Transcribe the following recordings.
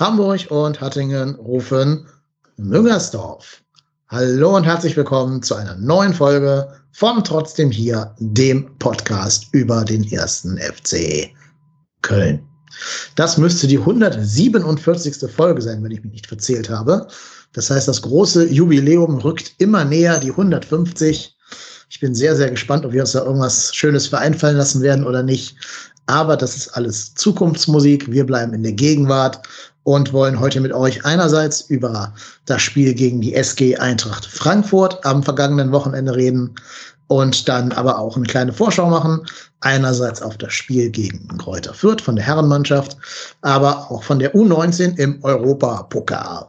Hamburg und Hattingen rufen Müngersdorf. Hallo und herzlich willkommen zu einer neuen Folge von Trotzdem hier, dem Podcast über den ersten FC Köln. Das müsste die 147. Folge sein, wenn ich mich nicht verzählt habe. Das heißt, das große Jubiläum rückt immer näher, die 150. Ich bin sehr, sehr gespannt, ob wir uns da irgendwas Schönes vereinfallen lassen werden oder nicht. Aber das ist alles Zukunftsmusik. Wir bleiben in der Gegenwart und wollen heute mit euch einerseits über das Spiel gegen die SG Eintracht Frankfurt am vergangenen Wochenende reden und dann aber auch eine kleine Vorschau machen. Einerseits auf das Spiel gegen Kräuter Fürth von der Herrenmannschaft, aber auch von der U19 im Europapokal.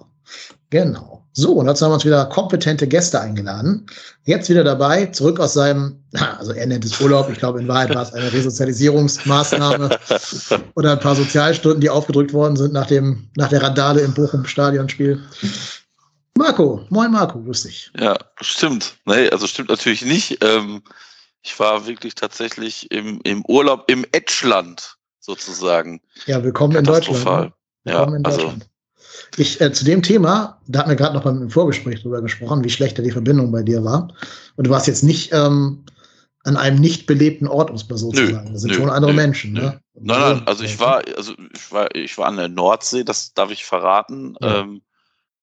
Genau. So, und dazu haben wir uns wieder kompetente Gäste eingeladen. Jetzt wieder dabei, zurück aus seinem, also er nennt es Urlaub, ich glaube in Wahrheit war es eine Resozialisierungsmaßnahme oder ein paar Sozialstunden, die aufgedrückt worden sind nach, dem, nach der Randale im Bochum-Stadionspiel. Marco, moin Marco, grüß dich. Ja, stimmt. Nee, also stimmt natürlich nicht. Ähm, ich war wirklich tatsächlich im, im Urlaub im Edgeland sozusagen. Ja, willkommen in Deutschland. Ne? Ja, Willkommen in also Deutschland. Ich, äh, zu dem Thema, da hatten wir gerade noch beim Vorgespräch drüber gesprochen, wie schlecht da die Verbindung bei dir war. Und du warst jetzt nicht ähm, an einem nicht belebten Ort, um es mal so zu Nö, sagen. Das sind nö, schon andere nö, Menschen, ne? Nein, nein, also ich war, also ich war, ich war an der Nordsee, das darf ich verraten, Ja. ähm,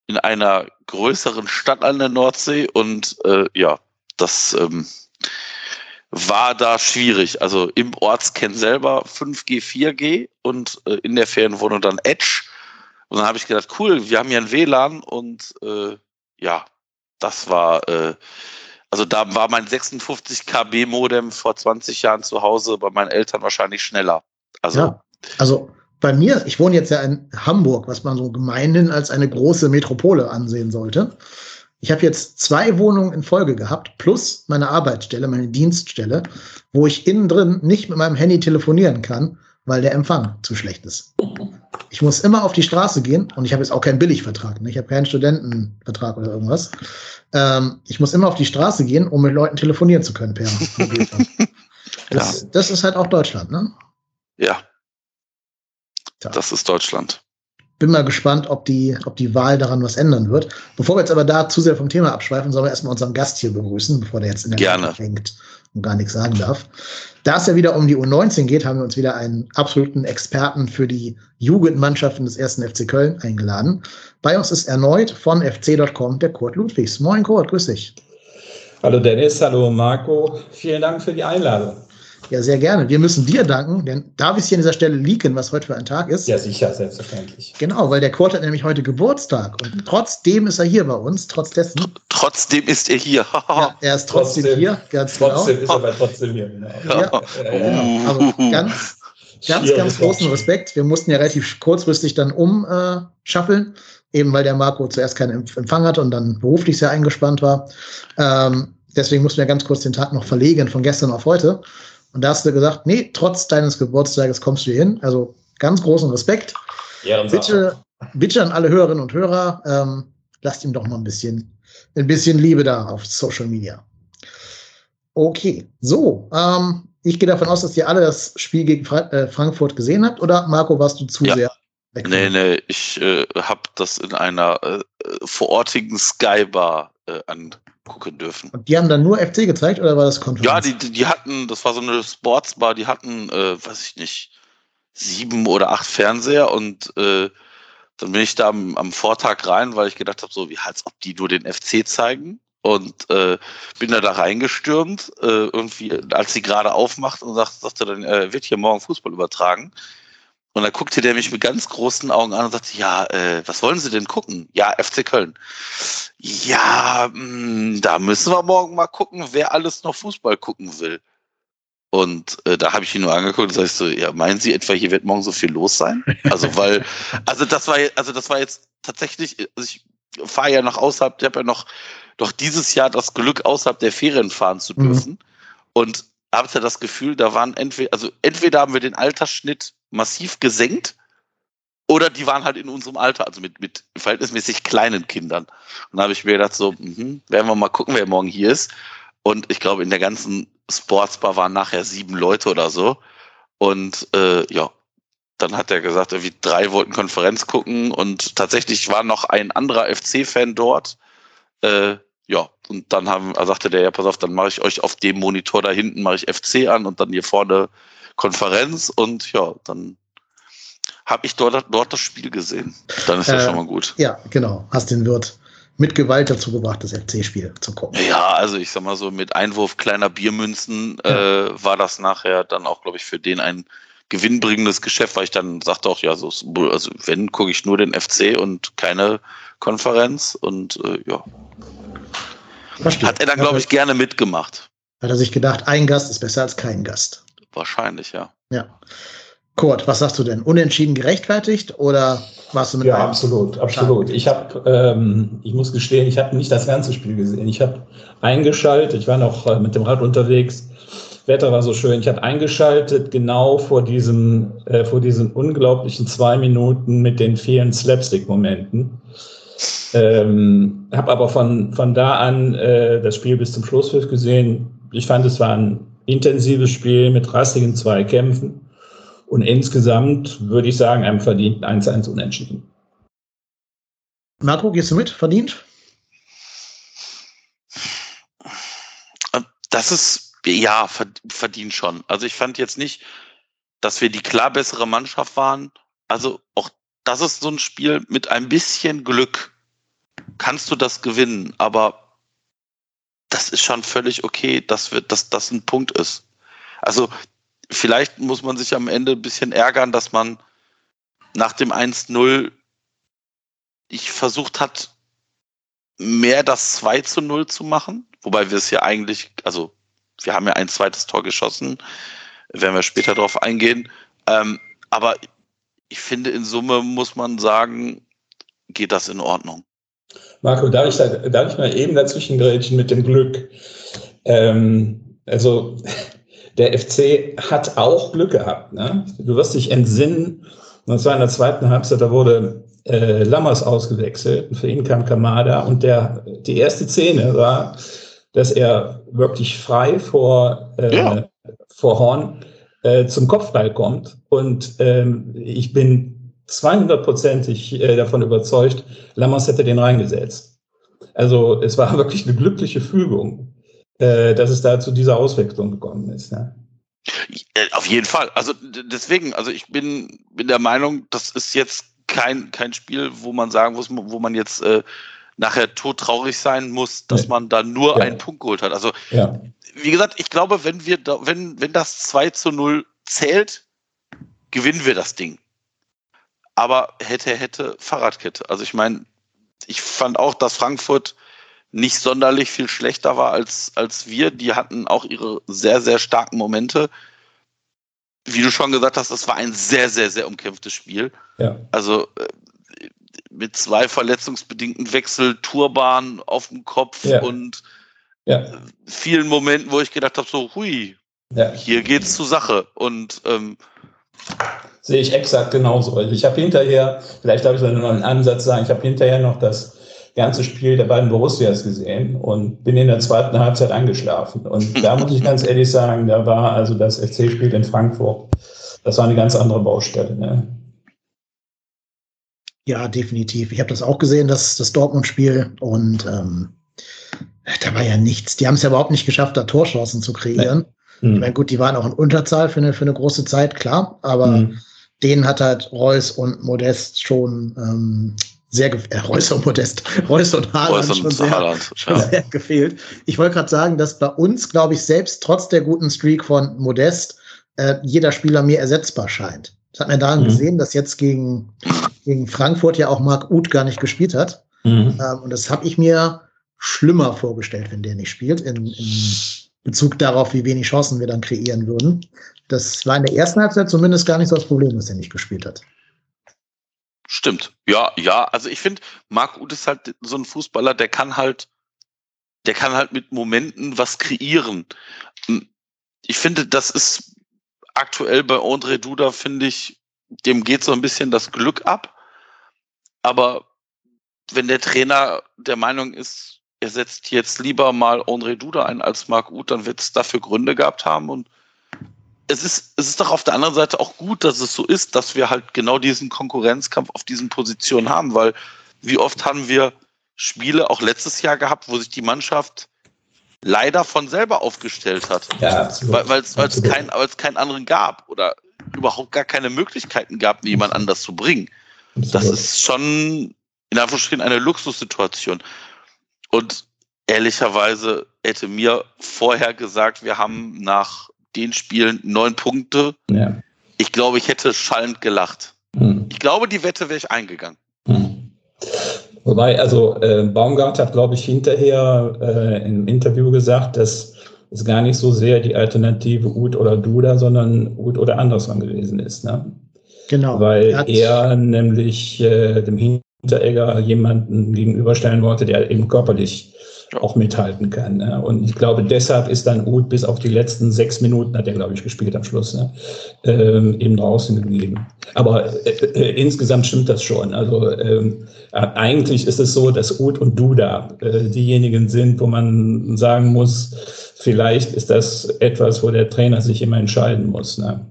in einer größeren Stadt an der Nordsee und äh, ja, das ähm, war da schwierig. Also im Ortskern selber 5G, 4G und äh, in der Ferienwohnung dann Edge. Und dann habe ich gedacht, cool, wir haben hier ein WLAN und äh, ja, das war, äh, also da war mein 56 KB Modem vor 20 Jahren zu Hause bei meinen Eltern wahrscheinlich schneller. Also Ja, also bei mir, ich wohne jetzt ja in Hamburg, was man so gemeinhin als eine große Metropole ansehen sollte. Ich habe jetzt zwei Wohnungen in Folge gehabt, plus meine Arbeitsstelle, meine Dienststelle, wo ich innen drin nicht mit meinem Handy telefonieren kann, weil der Empfang zu schlecht ist. Ich muss immer auf die Straße gehen und ich habe jetzt auch keinen Billigvertrag. Ne? Ich habe keinen Studentenvertrag oder irgendwas. Ähm, ich muss immer auf die Straße gehen, um mit Leuten telefonieren zu können per. Das, das ist halt auch Deutschland, ne? ja, Tja. das ist Deutschland. bin mal gespannt, ob die, ob die Wahl daran was ändern wird. Bevor wir jetzt aber da zu sehr vom Thema abschweifen, sollen wir erstmal unseren Gast hier begrüßen, bevor der jetzt in der Gerne. Hängt und gar nichts sagen darf. Da es ja wieder um die U19 geht, haben wir uns wieder einen absoluten Experten für die Jugendmannschaften des ersten FC Köln eingeladen. Bei uns ist erneut von fc.com der Kurt Ludwigs. Moin Kurt, grüß dich. Hallo Dennis, hallo Marco. Vielen Dank für die Einladung. Ja, sehr gerne. Wir müssen dir danken, denn darf ich es hier an dieser Stelle leaken, was heute für ein Tag ist? Ja, sicher, selbstverständlich. Genau, weil der Kurt hat nämlich heute Geburtstag und trotzdem ist er hier bei uns, trotz dessen. Trotzdem ist er hier. Ja, er ist trotzdem, Trotzdem. hier, ganz Trotzdem genau. ist aber trotzdem hier. Genau. Ja, genau. Also ganz, ganz, ganz großen. Respekt. Wir mussten ja relativ kurzfristig dann umschaffeln, eben weil der Marco zuerst keinen Empf- Empfang hatte und dann beruflich sehr eingespannt war. Ähm, deswegen mussten wir ganz kurz den Tag noch verlegen von gestern auf heute. Und da hast du gesagt, nee, trotz deines Geburtstages kommst du hier hin. Also ganz großen Respekt. Bitte, bitte an alle Hörerinnen und Hörer, ähm, lasst ihm doch mal ein bisschen, ein bisschen Liebe da auf Social Media. Okay, so. Ähm, ich gehe davon aus, dass ihr alle das Spiel gegen Fra äh, Frankfurt gesehen habt, oder Marco, warst du zu Ja. sehr weg? Nee, nee, ich äh, habe das in einer äh, vorortigen Skybar äh, angucken dürfen. Und die haben dann nur FC gezeigt, oder war das Konferenz? Ja, die, die, die hatten, das war so eine Sportsbar, die hatten, äh, weiß ich nicht, sieben oder acht Fernseher und äh, dann bin ich da am, am Vortag rein, weil ich gedacht habe, so wie als ob die nur den FC zeigen. Und äh, bin da da reingestürmt, äh, irgendwie, als sie gerade aufmacht und sagt, sagte dann, äh, wird hier morgen Fußball übertragen. Und dann guckte der mich mit ganz großen Augen an und sagte, ja, äh, was wollen Sie denn gucken? Ja, FC Köln. Ja, mh, hm, da müssen wir morgen mal gucken, wer alles noch Fußball gucken will. Und äh, da habe ich ihn nur angeguckt und sag ich so, ja, meinen Sie etwa, hier wird morgen so viel los sein? Also, weil, also das war also das war jetzt tatsächlich, also ich fahre ja noch außerhalb, ich habe ja noch, noch dieses Jahr das Glück, außerhalb der Ferien fahren zu mhm. dürfen. Mhm. Und habe ja das Gefühl, da waren entweder, also entweder haben wir den Altersschnitt massiv gesenkt oder die waren halt in unserem Alter, also mit, mit verhältnismäßig kleinen Kindern. Und da habe ich mir gedacht, so, mh, werden wir mal gucken, wer morgen hier ist. Und ich glaube, in der ganzen Sportsbar waren nachher sieben Leute oder so. Und äh, ja, dann hat er gesagt, irgendwie drei wollten Konferenz gucken und tatsächlich war noch ein anderer FC-Fan dort. Äh, ja, und dann haben, sagte der, ja, pass auf, dann mache ich euch auf dem Monitor da hinten, mache ich FC an und dann hier vorne Konferenz und ja, dann habe ich dort, dort das Spiel gesehen. Dann ist äh, das schon mal gut. Ja, genau. Hast den Wirt mit Gewalt dazu gebracht, das FC-Spiel zu gucken. Ja, also ich sag mal so, mit Einwurf kleiner Biermünzen ja. äh, war das nachher dann auch, glaube ich, für den ein gewinnbringendes Geschäft, weil ich dann sagte auch, ja, so, also wenn, gucke ich nur den FC und keine Konferenz und äh, ja. Verstehe. Hat er dann, glaube ich, gerne mitgemacht. Hat er sich gedacht, ein Gast ist besser als kein Gast. Wahrscheinlich, ja. Ja. Kurt, was sagst du denn? Unentschieden gerechtfertigt oder warst du mit Ja, absolut, absolut. Ich habe, ähm, ich muss gestehen, ich habe nicht das ganze Spiel gesehen. Ich habe eingeschaltet, ich war noch äh, mit dem Rad unterwegs. Wetter war so schön. Ich habe eingeschaltet genau vor diesem, äh, vor diesen unglaublichen zwei Minuten mit den vielen Slapstick-Momenten. Ähm, habe aber von, von da an äh, das Spiel bis zum Schlusspfiff gesehen. Ich fand, es war ein intensives Spiel mit rassigen Zweikämpfen. Und insgesamt würde ich sagen, einem verdienten 1-1 unentschieden. Marco, gehst du mit? Verdient? Das ist, ja, verdient schon. Also ich fand jetzt nicht, dass wir die klar bessere Mannschaft waren. Also auch das ist so ein Spiel mit ein bisschen Glück. Kannst du das gewinnen, aber das ist schon völlig okay, dass, wir, dass das ein Punkt ist. Also vielleicht muss man sich am Ende ein bisschen ärgern, dass man nach dem 1-0 ich versucht hat, mehr das 2 zu 0 zu machen. Wobei wir es ja eigentlich, also wir haben ja ein zweites Tor geschossen, werden wir später darauf eingehen. Ähm, aber ich finde, in Summe muss man sagen, geht das in Ordnung. Marco, darf ich, darf ich mal eben dazwischen grätschen mit dem Glück? Ähm, also der FC hat auch Glück gehabt. Ne? Du wirst dich entsinnen, und zwar in der zweiten Halbzeit, da wurde äh, Lammers ausgewechselt und für ihn kam Kamada und der, die erste Szene war, dass er wirklich frei vor, äh, ja. vor Horn äh, zum Kopfball kommt und ähm, ich bin 200%ig äh, davon überzeugt, Lammers hätte den reingesetzt. Also es war wirklich eine glückliche Fügung äh, dass es da zu dieser Auswechslung gekommen ist. Ja. Äh, auf jeden Fall. Also deswegen, also ich bin, bin der Meinung, das ist jetzt kein, kein Spiel, wo man sagen muss, wo man jetzt äh, nachher todtraurig sein muss, dass nee. man da nur ja. einen Punkt geholt hat. Also ja. wie gesagt, ich glaube, wenn wir da, wenn, wenn das 2 zu 0 zählt, gewinnen wir das Ding. Aber hätte, hätte Fahrradkette. Also ich meine, ich fand auch, dass Frankfurt nicht sonderlich viel schlechter war als, als wir. Die hatten auch ihre sehr, sehr starken Momente. Wie du schon gesagt hast, das war ein sehr, sehr, sehr umkämpftes Spiel. Ja. Also äh, mit zwei verletzungsbedingten Wechsel, Tourbahn auf dem Kopf ja. und ja. vielen Momenten, wo ich gedacht habe, so, hui, hier geht's zur Sache. Und ähm, sehe ich exakt genauso. Also ich habe hinterher, vielleicht darf ich noch einen Ansatz sagen, ich habe hinterher noch das ganze Spiel der beiden Borussias gesehen und bin in der zweiten Halbzeit eingeschlafen. Und da muss ich ganz ehrlich sagen, da war also das FC-Spiel in Frankfurt, das war eine ganz andere Baustelle. Ne? Ja, definitiv. Ich habe das auch gesehen, das, das Dortmund-Spiel. Und ähm, da war ja nichts. Die haben es ja überhaupt nicht geschafft, da Torchancen zu kreieren. Mhm. Ich meine, gut, die waren auch in Unterzahl für eine, für eine große Zeit, klar. Aber mhm. Denen hat halt Reus und Modest schon ähm, sehr äh, Reus und Modest, Reus und Haaland Reus und schon sehr, Haaland, ja. sehr gefehlt. Ich wollte gerade sagen, dass bei uns, glaube ich, selbst trotz der guten Streak von Modest äh, jeder Spieler mir ersetzbar scheint. Das hat man daran mhm. gesehen, dass jetzt gegen, gegen Frankfurt ja auch Marc Uth gar nicht gespielt hat. Mhm. Ähm, und das habe ich mir schlimmer vorgestellt, wenn der nicht spielt, in, in Bezug darauf, wie wenig Chancen wir dann kreieren würden. Das war in der ersten Halbzeit zumindest gar nicht so das Problem, dass er nicht gespielt hat. Stimmt. Ja, ja. Also ich finde, Marc Uth ist halt so ein Fußballer, der kann halt, der kann halt mit Momenten was kreieren. Hm, ich finde, das ist aktuell bei André Duda, finde ich, dem geht so ein bisschen das Glück ab. Aber wenn der Trainer der Meinung ist, er setzt jetzt lieber mal André Duda ein als Marc Uth, dann wird es dafür Gründe gehabt haben und es ist, es ist doch auf der anderen Seite auch gut, dass es so ist, dass wir halt genau diesen Konkurrenzkampf auf diesen Positionen haben, weil wie oft haben wir Spiele auch letztes Jahr gehabt, wo sich die Mannschaft leider von selber aufgestellt hat. Ja, Weil es kein, keinen anderen gab oder überhaupt gar keine Möglichkeiten gab, jemand anders zu bringen. Das ist schon in Anführungsstrichen eine Luxussituation. Und ehrlicherweise hätte mir vorher gesagt, wir haben nach den Spielen neun Punkte. Ja. Ich glaube, ich hätte schallend gelacht. Hm. Ich glaube, die Wette wäre ich eingegangen. Hm. Wobei, also äh, Baumgart hat, glaube ich, hinterher äh, im Interview gesagt, dass es gar nicht so sehr die Alternative Ud oder Duda, sondern Ud oder Andersson gewesen ist. Ne? Genau. Weil er, er nämlich äh, dem Hinteregger jemanden gegenüberstellen wollte, der eben körperlich auch mithalten kann. Ne? Und ich glaube, deshalb ist dann Uth bis auf die letzten sechs Minuten, hat er, glaube ich, gespielt am Schluss, ne? ähm, eben draußen geblieben. Aber äh, äh, insgesamt stimmt das schon. Also ähm, äh, eigentlich ist es so, dass Uth und Duda äh, diejenigen sind, wo man sagen muss, vielleicht ist das etwas, wo der Trainer sich immer entscheiden muss. Ne?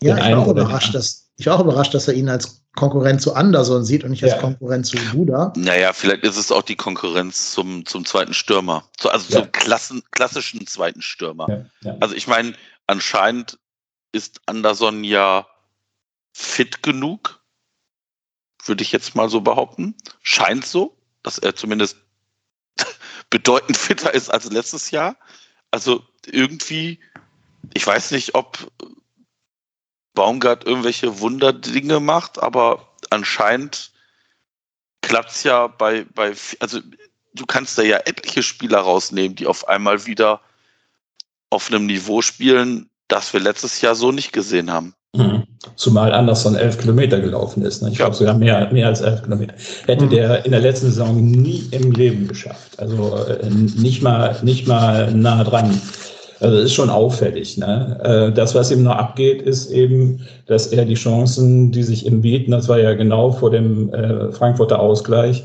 Ja, ich war, auch überrascht, dass, ich war auch überrascht, dass er ihn als Konkurrent zu Anderson sieht und nicht als ja. Konkurrent zu Buda. Naja, vielleicht ist es auch die Konkurrenz zum, zum zweiten Stürmer. Also ja. zum Klassen, klassischen zweiten Stürmer. Ja. Also ich meine, anscheinend ist Anderson ja fit genug, würde ich jetzt mal so behaupten. Scheint so, dass er zumindest bedeutend fitter ist als letztes Jahr. Also irgendwie, ich weiß nicht, ob Baumgart irgendwelche Wunderdinge macht, aber anscheinend klappt es ja bei, bei, also du kannst da ja etliche Spieler rausnehmen, die auf einmal wieder auf einem Niveau spielen, das wir letztes Jahr so nicht gesehen haben. Mhm. Zumal Anderson elf Kilometer gelaufen ist. Ne? Ich ja. glaube sogar mehr, mehr als elf Kilometer. Hätte mhm. der in der letzten Saison nie im Leben geschafft. Also äh, nicht mal, nicht mal nah dran. Also das ist schon auffällig. Ne? Äh, das, was ihm noch abgeht, ist eben, dass er die Chancen, die sich ihm bieten, das war ja genau vor dem äh, Frankfurter Ausgleich,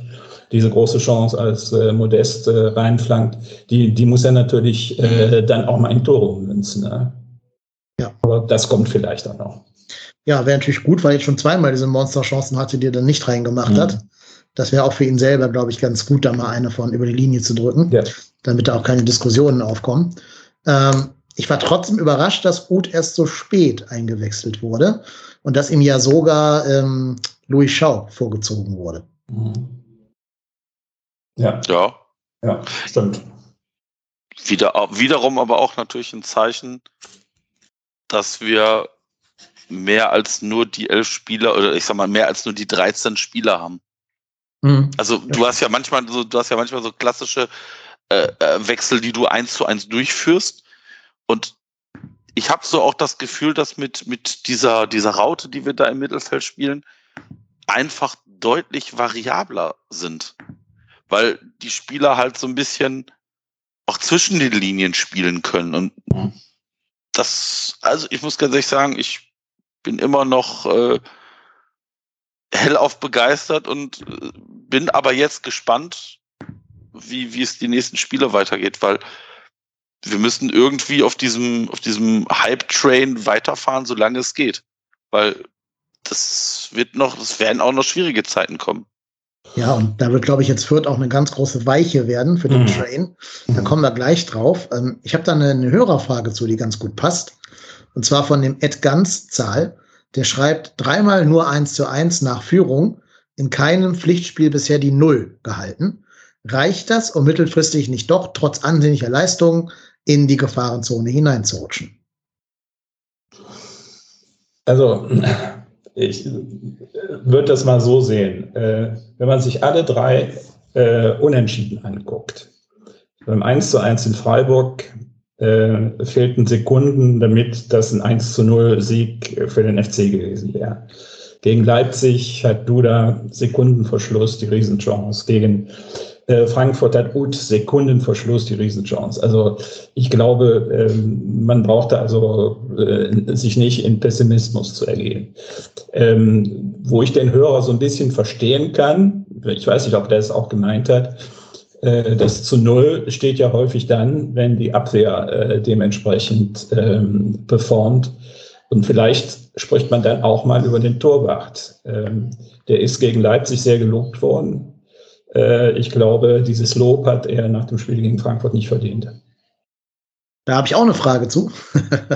diese große Chance als äh, Modest reinflankt, die, die muss er natürlich dann auch mal in Tore ummünzen. Ne? Ja. Aber das kommt vielleicht auch noch. Ja, wäre natürlich gut, weil er jetzt schon zweimal diese Monsterchancen hatte, die er dann nicht reingemacht mhm. hat. Das wäre auch für ihn selber, glaube ich, ganz gut, da mal eine von über die Linie zu drücken, ja. damit da auch keine Diskussionen aufkommen. Ähm, ich war trotzdem überrascht, dass Uth erst so spät eingewechselt wurde und dass ihm ja sogar ähm, Louis Schau vorgezogen wurde. Mhm. Ja. Ja. Ja, stimmt. Wieder, wiederum aber auch natürlich ein Zeichen, dass wir mehr als nur die elf Spieler oder ich sag mal mehr als nur die 13 Spieler haben. Mhm. Also du hast ja manchmal so, du hast ja manchmal so klassische äh, äh, Wechsel, die du eins zu eins durchführst. Und ich habe so auch das Gefühl, dass mit, mit dieser, dieser Raute, die wir da im Mittelfeld spielen, einfach deutlich variabler sind. Weil die Spieler halt so ein bisschen auch zwischen den Linien spielen können. Und das, also ich muss ganz ehrlich sagen, ich bin immer noch äh, hellauf begeistert und äh, bin aber jetzt gespannt, wie, wie es die nächsten Spiele weitergeht, weil wir müssen irgendwie auf diesem, auf diesem Hype-Train weiterfahren, solange es geht. Weil das wird noch, es werden auch noch schwierige Zeiten kommen. Ja, und da wird, glaube ich, jetzt Fürth auch eine ganz große Weiche werden für den mhm. Train. Da kommen wir gleich drauf. Ähm, ich habe da eine, eine Hörerfrage zu, die ganz gut passt. Und zwar von dem Ed Ganz-Zahl. Der schreibt dreimal nur eins zu eins nach Führung, in keinem Pflichtspiel bisher die Null gehalten. Reicht das, um mittelfristig nicht doch trotz ansehnlicher Leistungen in die Gefahrenzone hineinzurutschen? Also ich würde das mal so sehen. Äh, wenn man sich alle drei äh, Unentschieden anguckt, beim 1 zu 1 in Freiburg äh, fehlten Sekunden, damit das ein 1 zu 0 Sieg für den FC gewesen wäre. Gegen Leipzig hat Duda Sekundenverschluss die Riesenchance. Gegen äh, Frankfurt hat Uth Sekundenverschluss die Riesenchance. Also ich glaube, ähm, man brauchte also äh, sich nicht in Pessimismus zu ergehen. Ähm, wo ich den Hörer so ein bisschen verstehen kann, ich weiß nicht, ob der es auch gemeint hat, äh, das zu Null steht ja häufig dann, wenn die Abwehr äh, dementsprechend ähm, performt. Und vielleicht spricht man dann auch mal über den Torwart. Ähm, der ist gegen Leipzig sehr gelobt worden. Äh, ich glaube, dieses Lob hat er nach dem Spiel gegen Frankfurt nicht verdient. Da habe ich auch eine Frage zu.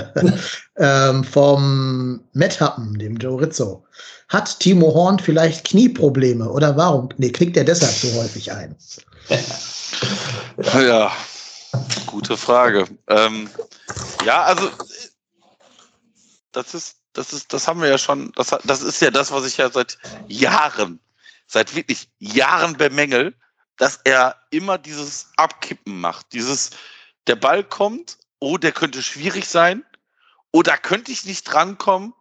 ähm, vom Matt Happen, dem Joe Rizzo. Hat Timo Horn vielleicht Knieprobleme oder warum? Nee, klickt er deshalb so häufig ein? Ja, gute Frage. Ähm, ja, also das ist, das ist, das haben wir ja schon, das, das ist ja das, was ich ja seit Jahren, seit wirklich Jahren bemängel, dass er immer dieses Abkippen macht. Dieses, der Ball kommt, oh, der könnte schwierig sein, oh, da könnte ich nicht drankommen,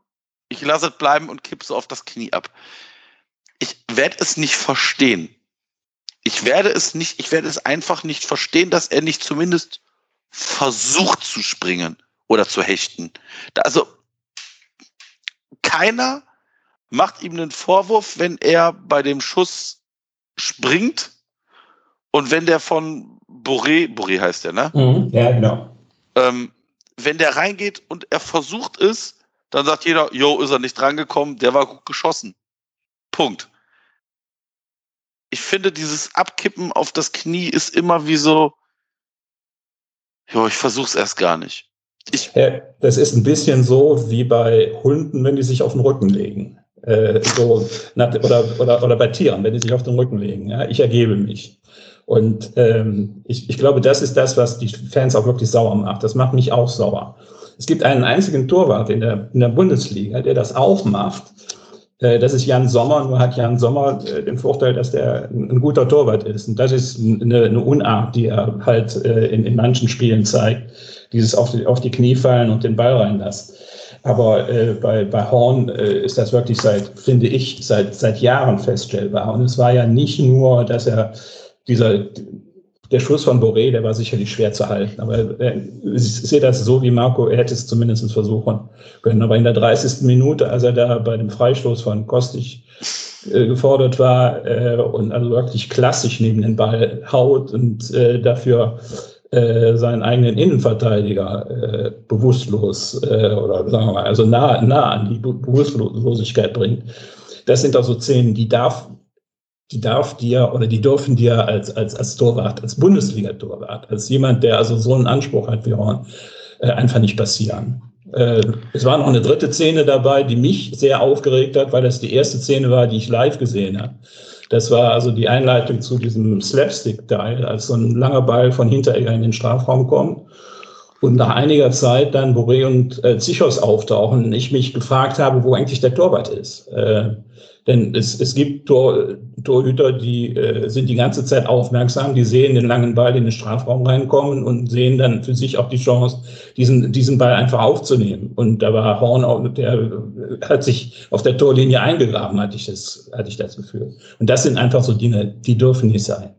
ich lasse es bleiben und kippe so auf das Knie ab. Ich werde es nicht verstehen ich werde es nicht, ich werde es einfach nicht verstehen, dass er nicht zumindest versucht zu springen oder zu hechten. Da, also keiner macht ihm einen Vorwurf, wenn er bei dem Schuss springt und wenn der von Boré, Boré heißt der, ne? Mhm, ja, genau. Ähm, wenn der reingeht und er versucht es, dann sagt jeder, jo, ist er nicht drangekommen, der war gut geschossen. Punkt ich finde, dieses Abkippen auf das Knie ist immer wie so, ja, ich versuch's erst gar nicht. Ich ja, das ist ein bisschen so wie bei Hunden, wenn die sich auf den Rücken legen. Äh, so, oder, oder, oder bei Tieren, wenn die sich auf den Rücken legen. Ja, ich ergebe mich. Und ähm, ich, ich glaube, das ist das, was die Fans auch wirklich sauer macht. Das macht mich auch sauer. Es gibt einen einzigen Torwart in der, in der Bundesliga, der das auch macht. Äh, das ist Jan Sommer, nur hat Jan Sommer äh, den Vorteil, dass der ein guter Torwart ist. Und das ist eine, eine Unart, die er halt äh, in, in manchen Spielen zeigt. Dieses auf die, auf die Knie fallen und den Ball reinlassen. Aber äh, bei, bei Horn äh, ist das wirklich seit, finde ich, seit, seit Jahren feststellbar. Und es war ja nicht nur, dass er dieser, der Schuss von Boré, der war sicherlich schwer zu halten. Aber äh, ich sehe das so wie Marco, er hätte es zumindest versuchen können. Aber in der 30. Minute, als er da bei dem Freistoß von Kostic äh, gefordert war äh, und also wirklich klassisch neben den Ball haut und äh, dafür äh, seinen eigenen Innenverteidiger äh, bewusstlos äh, oder sagen wir mal, also nah, nah an die Be Bewusstlosigkeit bringt. Das sind doch so Szenen, die darf die darf dir oder die dürfen dir als, als, als Torwart, als Bundesliga-Torwart, als jemand, der also so einen Anspruch hat wie Horn, äh, einfach nicht passieren. Äh, es war noch eine dritte Szene dabei, die mich sehr aufgeregt hat, weil das die erste Szene war, die ich live gesehen habe. Das war also die Einleitung zu diesem Slapstick-Teil, als so ein langer Ball von Hinteregger in den Strafraum kommt. Und nach einiger Zeit dann Boré und äh, Zichos auftauchen und ich mich gefragt habe, wo eigentlich der Torwart ist. Äh, denn es, es gibt Tor, Torhüter, die äh, sind die ganze Zeit aufmerksam, die sehen den langen Ball in den Strafraum reinkommen und sehen dann für sich auch die Chance, diesen, diesen Ball einfach aufzunehmen. Und da war Horn auch, der hat sich auf der Torlinie eingegraben, hatte ich das, hatte ich das Gefühl. Und das sind einfach so Dinge, die dürfen nicht sein.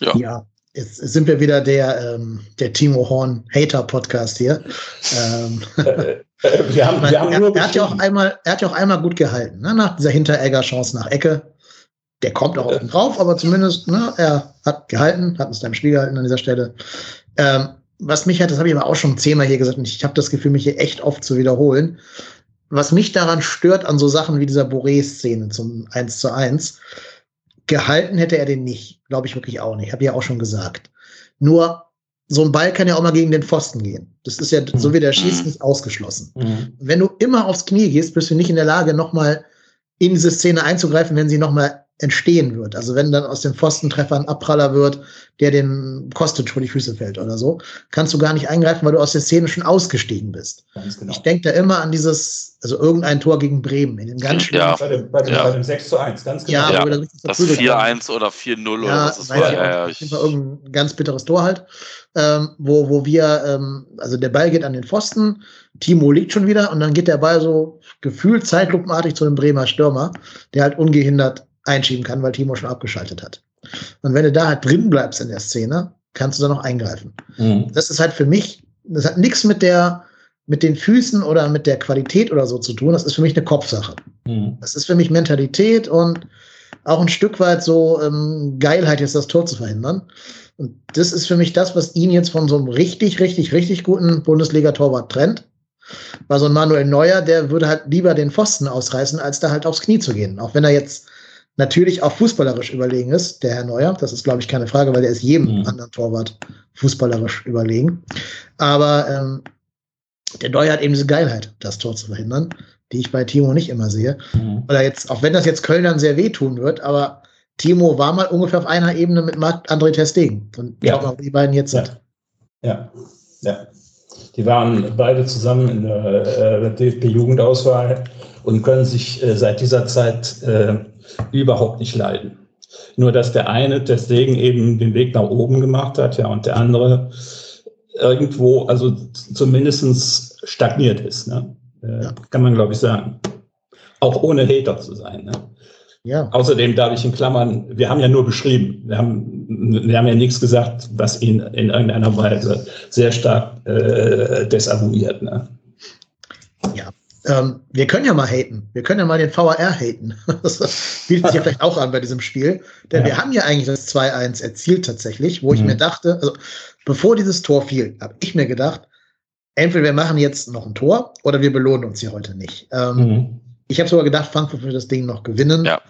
Ja. ja. Jetzt sind wir wieder der, ähm, der Timo Horn Hater Podcast hier. Ähm, Äh, wir haben, wir haben er, er, hat ja auch einmal, er hat ja auch einmal gut gehalten, ne? nach dieser Hinteregger-Chance nach Ecke. Der kommt auch oben drauf, aber zumindest, ne, er hat gehalten, hat uns da im Spiel gehalten an dieser Stelle. Ähm, was mich hat, das habe ich aber auch schon zehnmal hier gesagt, und ich habe das Gefühl, mich hier echt oft zu wiederholen. Was mich daran stört, an so Sachen wie dieser Boré-Szene zum 1 zu 1, gehalten hätte er den nicht, glaube ich wirklich auch nicht. Habe ich ja auch schon gesagt. Nur so ein Ball kann ja auch mal gegen den Pfosten gehen. Das ist ja, so wie der schießt, nicht ausgeschlossen. Mhm. Wenn du immer aufs Knie gehst, bist du nicht in der Lage, nochmal in diese Szene einzugreifen, wenn sie nochmal entstehen wird. Also wenn dann aus dem Pfostentreffer ein Abpraller wird, der den Kostic vor die Füße fällt oder so, kannst du gar nicht eingreifen, weil du aus der Szene schon ausgestiegen bist. Genau. Ich denke da immer an dieses, also irgendein Tor gegen Bremen in den ganz. Ja. Bei, dem, bei, dem, ja. bei dem 6 zu 1, ganz genau. Ja, ja. das 4-1 oder 4-0 ja, oder was das war. Ja, ja, irgendein ganz bitteres Tor halt, ähm, wo, wo wir, ähm, also der Ball geht an den Pfosten, Timo liegt schon wieder und dann geht der Ball so gefühlt zeitlupenartig zu einem Bremer Stürmer, der halt ungehindert einschieben kann, weil Timo schon abgeschaltet hat. Und wenn du da halt drin bleibst in der Szene, kannst du da noch eingreifen. Mhm. Das ist halt für mich, das hat nichts mit der, mit den Füßen oder mit der Qualität oder so zu tun. Das ist für mich eine Kopfsache. Mhm. Das ist für mich Mentalität und auch ein Stück weit so ähm, Geilheit, jetzt das Tor zu verhindern. Und das ist für mich das, was ihn jetzt von so einem richtig, richtig, richtig guten Bundesliga-Torwart trennt. Weil so ein Manuel Neuer, der würde halt lieber den Pfosten ausreißen, als da halt aufs Knie zu gehen. Auch wenn er jetzt natürlich auch fußballerisch überlegen ist, der Herr Neuer. Das ist, glaube ich, keine Frage, weil der ist jedem mhm. anderen Torwart fußballerisch überlegen. Aber ähm, der Neuer hat eben diese Geilheit, das Tor zu verhindern, die ich bei Timo nicht immer sehe. Mhm. Oder jetzt, auch wenn das jetzt Kölnern sehr wehtun wird, aber Timo war mal ungefähr auf einer Ebene mit Marc-André Testegen. Und ja. auch die beiden jetzt ja. sind. Ja, ja. Die waren beide zusammen in der äh, DFB-Jugendauswahl und können sich äh, seit dieser Zeit äh, überhaupt nicht leiden. Nur dass der eine deswegen eben den Weg nach oben gemacht hat, ja, und der andere irgendwo, also zumindest stagniert ist. Ne? Äh, ja. Kann man, glaube ich, sagen. Auch ohne Hater zu sein. Ne? Ja. Außerdem darf ich in Klammern, wir haben ja nur beschrieben, wir haben, wir haben ja nichts gesagt, was ihn in irgendeiner Weise sehr stark äh, desavouiert. Ne? Ähm, wir können ja mal haten. Wir können ja mal den VAR haten. Das bietet sich ja vielleicht auch an bei diesem Spiel. Denn ja. wir haben ja eigentlich das 2-1 erzielt tatsächlich, wo mhm. ich mir dachte, also bevor dieses Tor fiel, habe ich mir gedacht, entweder wir machen jetzt noch ein Tor oder wir belohnen uns hier heute nicht. Ähm, mhm. Ich habe sogar gedacht, Frankfurt wird das Ding noch gewinnen, ja.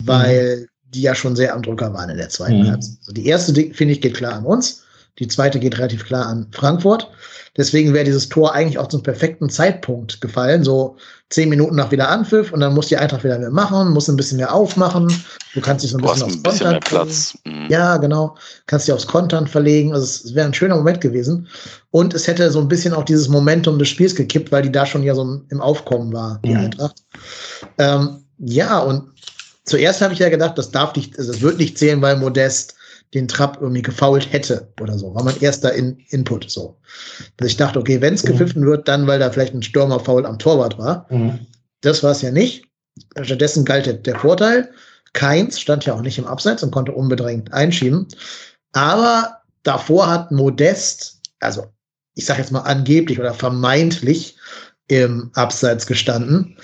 weil mhm. die ja schon sehr am Drücker waren in der zweiten mhm. Halbzeit. Also die erste, finde ich, geht klar an uns. Die zweite geht relativ klar an Frankfurt. Deswegen wäre dieses Tor eigentlich auch zum perfekten Zeitpunkt gefallen. So zehn Minuten nach wieder Anpfiff und dann muss die Eintracht wieder mehr machen, muss ein bisschen mehr aufmachen. Du kannst dich so ein bisschen aufs ein bisschen mehr Platz. Mhm. Ja, genau. Kannst dich aufs Kontern verlegen. Also es wäre ein schöner Moment gewesen. Und es hätte so ein bisschen auch dieses Momentum des Spiels gekippt, weil die da schon ja so im Aufkommen war, die mhm. Eintracht. Ähm, ja, und zuerst habe ich ja gedacht, das darf nicht, also das wird nicht zählen, weil Modest den Trapp irgendwie gefault hätte oder so. War mein erster in Input so. Dass ich dachte, okay, wenn es mhm. gepfiffen wird, dann, weil da vielleicht ein Stürmerfoul am Torwart war. Mhm. Das war es ja nicht. Stattdessen galt der Vorteil. Keins stand ja auch nicht im Abseits und konnte unbedrängt einschieben. Aber davor hat Modest, also ich sage jetzt mal angeblich oder vermeintlich im Abseits gestanden.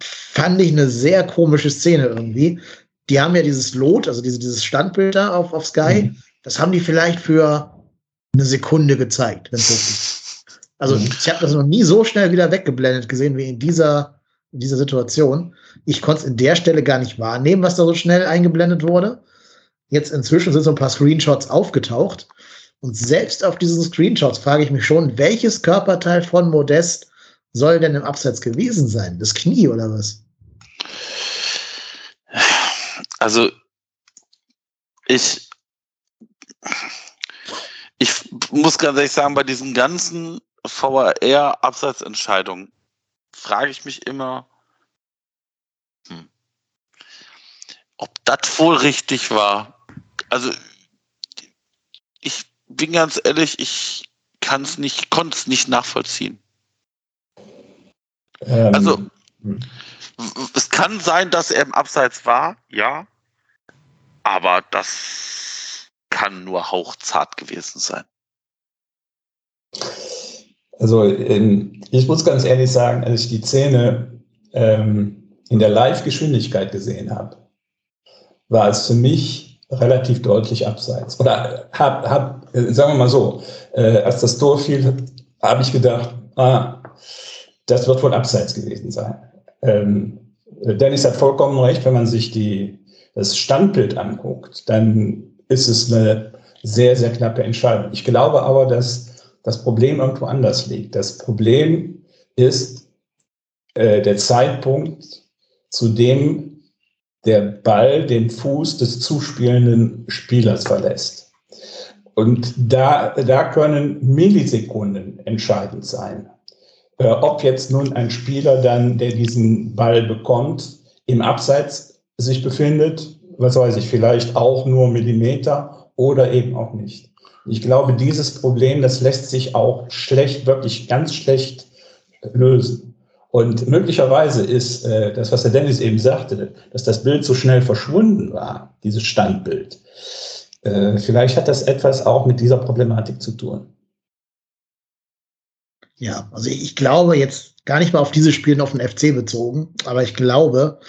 Fand ich eine sehr komische Szene irgendwie die haben ja dieses Lot, also diese, dieses Standbild da auf, auf Sky, mhm. das haben die vielleicht für eine Sekunde gezeigt, Also mhm. ich habe das noch nie so schnell wieder weggeblendet gesehen wie in dieser, in dieser Situation. Ich konnte es in der Stelle gar nicht wahrnehmen, was da so schnell eingeblendet wurde. Jetzt inzwischen sind so ein paar Screenshots aufgetaucht. Und selbst auf diesen Screenshots frage ich mich schon, welches Körperteil von Modest soll denn im Abseits gewesen sein? Das Knie oder was? Also ich, ich muss ganz ehrlich sagen, bei diesen ganzen VAR-Absatzentscheidungen frage ich mich immer, hm, ob das wohl richtig war. Also ich bin ganz ehrlich, ich kann es nicht, konnte es nicht nachvollziehen. Ähm, also hm es kann sein, dass er im Abseits war, ja. Aber das kann nur hauchzart gewesen sein. Also ähm, ich muss ganz ehrlich sagen, als ich die Szene ähm, in der Live-Geschwindigkeit gesehen habe, war es für mich relativ deutlich abseits. Oder hab, hab, äh, sagen wir mal so, äh, als das Tor fiel, habe ich gedacht, ah, das wird wohl abseits gewesen sein. Ähm, Dennis hat vollkommen recht, wenn man sich die, das Standbild anguckt, dann ist es eine sehr, sehr knappe Entscheidung. Ich glaube aber, dass das Problem irgendwo anders liegt. Das Problem ist äh, der Zeitpunkt, zu dem der Ball den Fuß des zuspielenden Spielers verlässt. Und da, da können Millisekunden entscheidend sein. Äh, ob jetzt nun ein Spieler dann, der diesen Ball bekommt, im Abseits sich befindet, was weiß ich, vielleicht auch nur Millimeter oder eben auch nicht. Ich glaube, dieses Problem, das lässt sich auch schlecht, wirklich ganz schlecht lösen. Und möglicherweise ist äh, das, was der Dennis eben sagte, dass das Bild so schnell verschwunden war, dieses Standbild. Äh, vielleicht hat das etwas auch mit dieser Problematik zu tun. Ja, also ich glaube jetzt gar nicht mal auf diese Spiele auf den FC bezogen, aber ich glaube,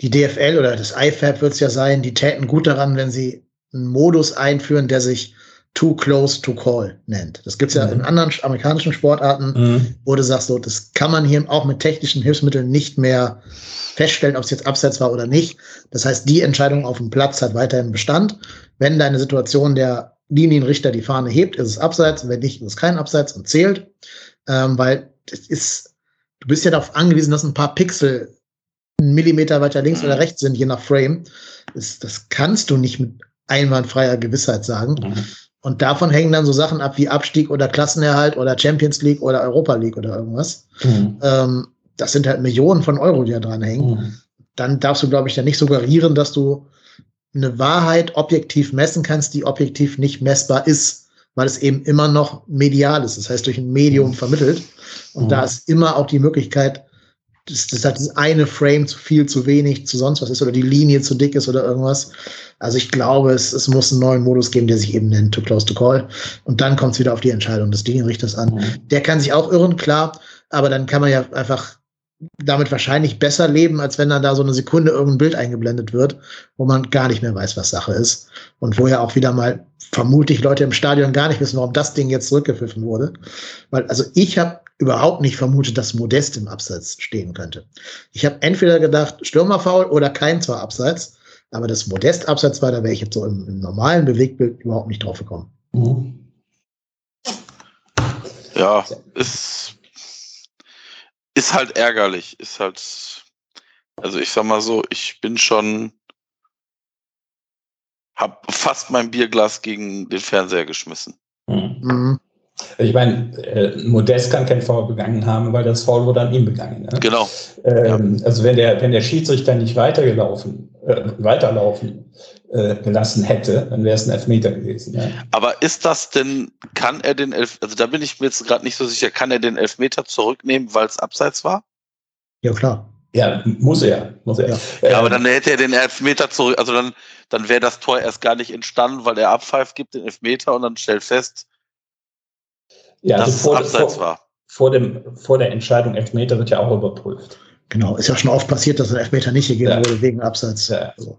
die DFL oder das IFAB wird es ja sein, die täten gut daran, wenn sie einen Modus einführen, der sich too close to call nennt. Das gibt's ja mhm. in anderen amerikanischen Sportarten, mhm. wo du sagst, so, das kann man hier auch mit technischen Hilfsmitteln nicht mehr feststellen, ob es jetzt abseits war oder nicht. Das heißt, die Entscheidung auf dem Platz hat weiterhin Bestand. Wenn deine Situation der Linienrichter die Fahne hebt, ist es abseits, wenn nicht, ist es kein Abseits und zählt. Ähm, weil es ist, du bist ja darauf angewiesen, dass ein paar Pixel einen Millimeter weiter links oder mhm. rechts sind, je nach Frame. Das, das kannst du nicht mit einwandfreier Gewissheit sagen. Mhm. Und davon hängen dann so Sachen ab wie Abstieg oder Klassenerhalt oder Champions League oder Europa League oder irgendwas. Mhm. Ähm, das sind halt Millionen von Euro, die da dran hängen. Mhm. Dann darfst du, glaube ich, ja nicht suggerieren, dass du eine Wahrheit objektiv messen kannst, die objektiv nicht messbar ist, weil es eben immer noch medial ist. Das heißt, durch ein Medium mhm. vermittelt. Und mhm. da ist immer auch die Möglichkeit, dass, dass halt dieses eine Frame zu viel, zu wenig, zu sonst was ist oder die Linie zu dick ist oder irgendwas. Also ich glaube, es, es muss einen neuen Modus geben, der sich eben nennt Too Close to Call. Und dann kommt es wieder auf die Entscheidung des Linienrichters an. Mhm. Der kann sich auch irren, klar, aber dann kann man ja einfach damit wahrscheinlich besser leben, als wenn dann da so eine Sekunde irgendein Bild eingeblendet wird, wo man gar nicht mehr weiß, was Sache ist. Und wo ja auch wieder mal vermutlich Leute im Stadion gar nicht wissen, warum das Ding jetzt zurückgepfiffen wurde. Weil, also ich habe überhaupt nicht vermutet, dass Modest im Abseits stehen könnte. Ich habe entweder gedacht, Stürmerfaul oder kein zwar Abseits. Aber das Modest abseits war, da wäre ich jetzt so im, im, normalen Bewegtbild überhaupt nicht drauf gekommen. Mhm. Ja, ist, ist halt ärgerlich. Ist halt, also ich sag mal so, ich bin schon, hab fast mein Bierglas gegen den Fernseher geschmissen. Mhm. mhm. Ich meine, äh, Modest kann kein Foul begangen haben, weil das Foul wurde an ihm begangen. Ne? Genau. Ähm, ja. Also wenn der, wenn der Schiedsrichter nicht weitergelaufen, äh, weiterlaufen äh, gelassen hätte, dann wäre es ein Elfmeter gewesen. Ja. Aber ist das denn, kann er den Elf, also da bin ich mir jetzt gerade nicht so sicher, kann er den Elfmeter zurücknehmen, weil es abseits war? Ja, klar. Ja, muss er. Muss er. Ja, ja aber dann hätte er den Elfmeter zurück, also dann, dann wäre das Tor erst gar nicht entstanden, weil er abpfeift, gibt den Elfmeter und dann stellt fest, ja, also vor, Abseits vor, war. Vor, dem, vor der Entscheidung Elfmeter wird ja auch überprüft. Genau, ist ja schon oft passiert, dass ein Elfmeter nicht gegeben ja. wurde wegen Abseits. Ja. Also,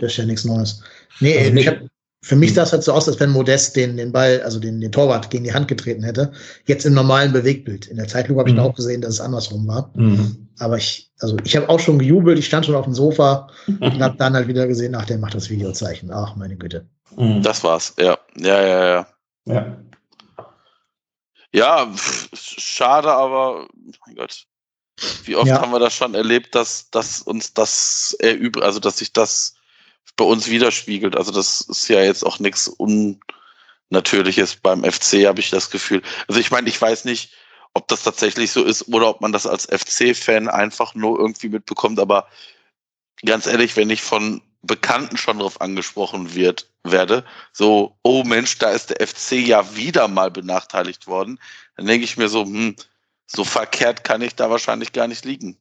das ist ja nichts Neues. Nee, also ich hab, für mich sah es halt so aus, als wenn Modest den, den Ball, also den, den Torwart gegen die Hand getreten hätte. Jetzt im normalen Bewegtbild. In der Zeitlupe habe ich mhm. auch gesehen, dass es andersrum war. Mhm. Aber ich, also ich habe auch schon gejubelt, ich stand schon auf dem Sofa und habe dann halt wieder gesehen, ach, der macht das Videozeichen. Ach, meine Güte. Mhm. Das war's, ja. Ja, ja, ja. Ja. Ja, pff, schade, aber mein Gott. Wie oft ja. haben wir das schon erlebt, dass, dass uns das erübt, also dass sich das bei uns widerspiegelt. Also das ist ja jetzt auch nichts Unnatürliches beim FC, habe ich das Gefühl. Also ich meine, ich weiß nicht, ob das tatsächlich so ist oder ob man das als FC-Fan einfach nur irgendwie mitbekommt, aber ganz ehrlich, wenn ich von Bekannten schon darauf angesprochen wird, werde, so, oh Mensch, da ist der FC ja wieder mal benachteiligt worden, dann denke ich mir so, hm, so verkehrt kann ich da wahrscheinlich gar nicht liegen.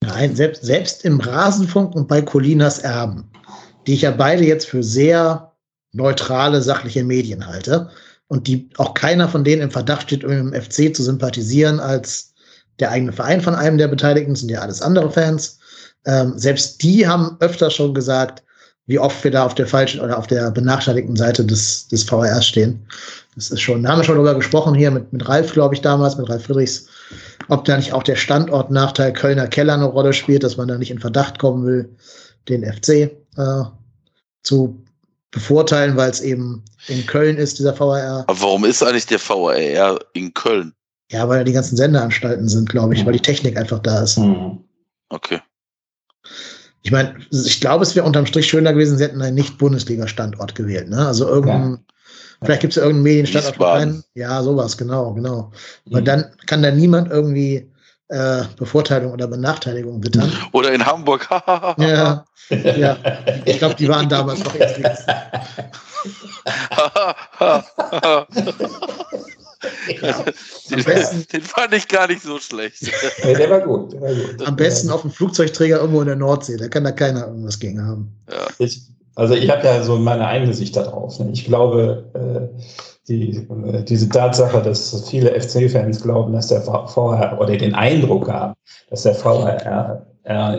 Nein, selbst, selbst im Rasenfunk und bei Colinas Erben, die ich ja beide jetzt für sehr neutrale, sachliche Medien halte und die auch keiner von denen im Verdacht steht, um im FC zu sympathisieren als der eigene Verein von einem der Beteiligten, sind ja alles andere Fans. Ähm, selbst die haben öfter schon gesagt, wie oft wir da auf der falschen oder auf der benachteiligten Seite des, des VRs stehen. Das ist schon, da haben wir schon drüber gesprochen hier mit, mit Ralf, glaube ich, damals, mit Ralf Friedrichs, ob da nicht auch der Standortnachteil Kölner Keller eine Rolle spielt, dass man da nicht in Verdacht kommen will, den FC äh, zu bevorteilen, weil es eben in Köln ist, dieser VRR. Aber warum ist eigentlich der VRR in Köln? Ja, weil da die ganzen Sendeanstalten sind, glaube ich, mhm. weil die Technik einfach da ist. Mhm. Okay. Ich meine, ich glaube, es wäre unterm Strich schöner gewesen, sie hätten einen Nicht-Bundesliga-Standort gewählt. Ne? Also irgendein, ja. Vielleicht gibt es ja irgendeinen Medienstandort. Ja, sowas, genau, genau. Weil mhm. dann kann da niemand irgendwie äh, Bevorteilung oder Benachteiligung wittern. Oder in Hamburg. ja, ja, ich glaube, die waren damals noch erst links. ja. den, besten, den, fand ich gar nicht so schlecht. Nee, der, war gut, der war gut. Am besten auf dem Flugzeugträger irgendwo in der Nordsee. Da kann da keiner irgendwas gegen haben. Ja. Ich, also ich habe ja so meine eigene Sicht darauf. Ne? Ich glaube, äh, die, äh, diese Tatsache, dass viele FC-Fans glauben, dass der VHR oder den Eindruck haben, dass der VHR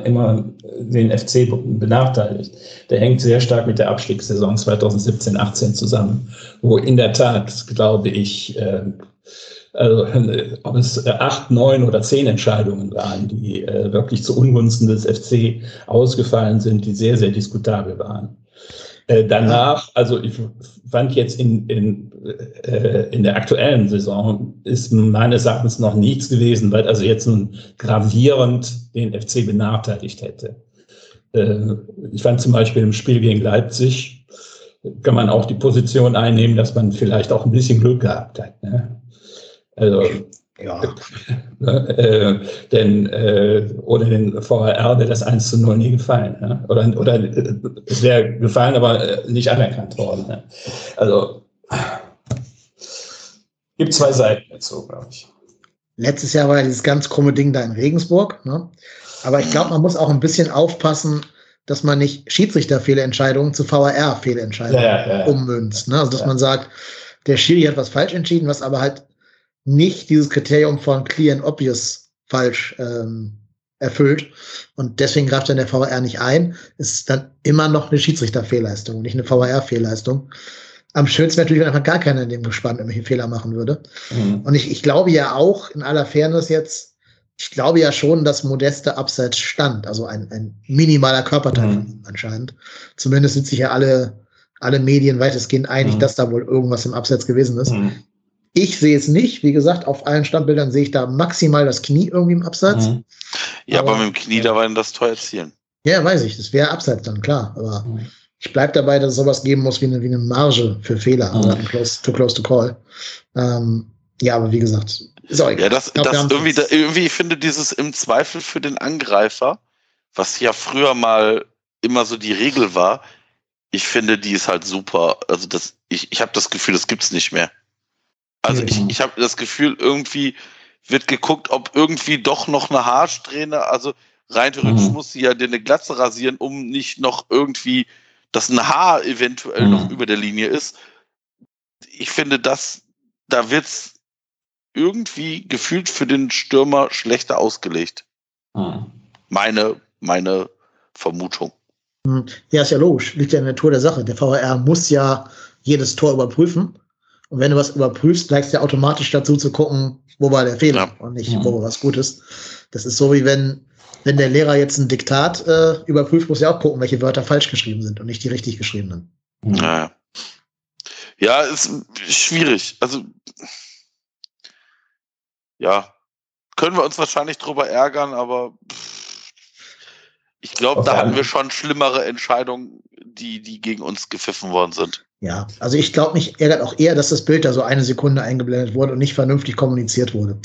immer den FC benachteiligt. Der hängt sehr stark mit der Abstiegssaison 2017-18 zusammen, wo in der Tat, glaube ich, äh, also, ob es acht, neun oder zehn Entscheidungen waren, die äh, wirklich zu Ungunsten des FC ausgefallen sind, die sehr, sehr diskutabel waren. Äh, danach, also ich fand jetzt in, in, äh, in der aktuellen Saison ist meines Erachtens noch nichts gewesen, weil also jetzt nun gravierend den FC benachteiligt hätte. Äh, ich fand zum Beispiel im Spiel gegen Leipzig kann man auch die Position einnehmen, dass man vielleicht auch ein bisschen Glück gehabt hat. Ne? Also ja. äh, denn äh, ohne den VHR wäre das 1 zu 0 nie gefallen. Ne? Oder, oder äh, es wäre gefallen, aber äh, nicht anerkannt worden. Ne? Also gibt zwei Seiten dazu, glaube ich. Letztes Jahr war ja dieses ganz krumme Ding da in Regensburg. Ne? Aber ich glaube, man muss auch ein bisschen aufpassen, dass man nicht Schiedsrichterfehlentscheidungen zu VAR-Fehlentscheidungen ja, ja, ja, ummünzt. Ne? Also, dass man sagt, der Schiri hat was falsch entschieden, was aber halt nicht dieses Kriterium von clear and obvious falsch ähm, erfüllt. Und deswegen greift dann der VAR nicht ein. Ist dann immer noch eine Schiedsrichterfehlleistung, nicht eine VAR-Fehlleistung. Am schönsten wäre natürlich, wenn einfach gar keiner in dem Gespann irgendwelche Fehler machen würde. Mhm. Und ich, ich glaube ja auch, in aller Fairness jetzt, ich glaube ja schon, dass Modeste abseits stand. Also ein, ein minimaler Körperteil mhm. von ihm anscheinend. Zumindest sind sich ja alle, alle Medien weitestgehend einig, mhm. dass da wohl irgendwas im Abseits gewesen ist. Ich sehe es nicht. Wie gesagt, auf allen Standbildern sehe ich da maximal das Knie irgendwie im Absatz. Mhm. Ja, aber, aber, mit dem Knie, da war das Tor erzielen. Ja, weiß ich. Das wäre Abseits dann, klar. Aber mhm. ich bleibe dabei, dass es sowas geben muss wie eine, wie eine Marge für Fehler. Mhm. Also close, too close to call. Ähm, ja, aber wie gesagt, egal. Ja, das, glaub, das irgendwie, da, irgendwie, ich finde dieses im Zweifel für den Angreifer, was ja früher mal immer so die Regel war, ich finde, die ist halt super. Also das, ich, ich habe das Gefühl, das gibt's nicht mehr. Also ich, ich habe das Gefühl, irgendwie wird geguckt, ob irgendwie doch noch eine Haarsträhne, also rein theoretisch mhm. muss sie ja eine Glatze rasieren, um nicht noch irgendwie, dass ein Haar eventuell mhm. noch über der Linie ist. Ich finde, dass da wird's irgendwie gefühlt für den Stürmer schlechter ausgelegt. Mhm. Meine, meine Vermutung. Hm. Ja, ist ja logisch. Liegt ja in der Natur der Sache. Der VHR muss ja jedes Tor überprüfen. Und wenn du was überprüfst, neigst du ja automatisch dazu zu gucken, wo war der Fehler ja. und nicht, wo war was Gutes. Das ist so wie wenn, wenn der Lehrer jetzt ein Diktat äh, überprüft, muss er auch gucken, welche Wörter falsch geschrieben sind und nicht die richtig geschriebenen. Ja, ja ist schwierig. Also, ja, können wir uns wahrscheinlich drüber ärgern, aber ich glaube, da hatten wir schon schlimmere Entscheidungen, die, die gegen uns gepfiffen worden sind. Ja, also ich glaube, mich ärgert auch eher, dass das Bild da so eine Sekunde eingeblendet wurde und nicht vernünftig kommuniziert wurde.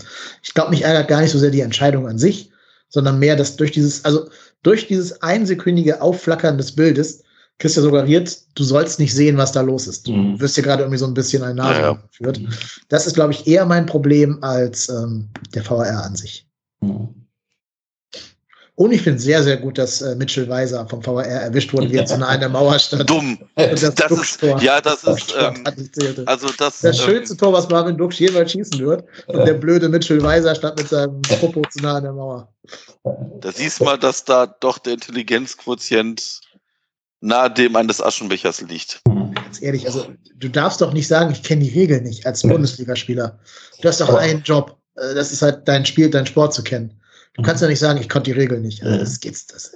Ich glaube, mich ärgert gar nicht so sehr die Entscheidung an sich, sondern mehr, dass durch dieses, also durch dieses einsekündige Aufflackern des Bildes kriegst du suggeriert, du sollst nicht sehen, was da los ist. Du mhm. wirst dir gerade irgendwie so ein bisschen ein Nase ja, geführt. Das ist, glaube ich, eher mein Problem als ähm, der VR an sich. Mhm. Und ich finde sehr, sehr gut, dass äh, Mitchell Weiser vom VR erwischt wurde, wie er zu nah an der Mauer stand. Dumm. Das, das ist, ja, das ist, ähm, also das, das ähm, schönste Tor, was Marvin Dux jemals schießen wird. Und der blöde Mitchell Weiser stand mit seinem Popo zu nah an der Mauer. Da siehst du mal, dass da doch der Intelligenzquotient nahe dem eines Aschenbechers liegt. Ganz ehrlich, also du darfst doch nicht sagen, ich kenne die Regeln nicht als Bundesligaspieler. Du hast doch einen Job. Äh, das ist halt dein Spiel, dein Sport zu kennen. Du kannst ja nicht sagen, ich konnte die Regel nicht. Also das geht's. Das,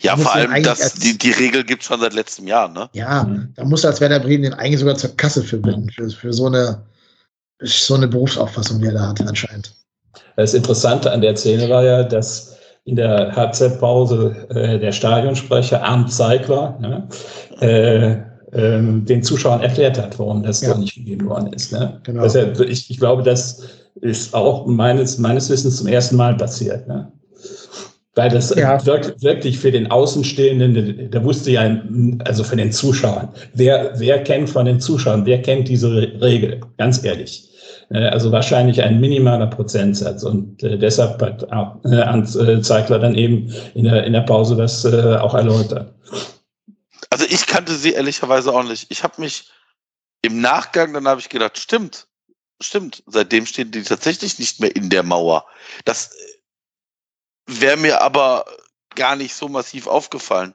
ja, vor allem, das, die, die Regel gibt es schon seit letztem Jahr, ne? Ja, mhm. da muss als Werder Bremen den eigentlich sogar zur Kasse verbinden, für, für so eine so eine Berufsauffassung, die er da hat, anscheinend. Das Interessante an der Szene war ja, dass in der Halbzeitpause äh, der Stadionsprecher Arndt Zeigler ne, äh, ähm, den Zuschauern erklärt hat, warum das ja. nicht gegeben worden ist. Ne? Genau. Deshalb, ich, ich glaube, das ist auch meines, meines Wissens zum ersten Mal passiert. Ne? Weil das ja. wirklich für den Außenstehenden, der wusste ja, also für den Zuschauern, wer, wer kennt von den Zuschauern, wer kennt diese Regel, ganz ehrlich. Äh, also wahrscheinlich ein minimaler Prozentsatz. Und äh, deshalb hat äh, Zeigler dann eben in der, in der Pause das äh, auch erläutert. Also ich kannte sie ehrlicherweise auch nicht. Ich habe mich im Nachgang, dann habe ich gedacht, stimmt, stimmt, seitdem stehen die tatsächlich nicht mehr in der Mauer. Das wäre mir aber gar nicht so massiv aufgefallen.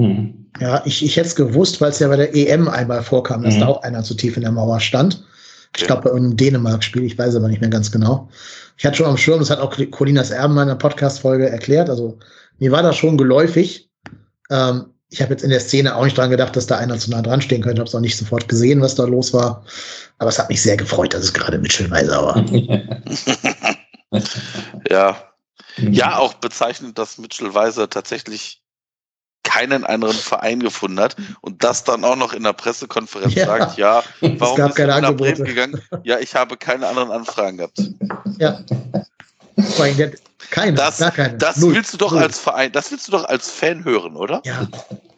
Hm. Ja, ich, ich hätte es gewusst, weil es ja bei der EM einmal vorkam, dass mhm. da auch einer zu tief in der Mauer stand. Ich glaube, bei einem Dänemark-Spiel, ich weiß aber nicht mehr ganz genau. Ich hatte schon am Schirm, das hat auch Colinas Erben in einer Podcast-Folge erklärt. Also mir war das schon geläufig. Ähm, ich habe jetzt in der Szene auch nicht dran gedacht, dass da einer zu nah dran stehen könnte. Habe es auch nicht sofort gesehen, was da los war. Aber es hat mich sehr gefreut, dass es gerade Mitchell Weiser war. ja. Ja, auch bezeichnend, dass Mitchell Weiser tatsächlich keinen anderen Verein gefunden hat und das dann auch noch in der Pressekonferenz ja. sagt, ja, warum ist er nach Bremen gegangen? Ja, ich habe keine anderen Anfragen gehabt. Ja. Keine, das, gar keine. Das Null. willst du doch Null. als Verein, das willst du doch als Fan hören, oder? Ja.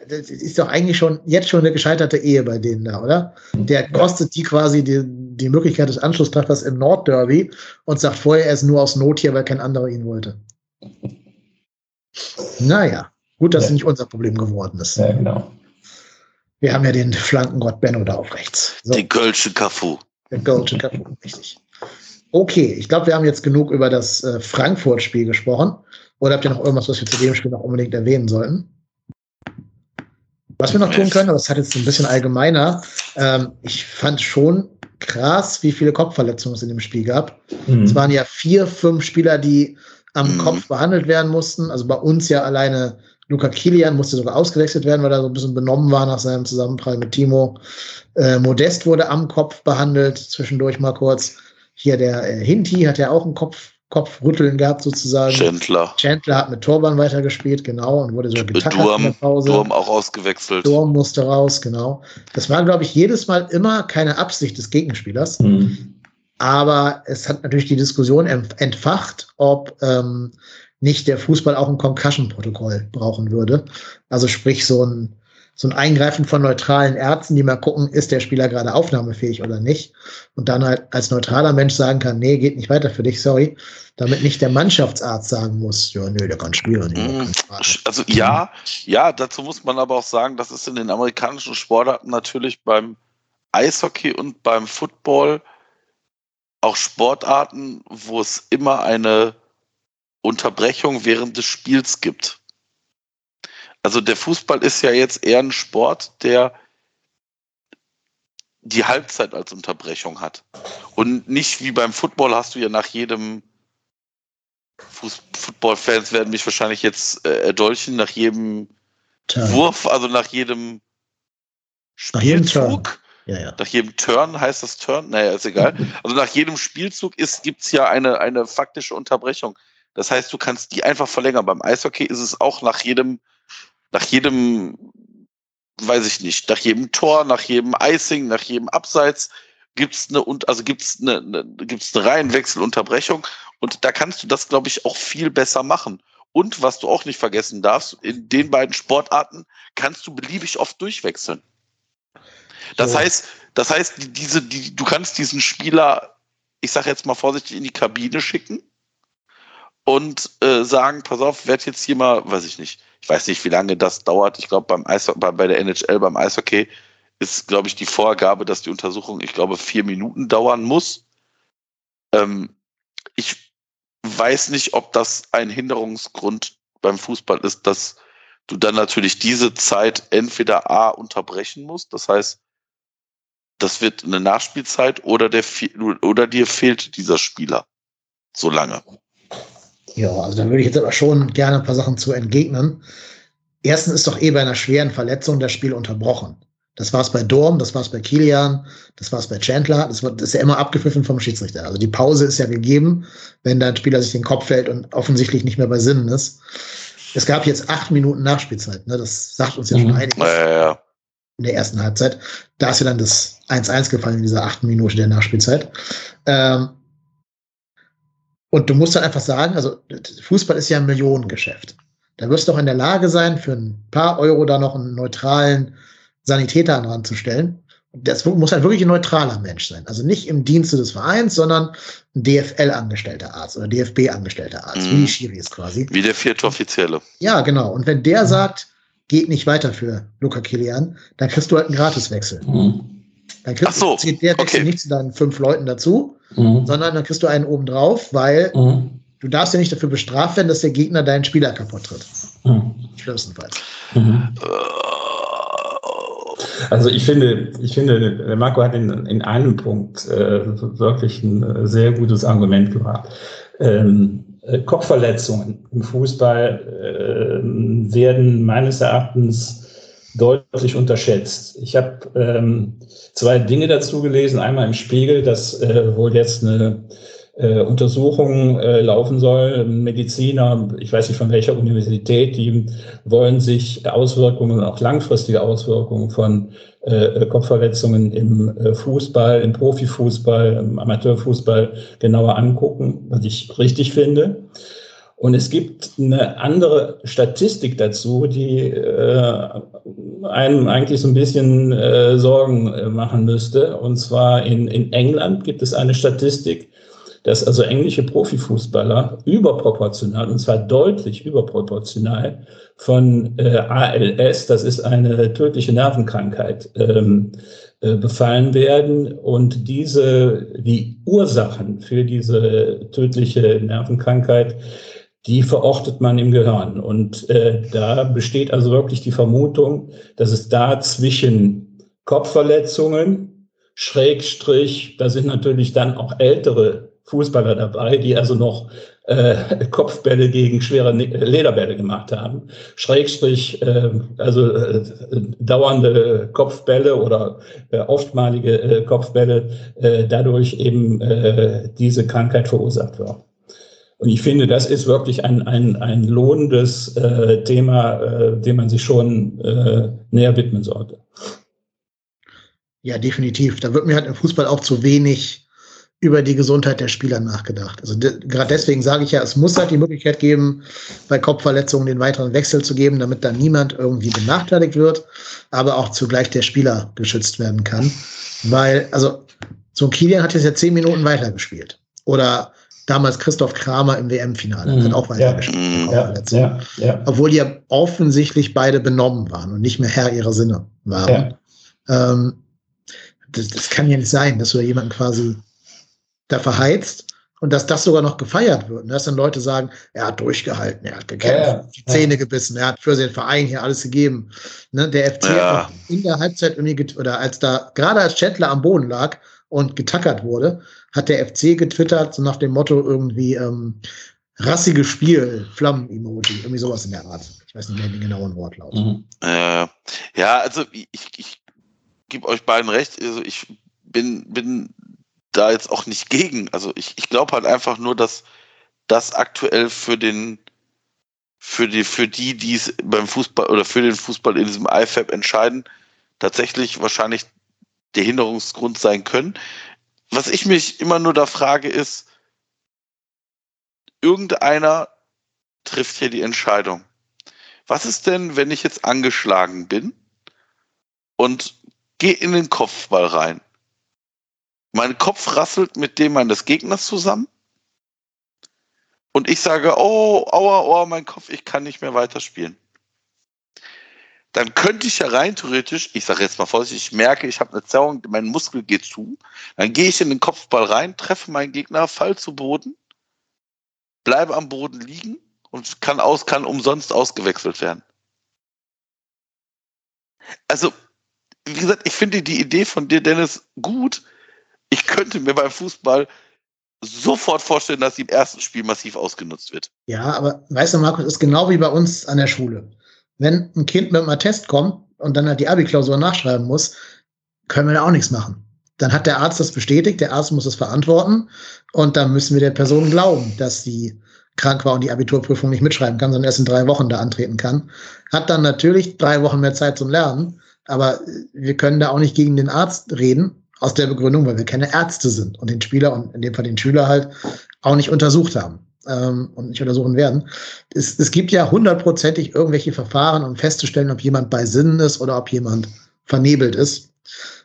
Das ist doch eigentlich schon jetzt schon eine gescheiterte Ehe bei denen da, oder? Der kostet die quasi die, die Möglichkeit des Anschlusstreffers im Nordderby und sagt vorher, er ist nur aus Not hier, weil kein anderer ihn wollte. Naja, gut, dass ja. es nicht unser Problem geworden ist. Ja, genau. Wir haben ja den Flankengott Benno da auf rechts. So. Den Kölsche Kafu. Den Kölsche Kafu, richtig. Okay, ich glaube, wir haben jetzt genug über das äh, Frankfurt-Spiel gesprochen. Oder habt ihr noch irgendwas, was wir zu dem Spiel noch unbedingt erwähnen sollten? Was wir noch tun können, aber das hat jetzt ein bisschen allgemeiner. Ähm, ich fand schon krass, wie viele Kopfverletzungen es in dem Spiel gab. Mhm. Es waren ja vier, fünf Spieler, die am mhm. Kopf behandelt werden mussten. Also bei uns ja alleine Luca Kilian musste sogar ausgewechselt werden, weil er so ein bisschen benommen war nach seinem Zusammenprall mit Timo. Äh, Modest wurde am Kopf behandelt, zwischendurch mal kurz. Hier der äh, Hinti hat ja auch einen Kopf, Kopfrütteln gehabt, sozusagen. Chandler. Chandler hat mit Torban weitergespielt, genau, und wurde so getackert Durm, in der Pause. Durm auch ausgewechselt. Durm musste raus, genau. Das war, glaube ich, jedes Mal immer keine Absicht des Gegenspielers. Mhm. Aber es hat natürlich die Diskussion entfacht, ob ähm, nicht der Fußball auch ein Concussion-Protokoll brauchen würde. Also sprich so ein, so ein Eingreifen von neutralen Ärzten, die mal gucken, ist der Spieler gerade aufnahmefähig oder nicht. Und dann halt als neutraler Mensch sagen kann, nee, geht nicht weiter für dich, sorry. Damit nicht der Mannschaftsarzt sagen muss, ja, nö, der kann spielen. Nee, mhm. also ja, ja, dazu muss man aber auch sagen, das ist in den amerikanischen Sportarten natürlich beim Eishockey und beim Football auch Sportarten, wo es immer eine Unterbrechung während des Spiels gibt. Also der Fußball ist ja jetzt eher ein Sport, der die Halbzeit als Unterbrechung hat. Und nicht wie beim Football hast du ja nach jedem Football-Fans werden mich wahrscheinlich jetzt äh, erdolchen, nach jedem Turn. Wurf, also nach jedem Spielzug ja, ja. Nach jedem Turn heißt das Turn, naja, ist egal. Also nach jedem Spielzug gibt es ja eine, eine faktische Unterbrechung. Das heißt, du kannst die einfach verlängern. Beim Eishockey ist es auch nach jedem, nach jedem, weiß ich nicht, nach jedem Tor, nach jedem Icing, nach jedem Abseits gibt es eine, also gibt's eine, eine, gibt's eine Reihenwechselunterbrechung. Und da kannst du das, glaube ich, auch viel besser machen. Und was du auch nicht vergessen darfst, in den beiden Sportarten kannst du beliebig oft durchwechseln. Das so. heißt, das heißt, diese, die, du kannst diesen Spieler, ich sage jetzt mal vorsichtig, in die Kabine schicken und äh, sagen, pass auf, werd jetzt hier mal, weiß ich nicht, ich weiß nicht, wie lange das dauert. Ich glaube, beim Eis, bei, bei der NHL, beim Eishockey ist, glaube ich, die Vorgabe, dass die Untersuchung, ich glaube, vier Minuten dauern muss. Ähm, ich weiß nicht, ob das ein Hinderungsgrund beim Fußball ist, dass du dann natürlich diese Zeit entweder A unterbrechen musst, das heißt, das wird eine Nachspielzeit oder, der, oder dir fehlt dieser Spieler so lange. Ja, also da würde ich jetzt aber schon gerne ein paar Sachen zu entgegnen. Erstens ist doch eh bei einer schweren Verletzung das Spiel unterbrochen. Das war es bei Dorm, das war es bei Kilian, das war es bei Chandler. Das, wird, das ist ja immer abgepfiffen vom Schiedsrichter. Also die Pause ist ja gegeben, wenn dein Spieler sich den Kopf fällt und offensichtlich nicht mehr bei Sinnen ist. Es gab jetzt acht Minuten Nachspielzeit. Ne? Das sagt uns ja schon Mhm. einiges ja, ja. in der ersten Halbzeit. Da ist ja dann das 1-1 gefallen in dieser achten Minute der Nachspielzeit. Ähm, und du musst dann einfach sagen, also Fußball ist ja ein Millionengeschäft. Da wirst du auch in der Lage sein, für ein paar Euro da noch einen neutralen Sanitäter stellen. Das muss halt wirklich ein neutraler Mensch sein. Also nicht im Dienste des Vereins, sondern ein DFL-angestellter Arzt oder DFB-angestellter Arzt, Mhm. wie die Schiris quasi. Wie der vierte Offizielle. Ja, genau. Und wenn der sagt, geht nicht weiter für Luca Kilian, dann kriegst du halt einen Gratiswechsel. Mhm. Dann kriegst Ach so, du zählt der Wechsel okay. nicht zu deinen fünf Leuten dazu, Mhm. sondern dann kriegst du einen oben drauf, weil Mhm. du darfst ja nicht dafür bestraft werden, dass der Gegner deinen Spieler kaputt tritt. Mhm. Schlimmstenfalls. Mhm. Äh, Also ich finde, ich finde, Marco hat in, in einem Punkt äh, wirklich ein äh, sehr gutes Argument gebracht. Ähm, äh, Kopfverletzungen im Fußball äh, werden meines Erachtens deutlich unterschätzt. Ich habe ähm, zwei Dinge dazu gelesen. Einmal im Spiegel, dass äh, wohl jetzt eine äh, Untersuchung äh, laufen soll. Mediziner, ich weiß nicht von welcher Universität, die wollen sich Auswirkungen, auch langfristige Auswirkungen von äh, Kopfverletzungen im äh, Fußball, im Profifußball, im Amateurfußball genauer angucken, was ich richtig finde. Und es gibt eine andere Statistik dazu, die äh, einem eigentlich so ein bisschen äh, Sorgen äh, machen müsste. Und zwar in, in England gibt es eine Statistik, dass also englische Profifußballer überproportional, und zwar deutlich überproportional, von äh, ALS, das ist eine tödliche Nervenkrankheit, ähm, äh, befallen werden. Und diese, die Ursachen für diese tödliche Nervenkrankheit, die verortet man im Gehirn. Und äh, da besteht also wirklich die Vermutung, dass es da zwischen Kopfverletzungen, Schrägstrich, da sind natürlich dann auch ältere Fußballer dabei, die also noch äh, Kopfbälle gegen schwere Ne- Lederbälle gemacht haben. Schrägstrich, äh, also äh, dauernde Kopfbälle oder äh, oftmalige äh, Kopfbälle, äh, dadurch eben äh, diese Krankheit verursacht wird. Und ich finde, das ist wirklich ein, ein, ein lohnendes äh, Thema, äh, dem man sich schon äh, näher widmen sollte. Ja, definitiv. Da wird mir halt im Fußball auch zu wenig über die Gesundheit der Spieler nachgedacht. Also de gerade deswegen sage ich ja, es muss halt die Möglichkeit geben, bei Kopfverletzungen den weiteren Wechsel zu geben, damit da niemand irgendwie benachteiligt wird, aber auch zugleich der Spieler geschützt werden kann. Weil, also, so ein Kilian hat jetzt ja zehn Minuten weitergespielt. Oder damals Christoph Kramer im WM-Finale Mhm, hat auch weitergespielt. ja. mit Ja, ja, ja. Obwohl die ja offensichtlich beide benommen waren und nicht mehr Herr ihrer Sinne waren. ja. Ähm, das, das kann ja nicht sein, dass du da jemanden quasi da verheizt und dass das sogar noch gefeiert wird. Und dass dann Leute sagen, er hat durchgehalten, er hat gekämpft, Ja, ja. die Zähne gebissen, er hat für den Verein hier alles gegeben. Ne, der FC Ja. hat in der Halbzeit irgendwie, oder als da, gerade als Chandler am Boden lag und getackert wurde, hat der FC getwittert, so nach dem Motto irgendwie, ähm, rassiges Spiel, Flammen-Emoji, irgendwie sowas in der Art. Ich weiß nicht mehr den genauen Wortlaut. Mhm. Äh, ja, also ich, ich gebe euch beiden recht. Also ich bin, bin da jetzt auch nicht gegen. Also ich, ich glaube halt einfach nur, dass das aktuell für den für die für die, die es beim Fußball oder für den Fußball in diesem IFAB entscheiden, tatsächlich wahrscheinlich der Hinderungsgrund sein können. Was ich mich immer nur da frage ist, irgendeiner trifft hier die Entscheidung. Was ist denn, wenn ich jetzt angeschlagen bin und gehe in den Kopfball rein? Mein Kopf rasselt mit dem meines Gegners zusammen und ich sage, oh, aua, aua, mein Kopf, ich kann nicht mehr weiterspielen. Dann könnte ich ja rein theoretisch, ich sage jetzt mal vorsichtig, ich merke, ich habe eine Zerrung, mein Muskel geht zu, dann gehe ich in den Kopfball rein, treffe meinen Gegner, fall zu Boden, bleibe am Boden liegen und kann aus, kann umsonst ausgewechselt werden. Also, wie gesagt, ich finde die Idee von dir, Dennis, gut. Ich könnte mir beim Fußball sofort vorstellen, dass sie im ersten Spiel massiv ausgenutzt wird. Ja, aber weißt du, Markus, ist genau wie bei uns an der Schule. Wenn ein Kind mit einem Attest kommt, und dann halt die Abi-Klausur nachschreiben muss, können wir da auch nichts machen. Dann hat der Arzt das bestätigt, der Arzt muss das verantworten und dann müssen wir der Person glauben, dass sie krank war und die Abiturprüfung nicht mitschreiben kann, sondern erst in drei Wochen da antreten kann. Hat dann natürlich drei Wochen mehr Zeit zum Lernen, aber wir können da auch nicht gegen den Arzt reden, aus der Begründung, weil wir keine Ärzte sind und den Spieler und in dem Fall den Schüler halt auch nicht untersucht haben ähm, und nicht untersuchen werden. Es, es gibt ja hundertprozentig irgendwelche Verfahren, um festzustellen, ob jemand bei Sinnen ist oder ob jemand vernebelt ist.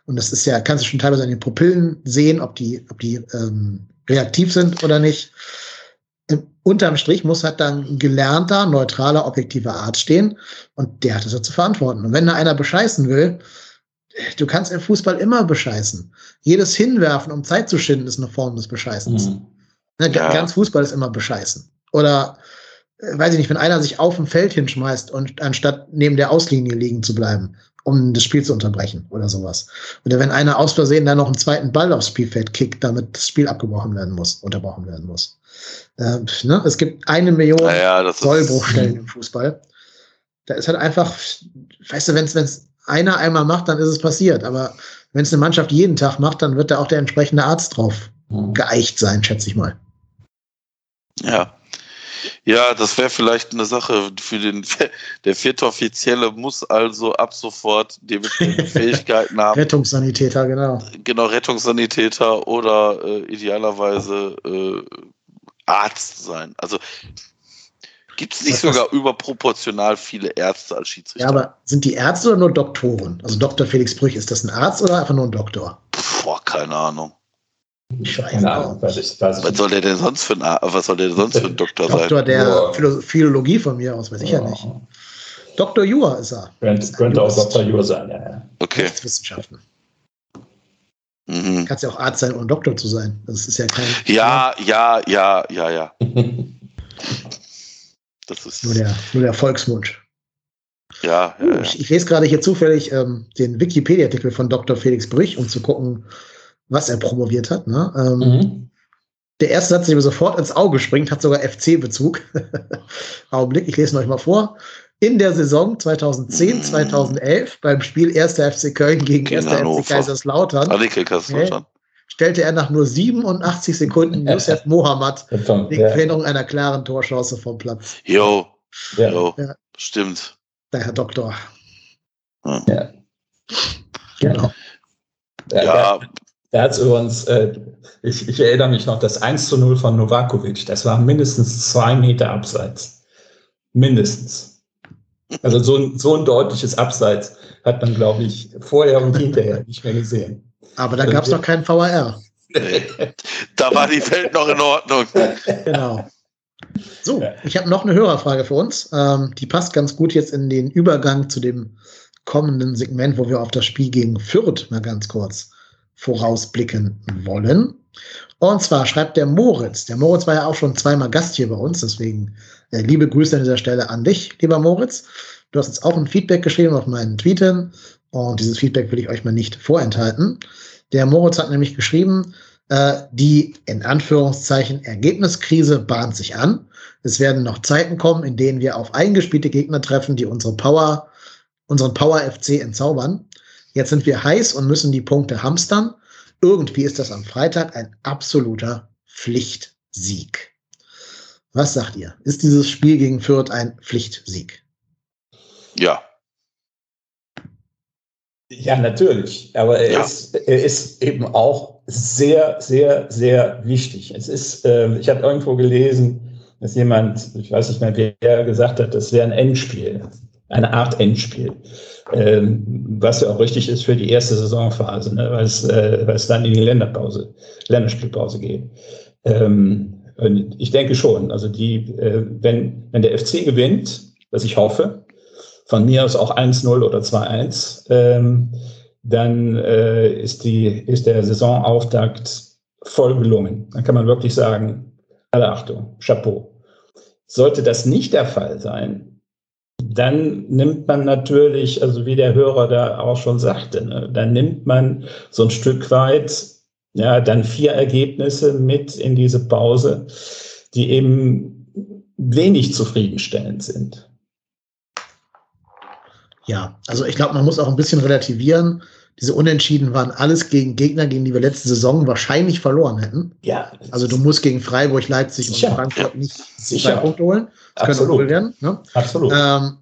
Und das ist ja, kannst du schon teilweise an den Pupillen sehen, ob die, ob die ähm, reaktiv sind oder nicht. Im, unterm Strich muss halt dann ein gelernter, neutraler, objektiver Arzt stehen und der hat das ja zu verantworten. Und wenn da einer bescheißen will, du kannst im Fußball immer bescheißen. Jedes Hinwerfen, um Zeit zu schinden, ist eine Form des Bescheißens. Mhm. Ne, ja. Ganz Fußball ist immer bescheißen. Oder äh, weiß ich nicht, wenn einer sich auf dem Feld hinschmeißt und anstatt neben der Auslinie liegen zu bleiben, um das Spiel zu unterbrechen oder sowas. Oder wenn einer aus Versehen dann noch einen zweiten Ball aufs Spielfeld kickt, damit das Spiel abgebrochen werden muss, unterbrochen werden muss. Äh, ne? Es gibt eine Million naja, Sollbruchstellen im Fußball. Da ist halt einfach, weißt du, wenn es einer einmal macht, dann ist es passiert. Aber wenn es eine Mannschaft jeden Tag macht, dann wird da auch der entsprechende Arzt drauf. Geeicht sein, schätze ich mal. Ja. Ja, das wäre vielleicht eine Sache für den, der vierte Offizielle muss also ab sofort dementsprechende Fähigkeiten haben. Rettungssanitäter, genau. Genau, Rettungssanitäter oder äh, idealerweise äh, Arzt sein. Also gibt es nicht sogar überproportional viele Ärzte als Schiedsrichter? Ja, aber sind die Ärzte oder nur Doktoren? Also Dr. Felix Brüch, ist das ein Arzt oder einfach nur ein Doktor? Boah, keine Ahnung. Ich weiß keine Ahnung, was, soll der denn sonst für ein, was soll der denn sonst für ein Doktor, Doktor sein? Doktor der ja. Philologie von mir aus, weiß ich ja, ja nicht. Dr. Jura ist er. Könnte, könnte auch Dr. Jura sein, ja. ja. Okay. Rechtswissenschaften. Mhm. Kannst ja auch Arzt sein, ohne Doktor zu sein. Das ist ja kein. Ja, ja, ja, ja, ja. das ist nur der, nur der Volksmund. Ja, ja, ja. Ich, ich, lese gerade hier zufällig ähm, den Wikipedia-Artikel von Dr. Felix Brüch, um zu gucken, was er promoviert hat. Ne? Ähm, mhm. Der erste Satz, der mir sofort ins Auge springt, hat sogar FC-Bezug. Augenblick, ich lese ihn euch mal vor. In der Saison 2010, 2011 beim Spiel 1. FC Köln gegen 1. FC Kaiserslautern okay, stellte er nach nur 87 Sekunden Josef Mohammad wegen ja. Verhinderung einer klaren Torchance vom Platz. Jo, ja. jo, ja. stimmt. Der Herr Doktor. Ja. Genau. Ja, er hat übrigens, äh, ich, ich, erinnere mich noch, das 1 zu 0 von Novakovic, das war mindestens zwei Meter abseits. Mindestens. Also so ein, so ein deutliches Abseits hat man, glaube ich, vorher und hinterher nicht mehr gesehen. Aber da gab es noch keinen VAR. da war die Welt noch in Ordnung. Genau. So, ich habe noch eine Hörerfrage für uns. Ähm, die passt ganz gut jetzt in den Übergang zu dem kommenden Segment, wo wir auf das Spiel gegen Fürth mal ganz kurz vorausblicken wollen. Und zwar schreibt der Moritz. Der Moritz war ja auch schon zweimal Gast hier bei uns, deswegen äh, liebe Grüße an dieser Stelle an dich, lieber Moritz. Du hast uns auch ein Feedback geschrieben auf meinen Tweeten und dieses Feedback will ich euch mal nicht vorenthalten. Der Moritz hat nämlich geschrieben, äh, die in Anführungszeichen Ergebniskrise bahnt sich an. Es werden noch Zeiten kommen, in denen wir auf eingespielte Gegner treffen, die unsere Power, unseren Power FC entzaubern. Jetzt sind wir heiß und müssen die Punkte hamstern. Irgendwie ist das am Freitag ein absoluter Pflichtsieg. Was sagt ihr? Ist dieses Spiel gegen Fürth ein Pflichtsieg? Ja. Ja, natürlich. Aber er, ja. Ist, er ist eben auch sehr, sehr, sehr wichtig. Es ist, äh, ich habe irgendwo gelesen, dass jemand, ich weiß nicht mehr, wer gesagt hat, das wäre ein Endspiel, eine Art Endspiel. Ähm, was ja auch richtig ist für die erste Saisonphase, ne, weil, es, äh, weil es dann in die Länderpause, Länderspielpause geht. Ähm, ich denke schon, also die, äh, wenn, wenn der FC gewinnt, was ich hoffe, von mir aus auch 1-0 oder 2-1, ähm, dann äh, ist, die, ist der Saisonauftakt voll gelungen. Dann kann man wirklich sagen, alle Achtung, Chapeau. Sollte das nicht der Fall sein, dann nimmt man natürlich, also wie der Hörer da auch schon sagte, ne, dann nimmt man so ein Stück weit, ja, dann vier Ergebnisse mit in diese Pause, die eben wenig zufriedenstellend sind. Ja, also ich glaube, man muss auch ein bisschen relativieren. Diese Unentschieden waren alles gegen Gegner, gegen die wir letzte Saison wahrscheinlich verloren hätten. Ja. Also du musst gegen Freiburg, Leipzig Sicher. und Frankfurt nicht Sicher. zwei Punkte holen. Das können Absolut. auch werden. Ne? Absolut. Ähm,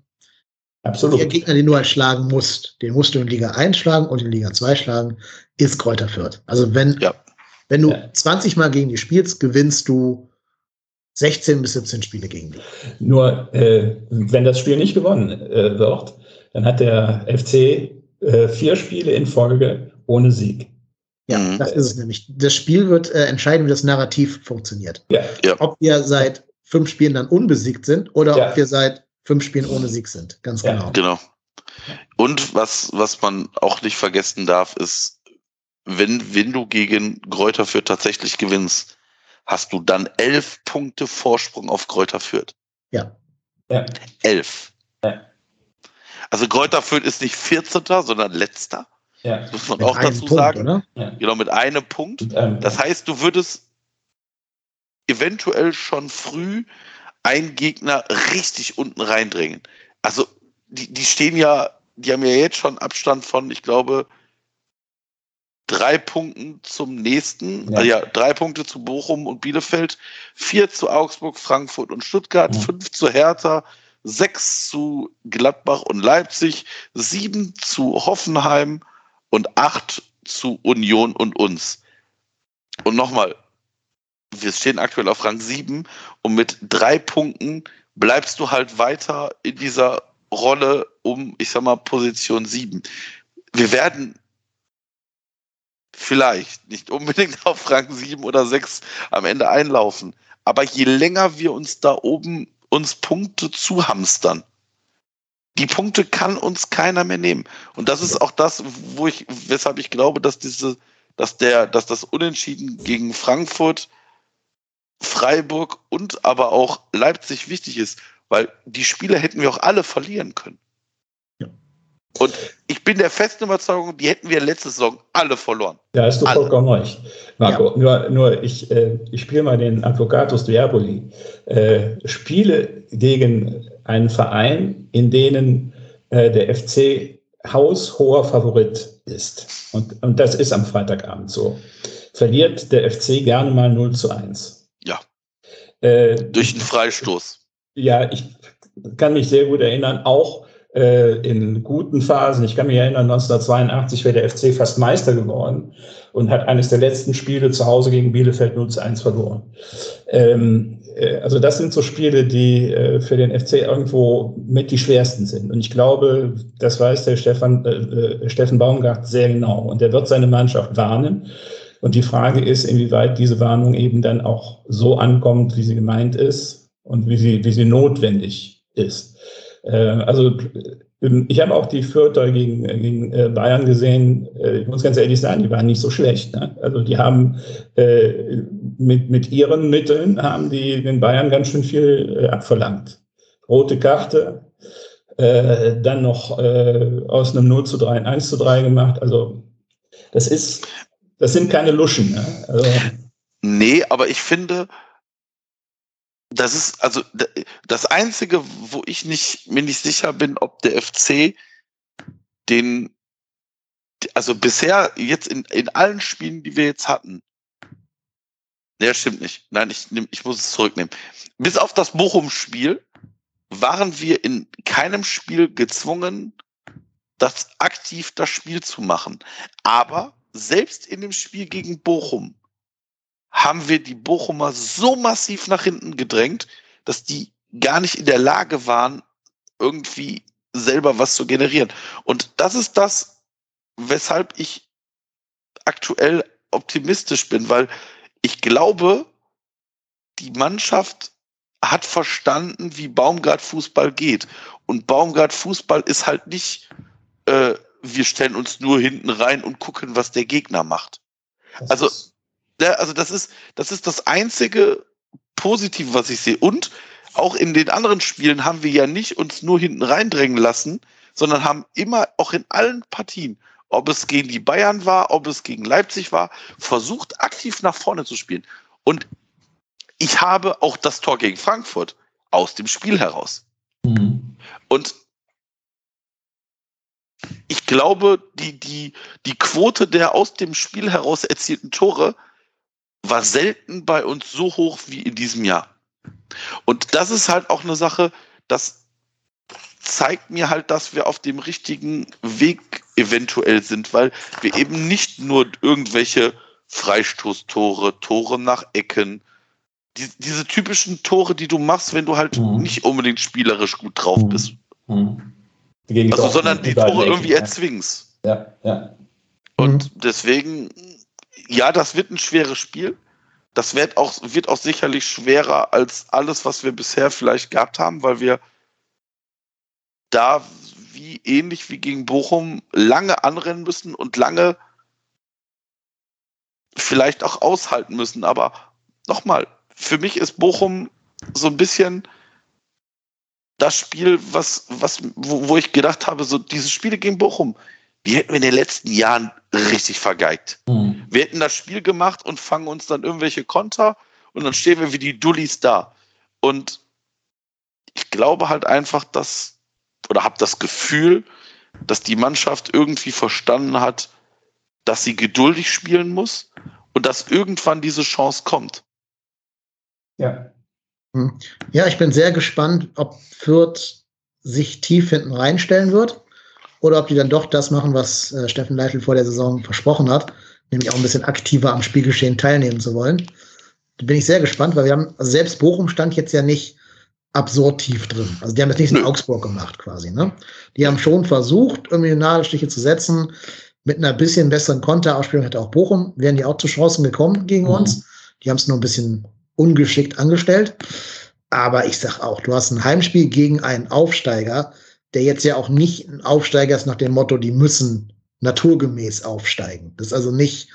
Absolut. der Gegner, den du halt schlagen musst, den musst du in Liga 1 schlagen und in Liga 2 schlagen, ist Kräuter Fürth. Also wenn, Ja. wenn du Ja. 20 Mal gegen die spielst, gewinnst du 16 bis 17 Spiele gegen die. Nur, äh, wenn das Spiel nicht gewonnen äh, wird, dann hat der FC äh, vier Spiele in Folge ohne Sieg. Ja, Mhm. das ist es nämlich. Das Spiel wird äh, entscheiden, wie das Narrativ funktioniert. Ja. Ob wir seit fünf Spielen dann unbesiegt sind oder Ja. ob wir seit fünf Spielen ohne Sieg sind. Ganz Ja. genau. Genau. Und was, was man auch nicht vergessen darf, ist, wenn, wenn du gegen Kräuter Fürth tatsächlich gewinnst, hast du dann elf Punkte Vorsprung auf Kräuter Fürth. Ja. Ja. Elf. Ja. Also Kräuter Fürth ist nicht 14. sondern letzter. Ja. Das muss man Mit auch einem dazu Punkt, sagen. ja. Genau, mit einem Punkt. Und, ähm, Das heißt, du würdest eventuell schon früh einen Gegner richtig unten reindrängen. Also, die, die stehen ja, die haben ja jetzt schon Abstand von, ich glaube, drei Punkten zum nächsten. Ja. Also ja, drei Punkte zu Bochum und Bielefeld, vier zu Augsburg, Frankfurt und Stuttgart, Ja. fünf zu Hertha, sechs zu Gladbach und Leipzig, sieben zu Hoffenheim und acht zu Union und uns. Und nochmal, wir stehen aktuell auf Rang 7 und mit drei Punkten bleibst du halt weiter in dieser Rolle um, ich sag mal, Position 7. Wir werden vielleicht nicht unbedingt auf Rang 7 oder 6 am Ende einlaufen, aber je länger wir uns da oben uns Punkte zuhamstern, die Punkte kann uns keiner mehr nehmen. Und das ist auch das, wo ich, weshalb ich glaube, dass diese, dass der, dass das Unentschieden gegen Frankfurt, Freiburg und aber auch Leipzig wichtig ist, weil die Spiele hätten wir auch alle verlieren können. Ja. Und ich bin der festen Überzeugung, die hätten wir letzte Saison alle verloren. Da hast du Alle. vollkommen recht, Marco. Nur, nur ich, äh, ich spiele mal den Advocatus Diaboli. Äh, spiele gegen einen Verein, in denen äh, der FC haushoher Favorit ist. Und, und das ist am Freitagabend so. Verliert der FC gerne mal 0 zu 1. Ja. Äh, Durch einen Freistoß. ja, ich kann mich sehr gut erinnern, auch äh, in guten Phasen. Ich kann mich erinnern, 1982 wäre der FC fast Meister geworden und hat eines der letzten Spiele zu Hause gegen Bielefeld 0 zu 1 verloren. Ähm, äh, also das sind so Spiele, die äh, für den FC irgendwo mit die schwersten sind. Und ich glaube, das weiß der Stefan, äh, äh, Steffen Baumgart sehr genau. Und er wird seine Mannschaft warnen. Und die Frage ist, inwieweit diese Warnung eben dann auch so ankommt, wie sie gemeint ist und wie sie, wie sie notwendig ist. Äh, also ähm, ich habe auch die Fürther gegen, gegen äh, Bayern gesehen. Äh, ich muss ganz ehrlich sagen, die waren nicht so schlecht. Ne? Also die haben äh, mit, mit ihren Mitteln haben die den Bayern ganz schön viel äh, abverlangt. Rote Karte, äh, dann noch aus einem 0 zu 3 ein 1 zu 3 gemacht. Also das ist, das sind keine Luschen. Ne? Also, Nee, aber ich finde, das ist also das Einzige, wo ich nicht, mir nicht sicher bin, ob der FC den, also bisher jetzt in, in allen Spielen, die wir jetzt hatten, nee, stimmt nicht. Nein, ich, nehm, ich muss es zurücknehmen. Bis auf das Bochum-Spiel waren wir in keinem Spiel gezwungen, das aktiv das Spiel zu machen. Aber selbst in dem Spiel gegen Bochum haben wir die Bochumer so massiv nach hinten gedrängt, dass die gar nicht in der Lage waren, irgendwie selber was zu generieren. Und das ist das, weshalb ich aktuell optimistisch bin, weil ich glaube, die Mannschaft hat verstanden, wie Baumgart Fußball geht. Und Baumgart Fußball ist halt nicht, äh, wir stellen uns nur hinten rein und gucken, was der Gegner macht. das Also- Ja, also das ist, das ist das einzige Positive, was ich sehe. Und auch in den anderen Spielen haben wir ja nicht uns nur hinten reindrängen lassen, sondern haben immer auch in allen Partien, ob es gegen die Bayern war, ob es gegen Leipzig war, versucht aktiv nach vorne zu spielen. Und ich habe auch das Tor gegen Frankfurt aus dem Spiel heraus. Mhm. Und ich glaube, die, die, die Quote der aus dem Spiel heraus erzielten Tore war selten bei uns so hoch wie in diesem Jahr. Und das ist halt auch eine Sache, das zeigt mir halt, dass wir auf dem richtigen Weg eventuell sind, weil wir eben nicht nur irgendwelche Freistoßtore, Tore nach Ecken, die, diese typischen Tore, die du machst, wenn du halt mhm. nicht unbedingt spielerisch gut drauf mhm. bist. Mhm. Also, sondern die Tore irgendwie erzwingst. Ja, ja. Und deswegen, ja, das wird ein schweres Spiel. Das wird auch, wird auch sicherlich schwerer als alles, was wir bisher vielleicht gehabt haben, weil wir da wie ähnlich wie gegen Bochum lange anrennen müssen und lange vielleicht auch aushalten müssen. Aber nochmal, für mich ist Bochum so ein bisschen das Spiel, was, was, wo, wo ich gedacht habe, so diese Spiele gegen Bochum, die hätten wir in den letzten Jahren richtig vergeigt. Mhm. Wir hätten das Spiel gemacht und fangen uns dann irgendwelche Konter und dann stehen wir wie die Dullis da. Und ich glaube halt einfach, dass, oder habe das Gefühl, dass die Mannschaft irgendwie verstanden hat, dass sie geduldig spielen muss und dass irgendwann diese Chance kommt. Ja. Hm. Ja, ich bin sehr gespannt, ob Fürth sich tief hinten reinstellen wird oder ob die dann doch das machen, was äh, Steffen Leitl vor der Saison versprochen hat, nämlich auch ein bisschen aktiver am Spielgeschehen teilnehmen zu wollen. Da bin ich sehr gespannt, weil wir haben, also selbst Bochum stand jetzt ja nicht absurd tief drin. Also die haben das nicht in Augsburg gemacht quasi. Ne? Die haben schon versucht, irgendwie Nadelstiche zu setzen. Mit einer bisschen besseren Konterausspielung hätte auch Bochum, wären die auch zu Chancen gekommen gegen mhm. uns. Die haben es nur ein bisschen ungeschickt angestellt. Aber ich sag auch, du hast ein Heimspiel gegen einen Aufsteiger, der jetzt ja auch nicht ein Aufsteiger ist nach dem Motto, die müssen naturgemäß aufsteigen. Das ist also nicht,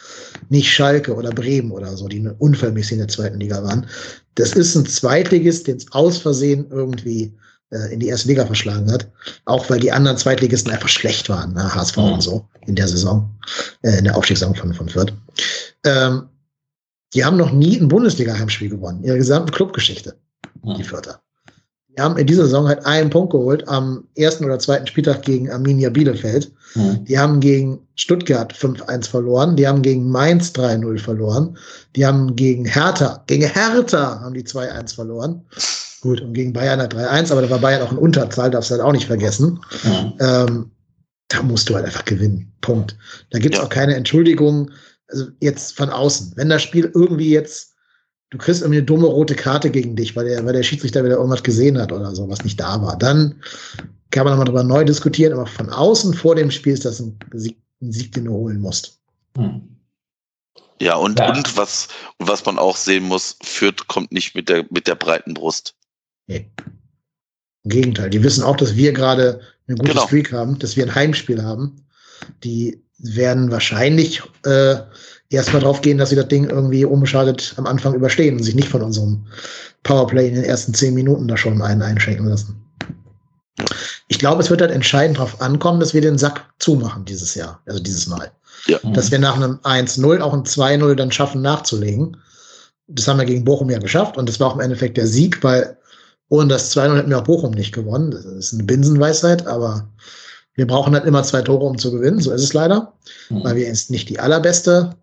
nicht Schalke oder Bremen oder so, die unfallmäßig in der zweiten Liga waren. Das ist ein Zweitligist, den es aus Versehen irgendwie äh, in die erste Liga verschlagen hat. Auch weil die anderen Zweitligisten einfach schlecht waren, ne? HSV und so, in der Saison, äh, in der Aufstiegssaison von, von Fürth. Ähm, die haben noch nie ein Bundesliga-Heimspiel gewonnen, ihre gesamte Clubgeschichte, die Fürther. Die haben in dieser Saison halt einen Punkt geholt am ersten oder zweiten Spieltag gegen Arminia Bielefeld. Mhm. Die haben gegen Stuttgart 5-1 verloren. Die haben gegen Mainz 3-0 verloren. Die haben gegen Hertha, gegen Hertha haben die 2-1 verloren. Gut, und gegen Bayern hat 3-1, aber da war Bayern auch in Unterzahl, darfst du halt auch nicht vergessen. Mhm. Ähm, da musst du halt einfach gewinnen. Punkt. Da gibt es ja. auch keine Entschuldigung, also jetzt von außen. Wenn das Spiel irgendwie jetzt du kriegst irgendwie eine dumme rote Karte gegen dich, weil der, weil der Schiedsrichter wieder irgendwas gesehen hat oder so, was nicht da war. Dann kann man nochmal drüber neu diskutieren, aber von außen vor dem Spiel ist das ein Sieg, ein Sieg den du holen musst. Hm. Ja, und, ja. und was, was man auch sehen muss, Fürth kommt nicht mit der, mit der breiten Brust. Nee. Im Gegenteil, die wissen auch, dass wir gerade eine gute genau. Streak haben, dass wir ein Heimspiel haben. Die werden wahrscheinlich äh, erstmal drauf gehen, dass sie das Ding irgendwie unbeschadet am Anfang überstehen und sich nicht von unserem Powerplay in den ersten zehn Minuten da schon einen einschenken lassen. Ich glaube, es wird halt entscheidend darauf ankommen, dass wir den Sack zumachen dieses Jahr, also dieses Mal. Ja. Dass wir nach einem 1-0 auch ein 2-0 dann schaffen nachzulegen. Das haben wir gegen Bochum ja geschafft und das war auch im Endeffekt der Sieg, weil ohne das 2-0 hätten wir auch Bochum nicht gewonnen. Das ist eine Binsenweisheit, aber wir brauchen halt immer zwei Tore, um zu gewinnen. So ist es leider, mhm. weil wir jetzt nicht die allerbeste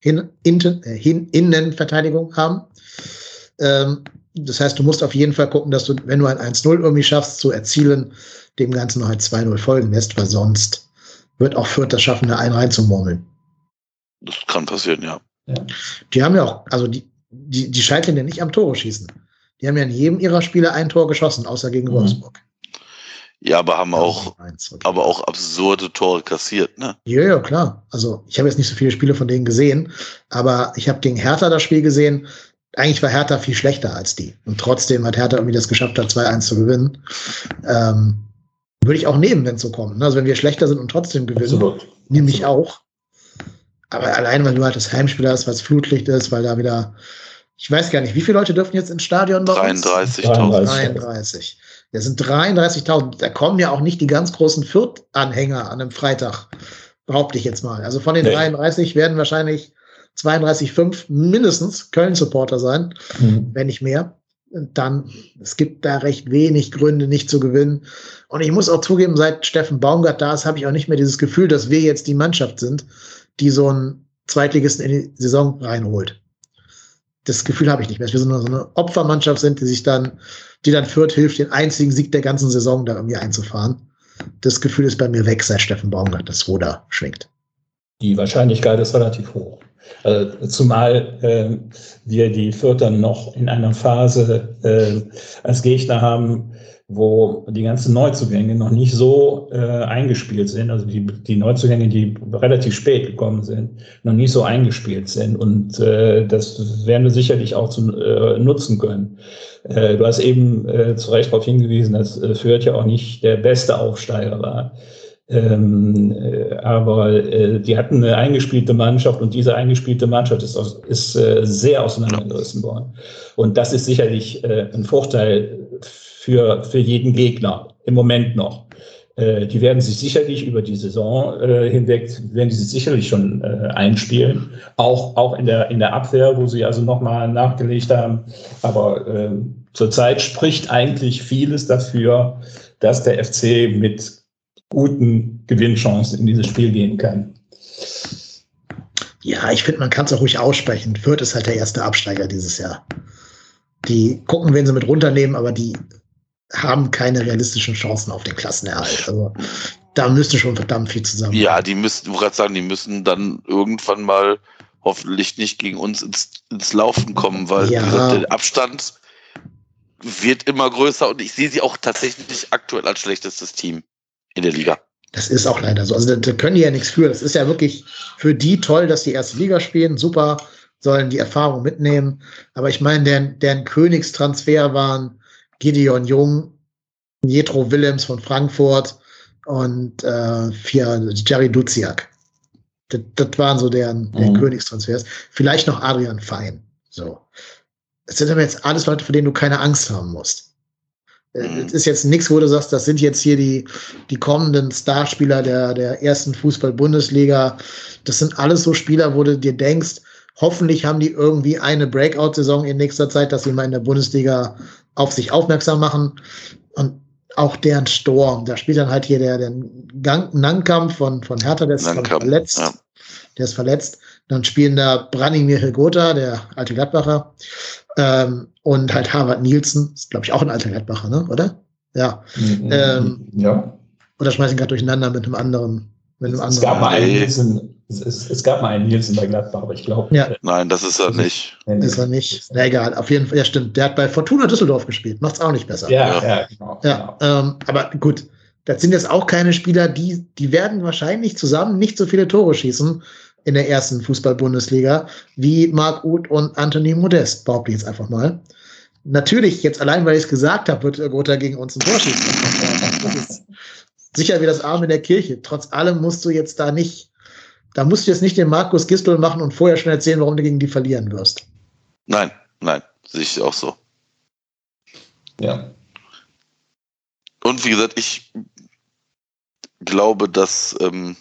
hin, in, äh, hin, Innenverteidigung haben. Ähm, das heißt, du musst auf jeden Fall gucken, dass du, wenn du ein 1-0 irgendwie schaffst, zu erzielen, dem Ganzen noch ein 2-0 folgen lässt, weil sonst wird auch Fürth das schaffen, da einen reinzumurmeln. Das kann passieren, ja. ja. Die haben ja auch, also die, die, die scheitern ja nicht am Tore schießen. Die haben ja in jedem ihrer Spiele ein Tor geschossen, außer gegen mhm. Wolfsburg. Ja, aber haben auch, aber auch absurde Tore kassiert, ne? Ja, ja, klar. Also ich habe jetzt nicht so viele Spiele von denen gesehen, aber ich habe gegen Hertha das Spiel gesehen. Eigentlich war Hertha viel schlechter als die. Und trotzdem hat Hertha irgendwie das geschafft, da 2-1 zu gewinnen. Ähm, würde ich auch nehmen, wenn es so kommt. Ne? Also wenn wir schlechter sind und trotzdem gewinnen, nehme ich auch. Aber allein, weil du halt das Heimspiel hast, was Flutlicht ist, weil da wieder, ich weiß gar nicht, wie viele Leute dürfen jetzt ins Stadion bei 33.000. 33. Das sind 33.000. Da kommen ja auch nicht die ganz großen Fürth-Anhänger an einem Freitag, behaupte ich jetzt mal. Also von den nee. 33 werden wahrscheinlich 32,5 mindestens Köln-Supporter sein, mhm. wenn nicht mehr. dann, es gibt da recht wenig Gründe, nicht zu gewinnen. Und ich muss auch zugeben, seit Steffen Baumgart da ist, habe ich auch nicht mehr dieses Gefühl, dass wir jetzt die Mannschaft sind, die so einen Zweitligisten in die Saison reinholt. Das Gefühl habe ich nicht mehr, dass wir so eine, so eine Opfermannschaft sind, die sich dann, die dann führt, hilft, den einzigen Sieg der ganzen Saison da irgendwie einzufahren. Das Gefühl ist bei mir weg, seit Steffen Baumgart das Ruder schwingt. Die Wahrscheinlichkeit ist relativ hoch. Also, zumal äh, wir die Vierter noch in einer Phase äh, als Gegner haben, wo die ganzen Neuzugänge noch nicht so äh, eingespielt sind, also die, die Neuzugänge, die relativ spät gekommen sind, noch nicht so eingespielt sind. Und äh, das werden wir sicherlich auch zu, äh, nutzen können. Äh, du hast eben äh, zu Recht darauf hingewiesen, dass äh, Fürth ja auch nicht der beste Aufsteiger war. Ähm, äh, aber äh, die hatten eine eingespielte Mannschaft und diese eingespielte Mannschaft ist, aus, ist äh, sehr auseinandergerissen worden. Und das ist sicherlich äh, ein Vorteil für, für jeden Gegner im Moment noch. Äh, die werden sich sicherlich über die Saison äh, hinweg, werden die sich sicherlich schon äh, einspielen. Auch, auch in, der, in der Abwehr, wo sie also nochmal nachgelegt haben. Aber äh, zurzeit spricht eigentlich vieles dafür, dass der FC mit guten Gewinnchancen in dieses Spiel gehen kann. Ja, ich finde, man kann es auch ruhig aussprechen. Fürth ist halt der erste Absteiger dieses Jahr. Die gucken, wen sie mit runternehmen, aber die haben keine realistischen Chancen auf den Klassenerhalt. Also da müsste schon verdammt viel zusammen. Ja, die müssen, ich gerade sagen, die müssen dann irgendwann mal hoffentlich nicht gegen uns ins, ins Laufen kommen, weil Ja. gesagt, der Abstand wird immer größer und ich sehe sie auch tatsächlich aktuell als schlechtestes Team in der Liga. Das ist auch leider so. Also da, da können die ja nichts für. Das ist ja wirklich für die toll, dass die erste Liga spielen. Super, sollen die Erfahrung mitnehmen. Aber ich meine, deren, deren Königstransfer waren Gideon Jung, Jetro Willems von Frankfurt und äh, vier, Jerry Duziak. Das, das waren so deren, deren Mhm. Königstransfers. Vielleicht noch Adrian Fein. So. Das sind aber jetzt alles Leute, vor denen du keine Angst haben musst. Äh, Mhm. Das ist jetzt nichts, wo du sagst, das sind jetzt hier die, die kommenden Starspieler der, der ersten Fußball-Bundesliga. Das sind alles so Spieler, wo du dir denkst, hoffentlich haben die irgendwie eine Breakout-Saison in nächster Zeit, dass sie mal in der Bundesliga auf sich aufmerksam machen. Und auch deren Sturm, da spielt dann halt hier der, der Gang, Nankamp von, von Hertha, der ist Nankamp, verletzt. ja. Der ist verletzt. Dann spielen da Branimir Hilgota, der alte Gladbacher, ähm, und halt Harvard Nielsen, ist glaube ich auch ein alter Gladbacher, ne? oder? Ja. Ähm, ja. Oder schmeißen gerade durcheinander mit einem anderen. Mit einem Es anderen. gab mal einen es, es, es gab mal einen Nielsen bei Gladbach, aber ich glaube. Ja. Nein, das ist er nicht. ist er nicht. Na egal, auf jeden Fall, ja stimmt. Der hat bei Fortuna Düsseldorf gespielt, macht's auch nicht besser. Ja, Ja. ja, genau. Ja, ähm, aber gut, das sind jetzt auch keine Spieler, die, die werden wahrscheinlich zusammen nicht so viele Tore schießen in der ersten Fußball-Bundesliga wie Marc Uth und Anthony Modest, behaupte ich jetzt einfach mal. Natürlich, jetzt allein, weil ich es gesagt habe, wird Gotha gegen uns ein Tor schießen. Das ist sicher wie das Arm in der Kirche. Trotz allem musst du jetzt da nicht, da musst du jetzt nicht den Markus Gistel machen und vorher schon erzählen, warum du gegen die verlieren wirst. Nein, nein, sehe ich auch so. ja. Und wie gesagt, ich glaube, dass ähm,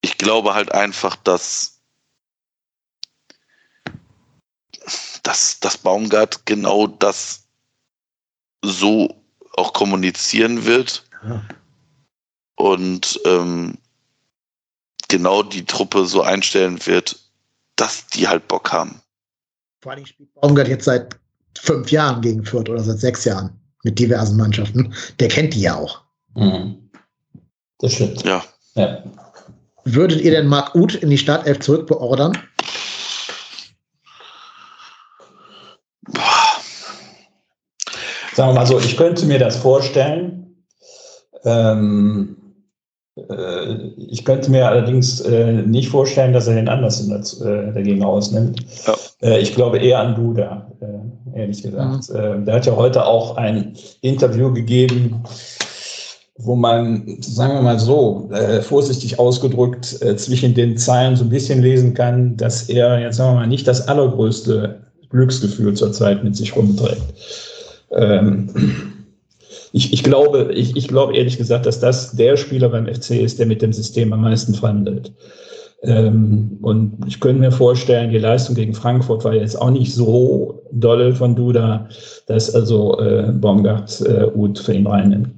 ich glaube halt einfach, dass dass, dass Baumgart genau das so auch kommunizieren wird Ja. und ähm, genau die Truppe so einstellen wird, dass die halt Bock haben. Vor allem spielt Baumgart jetzt seit fünf Jahren gegen Fürth oder seit sechs Jahren mit diversen Mannschaften. Der kennt die ja auch. Mhm. Das stimmt. Ja, Ja. Würdet ihr denn Marc Uth in die Startelf zurückbeordern? Sagen wir mal so, ich könnte mir das vorstellen. Ähm, äh, ich könnte mir allerdings äh, nicht vorstellen, dass er den Andersen dazu, äh, dagegen ausnimmt. Ja. Äh, ich glaube eher an Duda, äh, ehrlich gesagt. Äh, der hat ja heute auch ein Interview gegeben, wo man, sagen wir mal so, äh, vorsichtig ausgedrückt, äh, zwischen den Zeilen so ein bisschen lesen kann, dass er jetzt sagen wir mal nicht das allergrößte Glücksgefühl zurzeit mit sich rumträgt. Ähm, ich, ich, glaube, ich, ich glaube ehrlich gesagt, dass das der Spieler beim FC ist, der mit dem System am meisten verhandelt. Ähm, und ich könnte mir vorstellen, die Leistung gegen Frankfurt war jetzt auch nicht so dolle von Duda, dass also äh, Baumgart äh, Uth für ihn reinnimmt.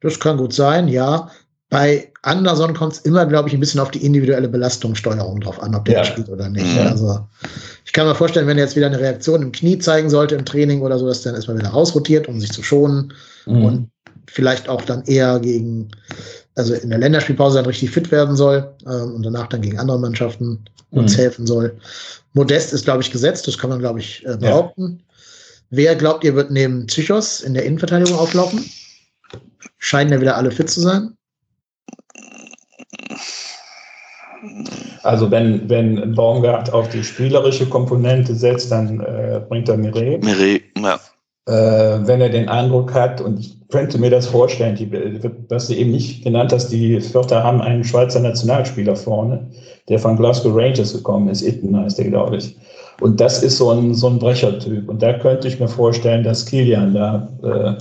Das kann gut sein, ja. Bei Anderson kommt es immer, glaube ich, ein bisschen auf die individuelle Belastungssteuerung drauf an, ob der Ja. spielt oder nicht. Ja. Also ich kann mir vorstellen, wenn er jetzt wieder eine Reaktion im Knie zeigen sollte im Training oder so, dass er dann erstmal wieder rausrotiert, um sich zu schonen Mhm. und vielleicht auch dann eher gegen, also in der Länderspielpause dann richtig fit werden soll ähm, und danach dann gegen andere Mannschaften uns Mhm. helfen soll. Modest ist, glaube ich, gesetzt, das kann man, glaube ich, äh, behaupten. Wer glaubt ihr, wird neben Psychos in der Innenverteidigung auflaufen? Scheinen ja wieder alle fit zu sein. Also wenn, wenn Baumgart auf die spielerische Komponente setzt, dann äh, bringt er Mireille. Mire, ja. Äh, wenn er den Eindruck hat, und ich könnte mir das vorstellen, die, was du eben nicht genannt hast, die Vierter haben einen Schweizer Nationalspieler vorne, der von Glasgow Rangers gekommen ist, Itten heißt der, glaube ich. Und das ist so ein, so ein Brechertyp. Und da könnte ich mir vorstellen, dass Kilian da äh,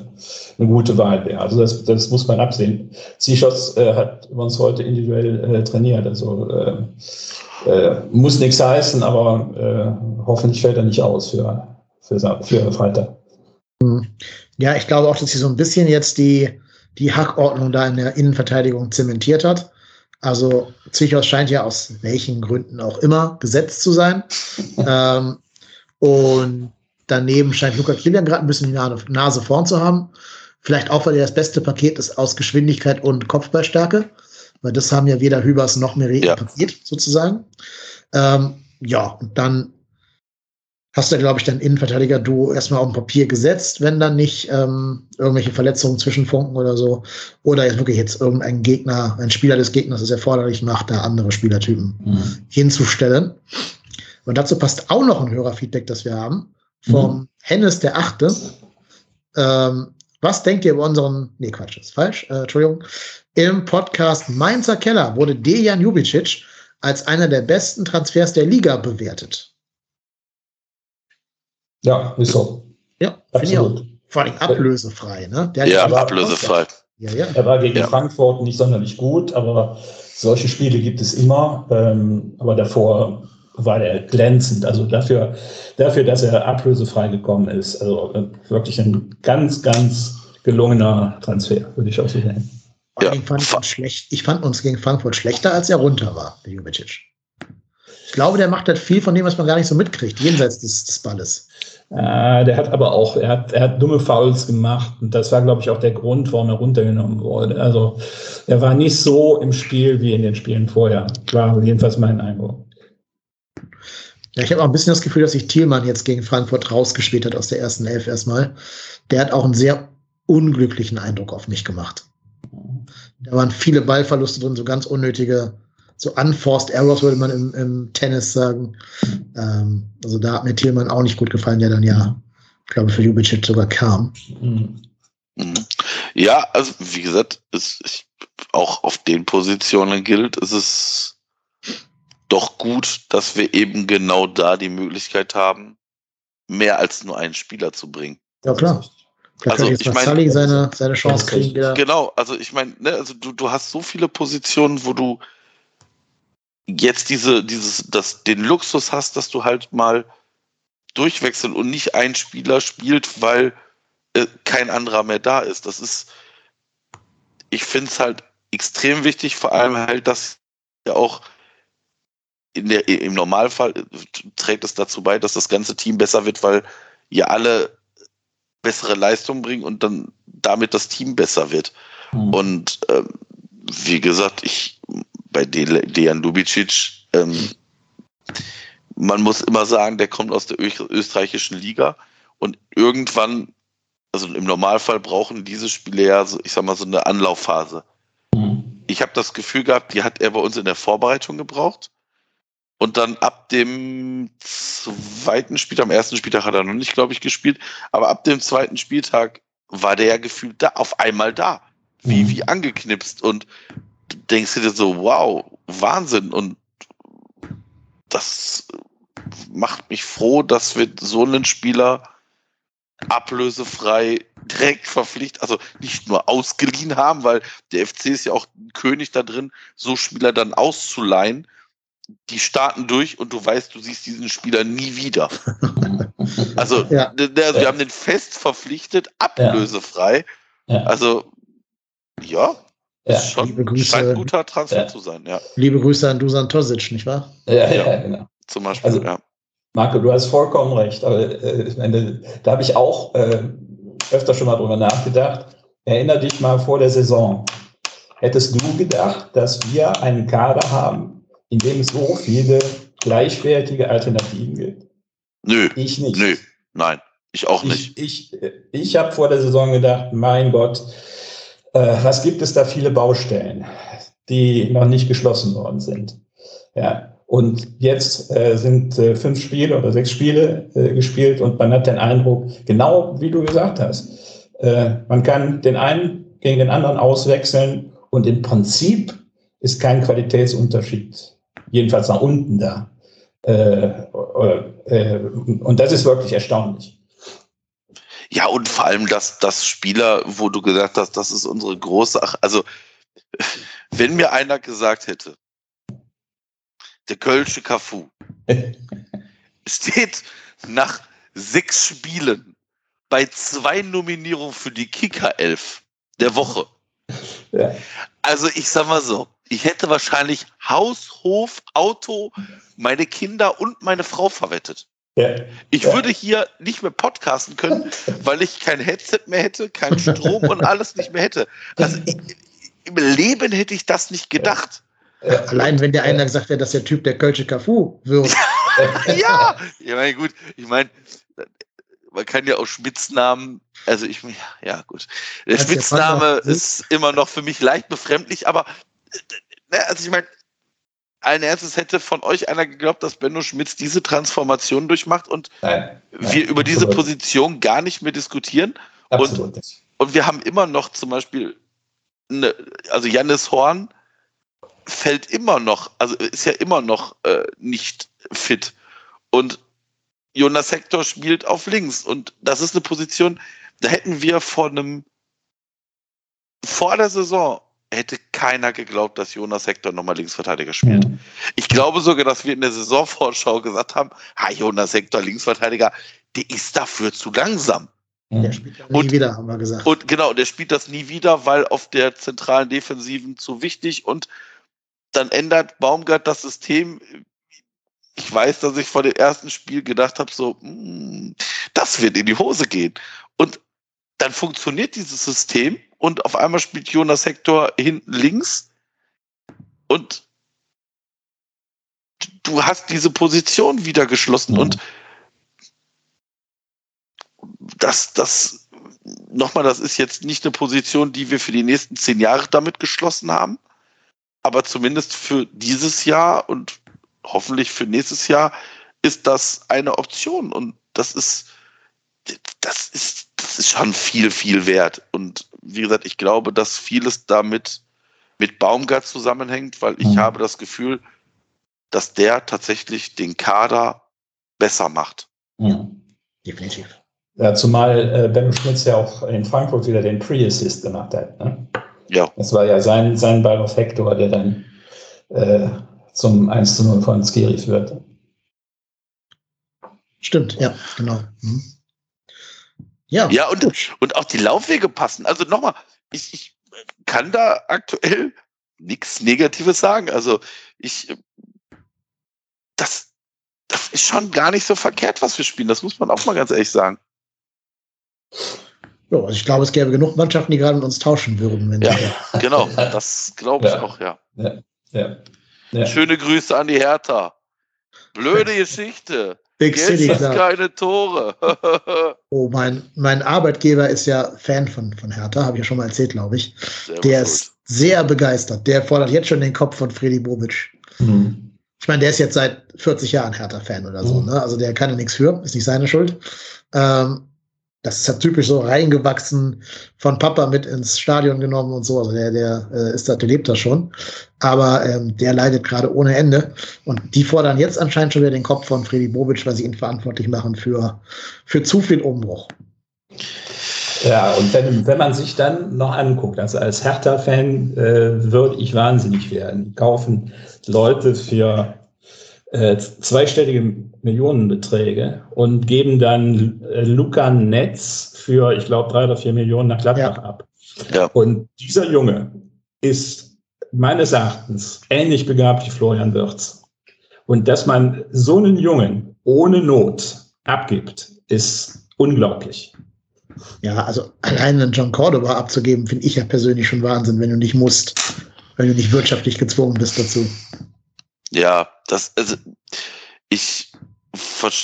eine gute Wahl wäre. Also das, das muss man absehen. Sichos äh, hat uns heute individuell äh, trainiert. Also äh, äh, muss nichts heißen, aber äh, hoffentlich fällt er nicht aus für, für, für Freitag. Ja, ich glaube auch, dass sie so ein bisschen jetzt die, die Hackordnung da in der Innenverteidigung zementiert hat. Also Zichos scheint ja aus welchen Gründen auch immer gesetzt zu sein. ähm, und daneben scheint Luca Kilian gerade ein bisschen die Nase, vorn zu haben. Vielleicht auch, weil er das beste Paket ist aus Geschwindigkeit und Kopfballstärke. Weil das haben ja weder Hübers noch Meret Ja. Paket sozusagen. Ähm, ja, und dann hast du, glaube ich, dein Innenverteidiger-Duo erstmal auf dem Papier gesetzt, wenn dann nicht ähm, irgendwelche Verletzungen zwischenfunken oder so. Oder jetzt wirklich jetzt irgendein Gegner, ein Spieler des Gegners es erforderlich macht, da andere Spielertypen hinzustellen. Und dazu passt auch noch ein Hörerfeedback, das wir haben, vom Hennes der Achte. Ähm, was denkt ihr über unseren, nee, Quatsch, ist falsch, äh, Entschuldigung. Im Podcast Mainzer Keller wurde Dejan Jubicic als einer der besten Transfers der Liga bewertet. Ja, ist so. Ja, finde ich auch. Absolut. Vor allem ablösefrei, ne? Der Ja, aber- ablösefrei. Ja, ja. Er war gegen Ja. Frankfurt nicht sonderlich gut, aber solche Spiele gibt es immer. Ähm, aber davor war er glänzend. Also dafür, dafür, dass er ablösefrei gekommen ist. Also äh, wirklich ein ganz, ganz gelungener Transfer, würde ich auch so sehen. Vor Ja, allem fand ich, fa- uns schlecht, ich fand uns gegen Frankfurt schlechter, als er runter war, der Jubicic. Ich glaube, der macht halt viel von dem, was man gar nicht so mitkriegt, jenseits des, des Balles. Äh, der hat aber auch, er hat, er hat dumme Fouls gemacht und das war, glaube ich, auch der Grund, warum er runtergenommen wurde. Also er war nicht so im Spiel wie in den Spielen vorher. War jedenfalls mein Eindruck. Ja, ich habe auch ein bisschen das Gefühl, dass sich Thielmann jetzt gegen Frankfurt rausgespielt hat aus der ersten Elf erstmal. Der hat auch einen sehr unglücklichen Eindruck auf mich gemacht. Da waren viele Ballverluste drin, so ganz unnötige, so unforced errors, würde man im, im Tennis sagen. Ähm, also da hat mir Thielmann auch nicht gut gefallen, der dann ja, ich glaube, für Jubicic sogar kam. Mhm. Ja, also wie gesagt, es, ich, auch auf den Positionen gilt, ist es doch gut, dass wir eben genau da die Möglichkeit haben, mehr als nur einen Spieler zu bringen. Ja, klar. Vielleicht Also, ich meine- Sully seine, seine Chance kriegen. Genau, also ich meine, ne, also du, du hast so viele Positionen, wo du jetzt diese, dieses, das, den Luxus hast, dass du halt mal durchwechseln und nicht ein Spieler spielt, weil äh, kein anderer mehr da ist. Das ist, ich finde es halt extrem wichtig, vor allem halt, dass ja auch in der, im Normalfall äh, trägt es dazu bei, dass das ganze Team besser wird, weil ja alle bessere Leistung bringen und dann damit das Team besser wird. Mhm. Und ähm, wie gesagt, ich bei De Dejan Lubicic, ähm, man muss immer sagen, der kommt aus der österreichischen Liga und irgendwann, also im Normalfall brauchen diese Spiele ja, so, ich sag mal, so eine Anlaufphase. Mhm. Ich habe das Gefühl gehabt, die hat er bei uns in der Vorbereitung gebraucht. Und dann ab dem zweiten Spieltag, am ersten Spieltag hat er noch nicht, glaube ich, gespielt, aber ab dem zweiten Spieltag war der ja gefühlt da, auf einmal da. Wie, Mhm. wie angeknipst. Und du denkst dir so, wow, Wahnsinn. Und das macht mich froh, dass wir so einen Spieler ablösefrei direkt verpflichtet, also nicht nur ausgeliehen haben, weil der FC ist ja auch ein König da drin, so Spieler dann auszuleihen. Die starten durch und du weißt, du siehst diesen Spieler nie wieder. Also, Ja. der, wir haben den fest verpflichtet, ablösefrei. Ja. Also, ja, Ja. ist schon Liebe Grüße. scheint ein guter Transfer Ja. zu sein, ja. Liebe Grüße an Dusan Tosic, nicht wahr? Ja, Ja. ja, genau. Zum Beispiel, Also- ja. Marco, du hast vollkommen recht. Aber äh, ich meine, da habe ich auch äh, öfter schon mal drüber nachgedacht. Erinner dich mal vor der Saison. Hättest du gedacht, dass wir einen Kader haben, in dem es so viele gleichwertige Alternativen gibt? Nö, Ich nicht. nö, nein, ich auch nicht. Ich, ich, ich habe vor der Saison gedacht, mein Gott, äh, was gibt es da viele Baustellen, die noch nicht geschlossen worden sind. Ja. Und jetzt äh, sind äh, fünf Spiele oder sechs Spiele äh, gespielt und man hat den Eindruck, genau wie du gesagt hast, äh, man kann den einen gegen den anderen auswechseln und im Prinzip ist kein Qualitätsunterschied, jedenfalls nach unten da. Äh, äh, und das ist wirklich erstaunlich. Ja, und vor allem, dass das Spieler, wo du gesagt hast, das ist unsere große, Ach- also wenn mir einer gesagt hätte, der Kölsche Cafu steht nach sechs Spielen bei zwei Nominierungen für die Kicker-Elf der Woche. Ja. Also ich sag mal so, ich hätte wahrscheinlich Haus, Hof, Auto, meine Kinder und meine Frau verwettet. Ja. Ich Ja. würde hier nicht mehr podcasten können, weil ich kein Headset mehr hätte, kein Strom und alles nicht mehr hätte. Also im Leben hätte ich das nicht gedacht. Allein wenn der einer gesagt wäre, dass der Typ der Kölsche Cafu wird. Ja, ich meine, gut, ich meine, man kann ja auch Spitznamen, also ich, ja gut, der Spitzname ist immer noch für mich leicht befremdlich, aber äh, ne, also ich meine, allen Ernstes hätte von euch einer geglaubt, dass Benno Schmitz diese Transformation durchmacht und Nein, wir über diese absolut. Position gar nicht mehr diskutieren. Absolut nicht. Und wir haben immer noch zum Beispiel, ne, also Jannis Horn fällt immer noch, also ist ja immer noch äh, nicht fit. Und Jonas Hector spielt auf links. Und das ist eine Position, da hätten wir vor einem, vor der Saison hätte keiner geglaubt, dass Jonas Hector nochmal Linksverteidiger spielt. Mhm. Ich glaube sogar, dass wir in der Saisonvorschau gesagt haben, ha, Jonas Hector, Linksverteidiger, der ist dafür zu langsam. Der Mhm. spielt ja nie Und- wieder, haben wir gesagt. Und genau, der spielt das nie wieder, weil auf der zentralen Defensiven zu wichtig und dann ändert Baumgart das System. Ich weiß, dass ich vor dem ersten Spiel gedacht habe, so, mm, das wird in die Hose gehen. Und dann funktioniert dieses System und auf einmal spielt Jonas Hector hinten links und du hast diese Position wieder geschlossen Mhm. und das, das, nochmal, das ist jetzt nicht eine Position, die wir für die nächsten zehn Jahre damit geschlossen haben, aber zumindest für dieses Jahr und hoffentlich für nächstes Jahr ist das eine Option und das ist, das ist, das ist schon viel, viel wert. Und wie gesagt, ich glaube, dass vieles damit mit Baumgart zusammenhängt, weil ich Mhm. habe das Gefühl, dass der tatsächlich den Kader besser macht. Mhm. Definitiv. Ja, zumal äh, Benno Schmitz ja auch in Frankfurt wieder den Pre-Assist gemacht hat. Ne? Ja. Das war ja sein, sein Ball auf Hector, der dann äh, zum 1 zu 0 von Skiri führte. Stimmt, ja, genau. Mhm. Ja, Ja, und, und auch die Laufwege passen. Also nochmal, ich, ich kann da aktuell nichts Negatives sagen. Also ich, das, das ist schon gar nicht so verkehrt, was wir spielen. Das muss man auch mal ganz ehrlich sagen. Ja, also ich glaube, es gäbe genug Mannschaften, die gerade mit uns tauschen würden. Wenn Ja. sie, Genau, das glaube ich Ja. auch, ja. Ja. Ja. Schöne Grüße an die Hertha. Blöde Geschichte. Big Geld City Club. keine Tore. Oh, mein, mein Arbeitgeber ist ja Fan von, von Hertha, habe ich ja schon mal erzählt, glaube ich. Selber Der schuld. ist sehr begeistert. Der fordert jetzt schon den Kopf von Freddy Bobic. Mhm. Ich meine, der ist jetzt seit 40 Jahren Hertha-Fan oder so, Mhm. ne? Also der kann ja nichts für, ist nicht seine Schuld. Ähm, das ist ja typisch so reingewachsen, von Papa mit ins Stadion genommen und so. Also der, der äh, ist da, der lebt da schon. Aber ähm, der leidet gerade ohne Ende. Und die fordern jetzt anscheinend schon wieder den Kopf von Freddy Bobic, weil sie ihn verantwortlich machen für, für zu viel Umbruch. Ja, und wenn, wenn man sich dann noch anguckt, also als Hertha-Fan äh, würde ich wahnsinnig werden. Kaufen Leute für äh, zweistellige Millionenbeträge und geben dann äh, Luca Netz für, ich glaube, drei oder vier Millionen nach Gladbach ja. ab. Ja. Und dieser Junge ist meines Erachtens ähnlich begabt wie Florian Wirtz. Und dass man so einen Jungen ohne Not abgibt, ist unglaublich. Ja, also allein einen John Cordoba abzugeben, finde ich ja persönlich schon Wahnsinn, wenn du nicht musst, wenn du nicht wirtschaftlich gezwungen bist dazu. Ja, das, also ich,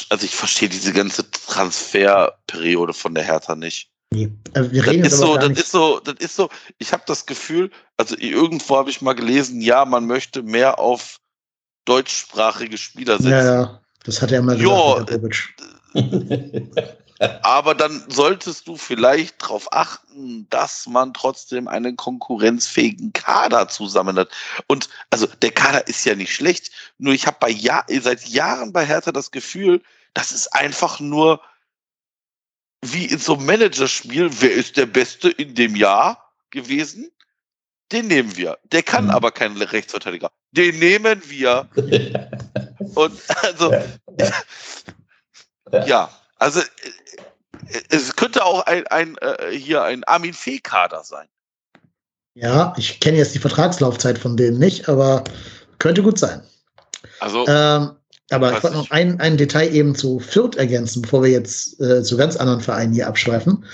also ich verstehe diese ganze Transferperiode von der Hertha nicht. Nee. Also wir reden das ist so, das ist so, das ist so, ich habe das Gefühl, also irgendwo habe ich mal gelesen, ja, man möchte mehr auf deutschsprachige Spieler setzen. Ja, ja. das hat er mal gesagt. Ja, Aber dann solltest du vielleicht darauf achten, dass man trotzdem einen konkurrenzfähigen Kader zusammen hat. Und also der Kader ist ja nicht schlecht, nur ich habe bei Jahr, seit Jahren bei Hertha das Gefühl, das ist einfach nur wie in so einem Managerspiel, wer ist der Beste in dem Jahr gewesen? Den nehmen wir. Der kann mhm. aber keinen Rechtsverteidiger. Den nehmen wir. Und also ja. ja. Also es könnte auch ein, ein äh, hier ein Armin Fee-Kader sein. Ja, ich kenne jetzt die Vertragslaufzeit von denen nicht, aber könnte gut sein. Also, ähm, aber ich wollte noch ein, ein Detail eben zu Fürth ergänzen, bevor wir jetzt äh, zu ganz anderen Vereinen hier abschweifen.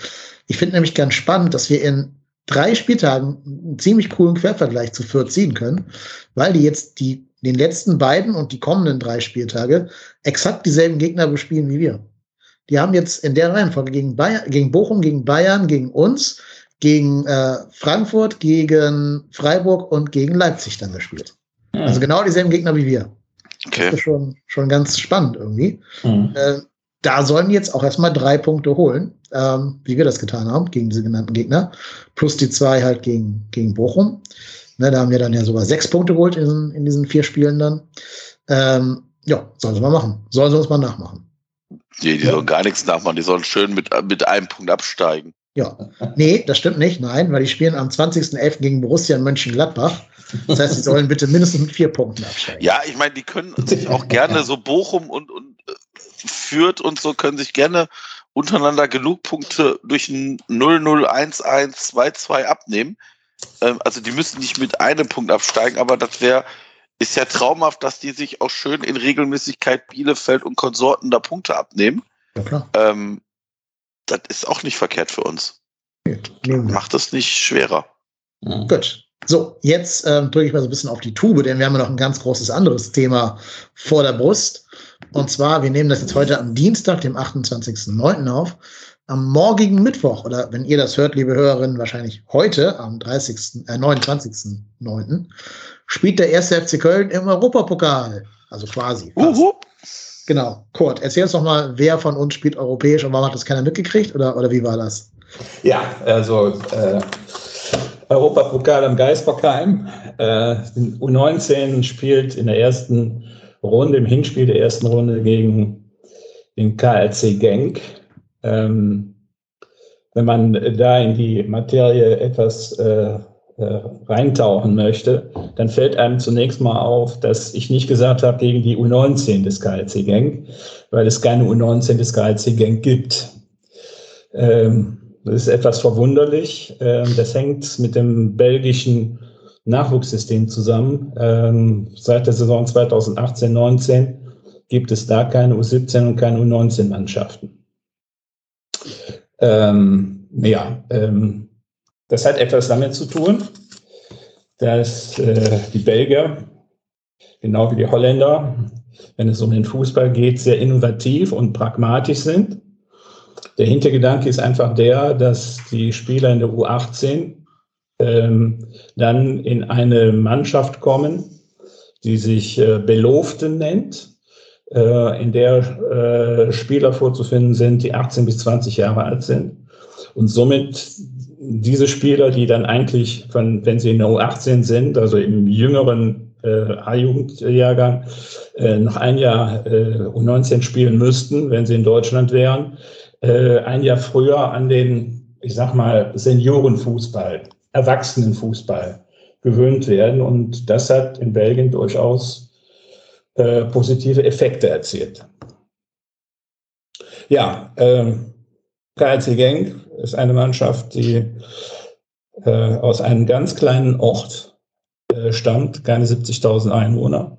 Ich finde nämlich ganz spannend, dass wir in drei Spieltagen einen ziemlich coolen Quervergleich zu Fürth ziehen können, weil die jetzt die, den letzten beiden und die kommenden drei Spieltage exakt dieselben Gegner bespielen wie wir. Die haben jetzt in der Reihenfolge gegen, Bayern, gegen Bochum, gegen Bayern, gegen uns, gegen äh, Frankfurt, gegen Freiburg und gegen Leipzig dann gespielt. Mhm. Also genau dieselben Gegner wie wir. Okay. Das ist schon, schon ganz spannend irgendwie. Mhm. Äh, da sollen jetzt auch erstmal drei Punkte holen, ähm, wie wir das getan haben, gegen diese genannten Gegner. Plus die zwei halt gegen, gegen Bochum. Ne, da haben wir dann ja sogar sechs Punkte geholt in, in diesen vier Spielen dann. Ähm, ja, sollen sie mal machen. Sollen sie uns mal nachmachen. Die, die ja. sollen gar nichts nachmachen, die sollen schön mit, mit einem Punkt absteigen. Ja, nee, das stimmt nicht, nein, weil die spielen am 20.11. gegen Borussia in Mönchengladbach. Das heißt, sie sollen bitte mindestens mit vier Punkten absteigen. Ja, ich meine, die können sich auch gerne so Bochum und, und äh, Fürth und so können sich gerne untereinander genug Punkte durch ein 0-0, 1-1, 2-2 abnehmen. Ähm, also die müssen nicht mit einem Punkt absteigen, aber das wäre ist ja traumhaft, dass die sich auch schön in Regelmäßigkeit Bielefeld und Konsorten da Punkte abnehmen. Ja, klar. Ähm, das ist auch nicht verkehrt für uns. Macht es nicht schwerer. Mhm. Gut. So, jetzt ähm, drücke ich mal so ein bisschen auf die Tube, denn wir haben ja noch ein ganz großes anderes Thema vor der Brust. Und zwar, wir nehmen das jetzt heute am Dienstag, dem 28.09. auf. Am morgigen Mittwoch, oder wenn ihr das hört, liebe Hörerinnen, wahrscheinlich heute, am 30., äh, 29.09., spielt der erste FC Köln im Europapokal. Also quasi. Uhu. Genau. Kurt, erzähl uns doch mal, wer von uns spielt europäisch und warum hat das keiner mitgekriegt oder, oder wie war das? Ja, also äh, Europapokal am Geisbockheim. Äh, U19 spielt in der ersten Runde, im Hinspiel der ersten Runde gegen den KLC Genk. Ähm, wenn man da in die Materie etwas äh, reintauchen möchte, dann fällt einem zunächst mal auf, dass ich nicht gesagt habe gegen die U19 des KLC Genk, weil es keine U19 des KLC Genk gibt. Ähm, das ist etwas verwunderlich. Ähm, das hängt mit dem belgischen Nachwuchssystem zusammen. Ähm, seit der Saison 2018-19 gibt es da keine U17 und keine U19-Mannschaften. Ähm, ja, ähm, das hat etwas damit zu tun, dass äh, die Belgier, genau wie die Holländer, wenn es um den Fußball geht, sehr innovativ und pragmatisch sind. Der Hintergedanke ist einfach der, dass die Spieler in der U18 ähm, dann in eine Mannschaft kommen, die sich äh, Beloften nennt, äh, in der äh, Spieler vorzufinden sind, die 18 bis 20 Jahre alt sind und somit diese Spieler, die dann eigentlich, von, wenn sie in der U18 sind, also im jüngeren äh, A-Jugendjahrgang, äh, noch ein Jahr äh, U19 spielen müssten, wenn sie in Deutschland wären, äh, ein Jahr früher an den ich sag mal, Seniorenfußball, Erwachsenenfußball gewöhnt werden. Und das hat in Belgien durchaus äh, positive Effekte erzielt. Ja, äh, KRC Genk ist eine Mannschaft, die äh, aus einem ganz kleinen Ort äh, stammt, keine 70.000 Einwohner,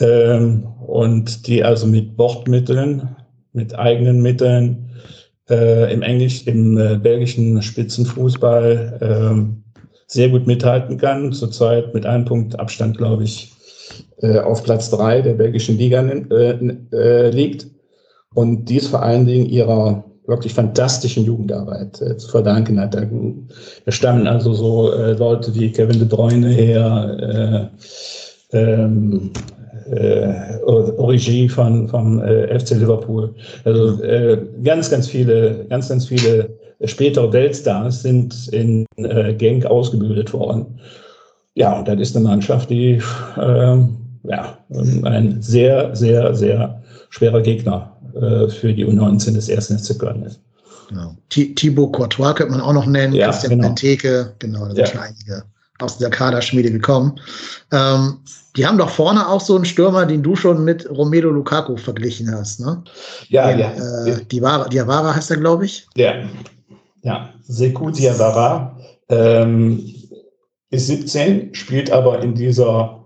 ähm, und die also mit Bordmitteln, mit eigenen Mitteln äh, im Englisch, im äh, belgischen Spitzenfußball ähm, sehr gut mithalten kann. Zurzeit mit einem Punkt Abstand, glaube ich, äh, auf Platz drei der belgischen Liga äh, äh, liegt. Und dies vor allen Dingen ihrer wirklich fantastischen Jugendarbeit äh, zu verdanken hat. Da, da stammen also so äh, Leute wie Kevin de Bruyne her, äh, ähm, äh, Origi von, vom äh, FC Liverpool. Also äh, ganz, ganz viele, ganz, ganz viele spätere Weltstars sind in äh, Genk ausgebildet worden. Ja, und das ist eine Mannschaft, die äh, ja, ein sehr, sehr, sehr schwerer Gegner äh, für die U19 des ersten FC Köln ist. Genau. Thibaut Courtois könnte man auch noch nennen, Ja, Christian genau. Benteke, genau, da sind Ja. schon einige aus der Kaderschmiede gekommen. Ähm, die haben doch vorne auch so einen Stürmer, den du schon mit Romelu Lukaku verglichen hast, ne? Ja, Den, ja. Äh, Diawara, Diawara heißt er, glaube ich. Ja, ja. Sekou Diawara ähm, ist 17, spielt aber in dieser,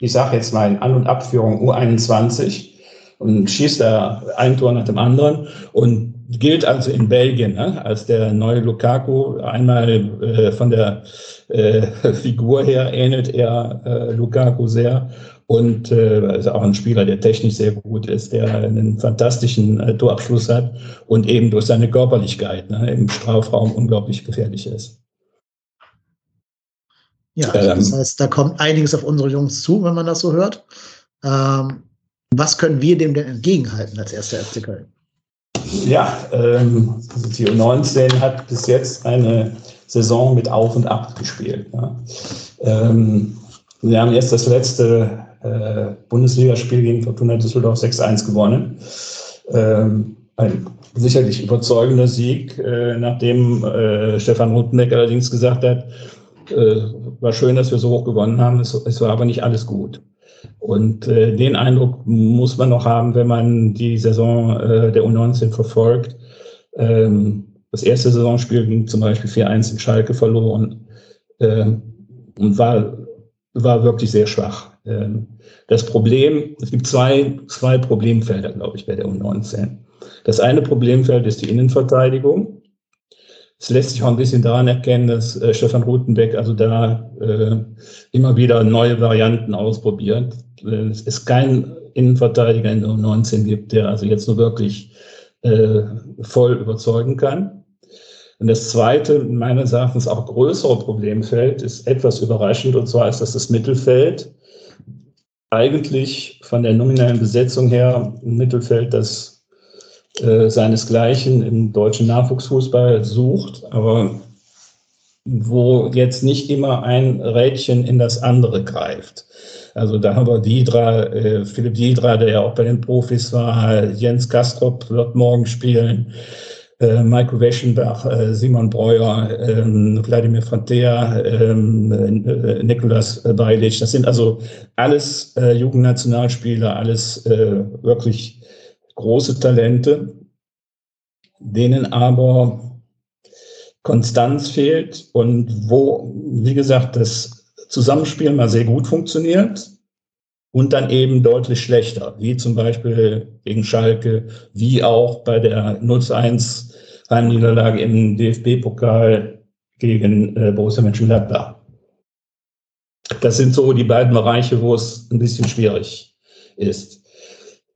ich sage jetzt mal in An- und Abführung U21 und schießt da ein Tor nach dem anderen und gilt also in Belgien ne, als der neue Lukaku. Einmal äh, von der äh, Figur her ähnelt er äh, Lukaku sehr und äh, ist auch ein Spieler, der technisch sehr gut ist, der einen fantastischen äh, Torabschluss hat und eben durch seine Körperlichkeit ne, im Strafraum unglaublich gefährlich ist. Ja, also das heißt, da kommt einiges auf unsere Jungs zu, wenn man das so hört. Ähm, was können wir dem denn entgegenhalten als erster FC Köln? Ja, ähm, die U19 hat bis jetzt eine Saison mit Auf und Ab gespielt. Ne? Ähm, wir haben jetzt das letzte äh, Bundesligaspiel gegen Fortuna Düsseldorf 6-1 gewonnen. Ähm, ein sicherlich überzeugender Sieg, äh, nachdem äh, Stefan Ruttenbeck allerdings gesagt hat, äh, war schön, dass wir so hoch gewonnen haben, es, es war aber nicht alles gut. Und äh, den Eindruck muss man noch haben, wenn man die Saison äh, der U19 verfolgt. Ähm, das erste Saisonspiel ging zum Beispiel 4-1 in Schalke verloren ähm, und war, war wirklich sehr schwach. Ähm, das Problem, es gibt zwei, zwei Problemfelder, glaube ich, bei der U19. Das eine Problemfeld ist die Innenverteidigung. Es lässt sich auch ein bisschen daran erkennen, dass äh, Stefan Rutenbeck also da äh, immer wieder neue Varianten ausprobiert. Äh, es ist kein Innenverteidiger in der U19 gibt, der also jetzt nur wirklich äh, voll überzeugen kann. Und das zweite, meines Erachtens auch größere Problemfeld, ist etwas überraschend, und zwar ist das das Mittelfeld. Eigentlich von der nominellen Besetzung her ein Mittelfeld, das äh, seinesgleichen im deutschen Nachwuchsfußball sucht, aber wo jetzt nicht immer ein Rädchen in das andere greift. Also da haben wir Diedra, äh, Philipp Diedra, der ja auch bei den Profis war, Jens Kastrop wird morgen spielen, äh, Michael Weschenbach, äh, Simon Breuer, ähm, Wladimir Frantea, ähm, äh, Nikolas Beilic. Das sind also alles äh, Jugendnationalspieler, alles äh, wirklich große Talente, denen aber Konstanz fehlt und wo, wie gesagt, das Zusammenspiel mal sehr gut funktioniert und dann eben deutlich schlechter, wie zum Beispiel gegen Schalke, wie auch bei der 0-1 Heimniederlage im DFB-Pokal gegen äh, Borussia Mönchengladbach. Das sind so die beiden Bereiche, wo es ein bisschen schwierig ist.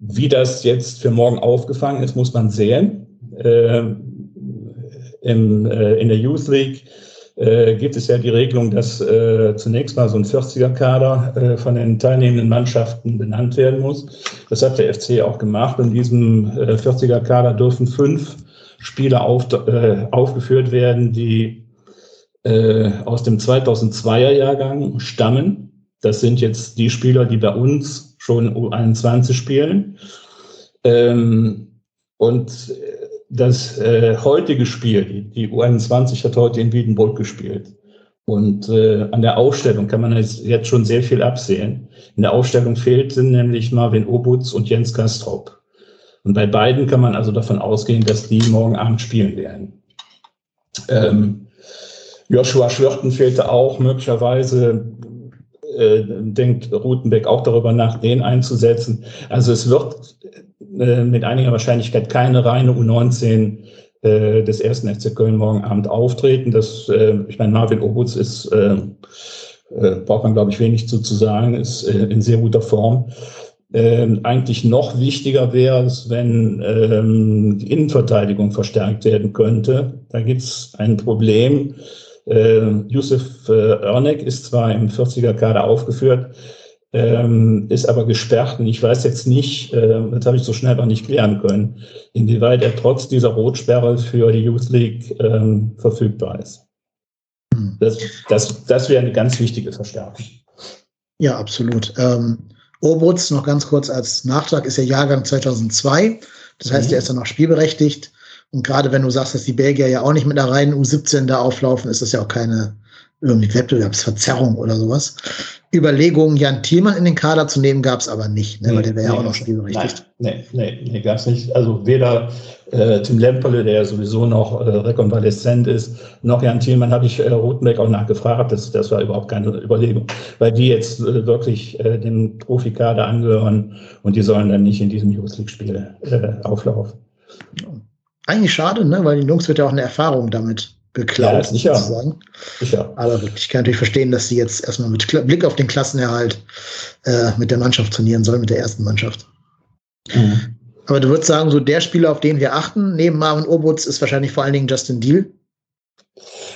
Wie das jetzt für morgen aufgefangen ist, muss man sehen. Ähm, im, äh, in der Youth League äh, gibt es ja die Regelung, dass äh, zunächst mal so ein 40er-Kader äh, von den teilnehmenden Mannschaften benannt werden muss. Das hat der FC auch gemacht. In diesem äh, 40er-Kader dürfen fünf Spieler auf, äh, aufgeführt werden, die aus dem 2002er-Jahrgang stammen. Das sind jetzt die Spieler, die bei uns schon U21 spielen. Ähm, und äh, das äh, heutige Spiel, die, die U21 hat heute in Wiedenbrück gespielt. Und äh, an der Aufstellung kann man jetzt, jetzt schon sehr viel absehen. In der Aufstellung fehlten nämlich Marvin Obutz und Jens Kastrop. Und bei beiden kann man also davon ausgehen, dass die morgen Abend spielen werden. Ähm, Joshua Schwirten fehlte auch möglicherweise, äh, denkt Rutenbeck auch darüber nach, den einzusetzen. Also es wird äh, mit einiger Wahrscheinlichkeit keine reine U19 äh, des ersten FC Köln morgen Abend auftreten. Das, ich meine, Marvin Obutz ist, braucht man, glaube ich, wenig zu, zu sagen, ist in sehr guter Form. Ähm, eigentlich noch wichtiger wäre es, wenn ähm, die Innenverteidigung verstärkt werden könnte. Da gibt es ein Problem. Äh, Yusuf äh, Örnek ist zwar im 40er-Kader aufgeführt, ähm, ist aber gesperrt und ich weiß jetzt nicht, äh, das habe ich so schnell noch nicht klären können, inwieweit er trotz dieser Rotsperre für die Youth League ähm, verfügbar ist. Hm. Das, das, das wäre eine ganz wichtige Verstärkung. Ja, absolut. Ähm, Obutz, noch ganz kurz als Nachtrag, ist ja Jahrgang 2002. Das heißt, mhm. er ist dann auch spielberechtigt. Und gerade wenn du sagst, dass die Belgier ja auch nicht mit einer reinen U17 da auflaufen, ist das ja auch keine irgendwie Wettbewerbsverzerrung oder sowas. Überlegungen, Jan Thielmann in den Kader zu nehmen, gab es aber nicht, ne? Nee, weil der wäre nee, ja auch noch spielberechtigt. Nein, nee, nee, nee gab es nicht. Also weder äh, Tim Lemperle, der sowieso noch äh, rekonvaleszent ist, noch Jan Thielmann habe ich äh, Rotenbeck auch nachgefragt. Das, das war überhaupt keine Überlegung, weil die jetzt äh, wirklich äh, dem Profikader angehören und die sollen dann nicht in diesem Youth League-Spiel äh, auflaufen. Eigentlich schade, ne? weil die Jungs wird ja auch eine Erfahrung damit geklaut, ja, sicher. sozusagen. Sicher. Aber ich kann natürlich verstehen, dass sie jetzt erstmal mit Blick auf den Klassenerhalt äh, mit der Mannschaft trainieren sollen, mit der ersten Mannschaft. Mhm. Aber du würdest sagen, so der Spieler, auf den wir achten, neben Marvin Obutz, ist wahrscheinlich vor allen Dingen Justin Deal.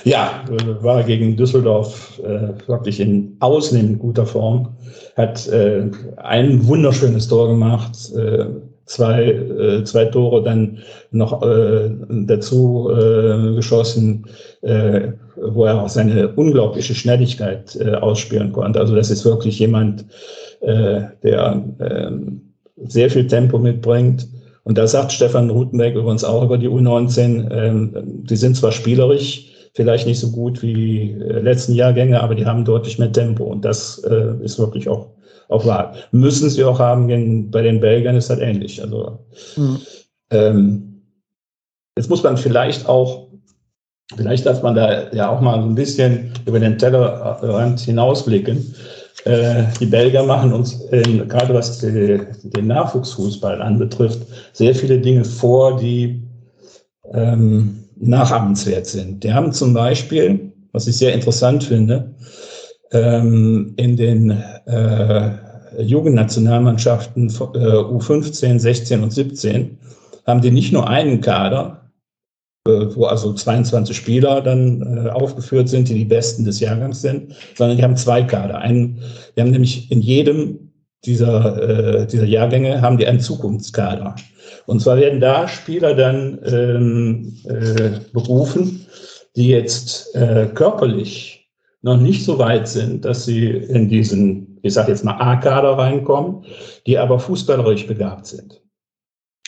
Ja, äh, war gegen Düsseldorf äh, wirklich in ausnehmend guter Form. Hat äh, ein wunderschönes Tor gemacht. Äh, zwei, äh, zwei Tore dann noch äh, dazu äh, geschossen, äh, wo er auch seine unglaubliche Schnelligkeit äh, ausspielen konnte. Also das ist wirklich jemand, äh, der äh, sehr viel Tempo mitbringt. Und da sagt Stefan Rutenberg übrigens auch über die U19, äh, die sind zwar spielerisch, vielleicht nicht so gut wie die äh, letzten Jahrgänge, aber die haben deutlich mehr Tempo. Und das äh, ist wirklich auch auch wahr. Müssen sie auch haben, denn bei den Belgiern ist das ähnlich. Also mhm. ähm, jetzt muss man vielleicht auch, vielleicht darf man da ja auch mal so ein bisschen über den Tellerrand hinausblicken. Äh, die Belgier machen uns, äh, gerade was die, den Nachwuchsfußball anbetrifft, sehr viele Dinge vor, die ähm, nachahmenswert sind. Die haben zum Beispiel, was ich sehr interessant finde, ähm, in den äh, Jugendnationalmannschaften äh, U15, 16 und 17 haben die nicht nur einen Kader, äh, wo also 22 Spieler dann äh, aufgeführt sind, die die Besten des Jahrgangs sind, sondern die haben zwei Kader. Einen, die haben nämlich in jedem dieser, äh, dieser Jahrgänge haben die einen Zukunftskader. Und zwar werden da Spieler dann ähm, äh, berufen, die jetzt äh, körperlich noch nicht so weit sind, dass sie in diesen, ich sage jetzt mal A-Kader reinkommen, die aber fußballerisch begabt sind.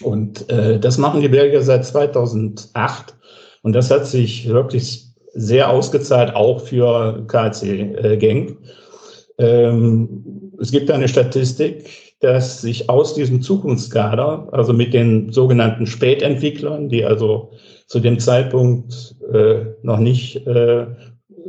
Und äh, das machen die Belgier seit 2008 und das hat sich wirklich sehr ausgezahlt, auch für KC äh, Genk. Ähm, es gibt eine Statistik, dass sich aus diesem Zukunftskader, also mit den sogenannten Spätentwicklern, die also zu dem Zeitpunkt äh, noch nicht äh,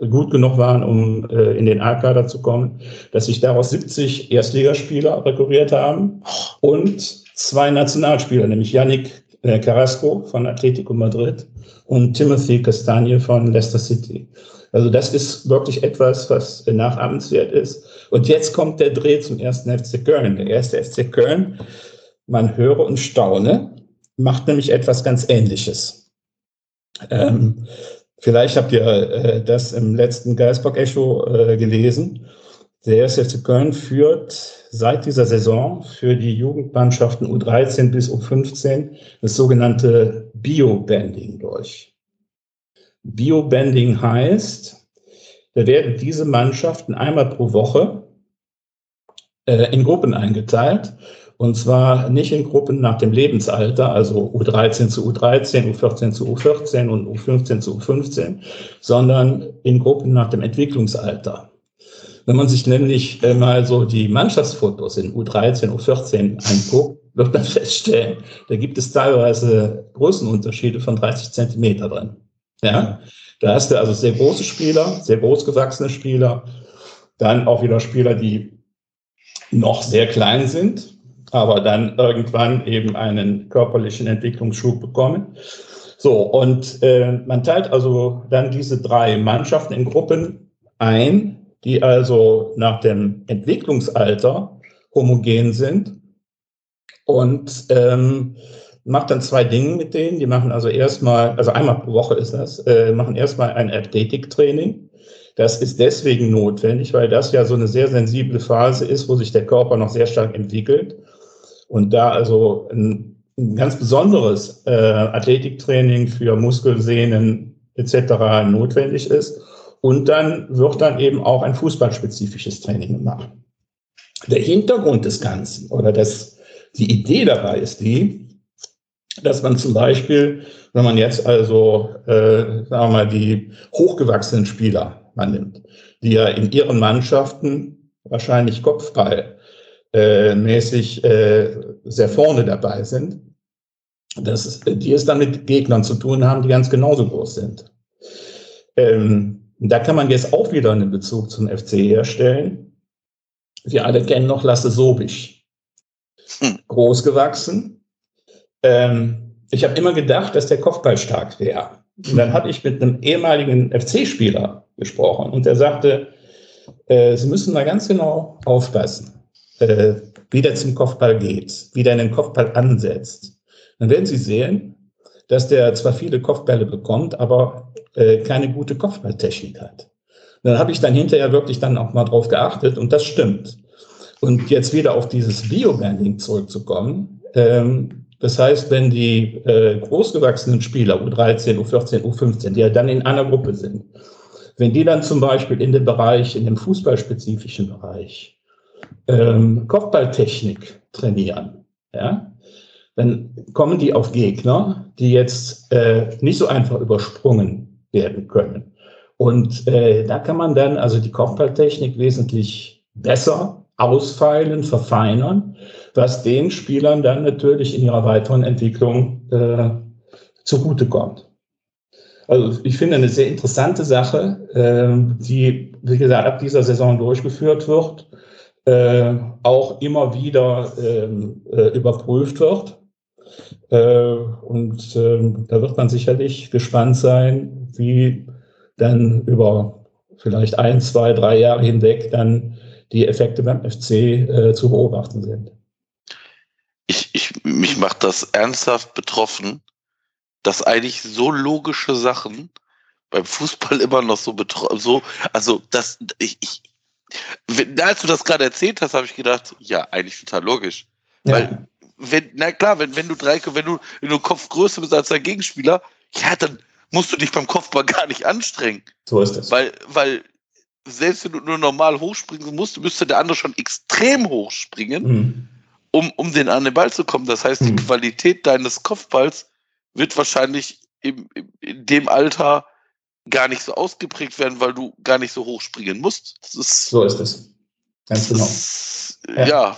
gut genug waren, um äh, in den A-Kader zu kommen, dass sich daraus 70 Erstligaspieler rekurriert haben und zwei Nationalspieler, nämlich Yannick äh, Carrasco von Atletico Madrid und Timothy Castagne von Leicester City. Also das ist wirklich etwas, was nachahmenswert ist. Und jetzt kommt der Dreh zum ersten FC Köln. Der erste FC Köln, man höre und staune, macht nämlich etwas ganz Ähnliches. Ähm, Vielleicht habt ihr äh, das im letzten Geisbock-Echo äh, gelesen. Der SFC Köln führt seit dieser Saison für die Jugendmannschaften U13 bis U15 das sogenannte Bio-Banding durch. Bio-Banding heißt, da werden diese Mannschaften einmal pro Woche äh, in Gruppen eingeteilt Und zwar nicht in Gruppen nach dem Lebensalter, also U13 zu U13, U14 zu U14 und U15 zu U15, sondern in Gruppen nach dem Entwicklungsalter. Wenn man sich nämlich äh, mal so die Mannschaftsfotos in U13, U14 anguckt, wird man feststellen, da gibt es teilweise Größenunterschiede von 30 Zentimeter drin. Ja, da hast du also sehr große Spieler, sehr großgewachsene Spieler, dann auch wieder Spieler, die noch sehr klein sind, aber dann irgendwann eben einen körperlichen Entwicklungsschub bekommen. So, und äh, man teilt also dann diese drei Mannschaften in Gruppen ein, die also nach dem Entwicklungsalter homogen sind und ähm, macht dann zwei Dinge mit denen. Die machen also erstmal, also einmal pro Woche ist das, äh, machen erstmal ein Athletiktraining. Das ist deswegen notwendig, weil das ja so eine sehr sensible Phase ist, wo sich der Körper noch sehr stark entwickelt. Und da also ein, ein ganz besonderes äh, Athletiktraining für Muskelsehnen etc. notwendig ist. Und dann wird dann eben auch ein fußballspezifisches Training gemacht. Der Hintergrund des Ganzen oder das, die Idee dabei ist die, dass man zum Beispiel, wenn man jetzt also, äh, sagen wir mal, die hochgewachsenen Spieler man nimmt, die ja in ihren Mannschaften wahrscheinlich Kopfball äh, mäßig äh, sehr vorne dabei sind, dass die es dann mit Gegnern zu tun haben, die ganz genauso groß sind. Ähm, da kann man jetzt auch wieder einen Bezug zum FC herstellen. Wir alle kennen noch Lasse Sobisch. Hm. Groß gewachsen. Ähm, ich habe immer gedacht, dass der Kopfball stark wäre. Und dann habe ich mit einem ehemaligen FC-Spieler gesprochen und der sagte, äh, Sie müssen da ganz genau aufpassen, äh, wie der zum Kopfball geht, wie der den Kopfball ansetzt. Dann werden Sie sehen, dass der zwar viele Kopfbälle bekommt, aber äh, keine gute Kopfballtechnik hat. Und dann habe ich dann hinterher wirklich dann auch mal drauf geachtet und das stimmt. Und jetzt wieder auf dieses Biobanding zurückzukommen. Ähm, das heißt, wenn die äh, großgewachsenen Spieler, U13, U14, U15, die ja dann in einer Gruppe sind, wenn die dann zum Beispiel in dem Bereich, in dem fußballspezifischen Bereich, ähm, Kopfballtechnik trainieren, ja, dann kommen die auf Gegner, die jetzt äh, nicht so einfach übersprungen werden können. Und äh, da kann man dann also die Kopfballtechnik wesentlich besser ausfeilen, verfeinern, was den Spielern dann natürlich in ihrer weiteren Entwicklung äh, zugutekommt. Also ich finde eine sehr interessante Sache, äh, die, wie gesagt, ab dieser Saison durchgeführt wird, äh, auch immer wieder ähm, äh, überprüft wird. Äh, und ähm, da wird man sicherlich gespannt sein, wie dann über vielleicht ein, zwei, drei Jahre hinweg dann die Effekte beim FC äh, zu beobachten sind. Ich, ich, mich macht das ernsthaft betroffen, dass eigentlich so logische Sachen beim Fußball immer noch so betroffen, so, also das, ich, ich, als du das gerade erzählt hast, habe ich gedacht, ja, eigentlich total logisch. Ja. Weil wenn, na klar, wenn, wenn du drei, wenn du, wenn du Kopf größer bist als dein Gegenspieler, ja, dann musst du dich beim Kopfball gar nicht anstrengen. So ist es. Weil, weil selbst wenn du nur normal hochspringen musst, müsste der andere schon extrem hochspringen, mhm. um, um den an den Ball zu kommen. Das heißt, die mhm. Qualität deines Kopfballs wird wahrscheinlich im, im, in dem Alter gar nicht so ausgeprägt werden, weil du gar nicht so hoch springen musst. Ist, so ist es. Ganz genau. Ist, ja. ja.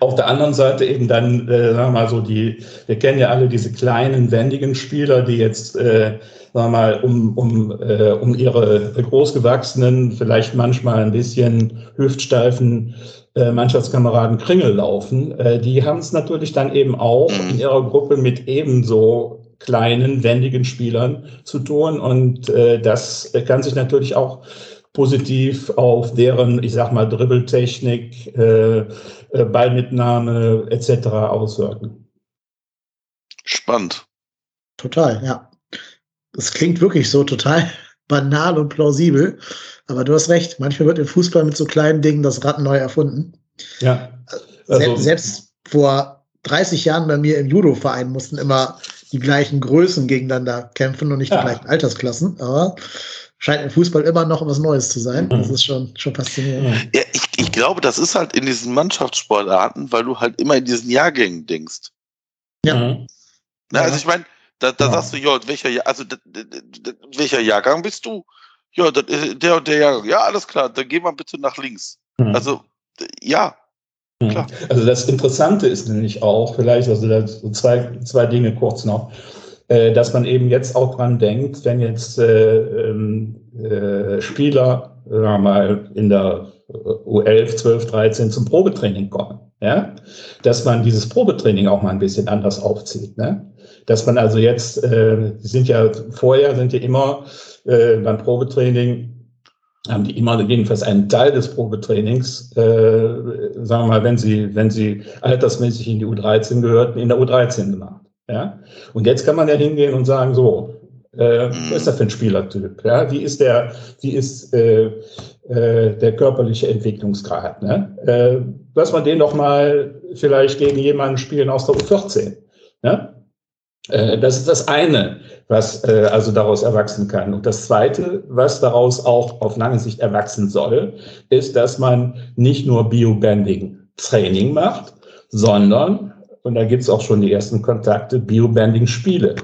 Auf der anderen Seite eben dann, äh, sagen wir mal so, die, wir kennen ja alle diese kleinen, wendigen Spieler, die jetzt, äh, sagen wir mal, um, um, äh, um ihre großgewachsenen, vielleicht manchmal ein bisschen hüftsteifen äh, Mannschaftskameraden Kringel laufen. Äh, die haben es natürlich dann eben auch in mhm. ihrer Gruppe mit ebenso kleinen, wendigen Spielern zu tun. Und äh, das kann sich natürlich auch positiv auf deren, ich sag mal, Dribbeltechnik, äh, äh, Ballmitnahme etc. auswirken. Spannend. Total, ja. Das klingt wirklich so total banal und plausibel. Aber du hast recht, manchmal wird im Fußball mit so kleinen Dingen das Rad neu erfunden. Ja. Also, selbst, selbst vor 30 Jahren bei mir im Judo-Verein mussten immer die gleichen Größen gegeneinander kämpfen und nicht ja. die gleichen Altersklassen. Aber scheint im Fußball immer noch was Neues zu sein. Das ist schon, schon faszinierend. Ja, ich, ich glaube, das ist halt in diesen Mannschaftssportarten, weil du halt immer in diesen Jahrgängen denkst. Ja. Mhm. Na. Also ich meine, da, da Ja. sagst du, ja, welcher, Jahr- also, welcher Jahrgang bist du? Ja, ist der und der Jahrgang. Ja, alles klar, dann geh mal bitte nach links. Mhm. Also, ja, klar. Also das Interessante ist nämlich auch, vielleicht, also zwei, zwei Dinge kurz noch, äh, dass man eben jetzt auch dran denkt, wenn jetzt äh, ähm, äh, Spieler, sagen wir mal, in der äh, U11, 12, 13 zum Probetraining kommen, ja, dass man dieses Probetraining auch mal ein bisschen anders aufzieht, ne? Dass man also jetzt, äh, sind ja vorher sind ja immer äh, beim Probetraining haben die immer jedenfalls einen Teil des Probetrainings, äh, sagen wir mal, wenn sie, wenn sie altersmäßig in die U13 gehörten, in der U13 gemacht. Ja? Und jetzt kann man ja hingehen und sagen, so, äh, was ist das für ein Spielertyp? Ja? Wie ist der, wie ist äh, äh, der körperliche Entwicklungsgrad? Ne? Äh, lass man den doch mal vielleicht gegen jemanden spielen aus der U14. Ne? Äh, das ist das eine, was äh, also daraus erwachsen kann. Und das zweite, was daraus auch auf lange Sicht erwachsen soll, ist, dass man nicht nur Biobanding-Training macht, sondern, und da gibt es auch schon die ersten Kontakte, Biobanding-Spiele.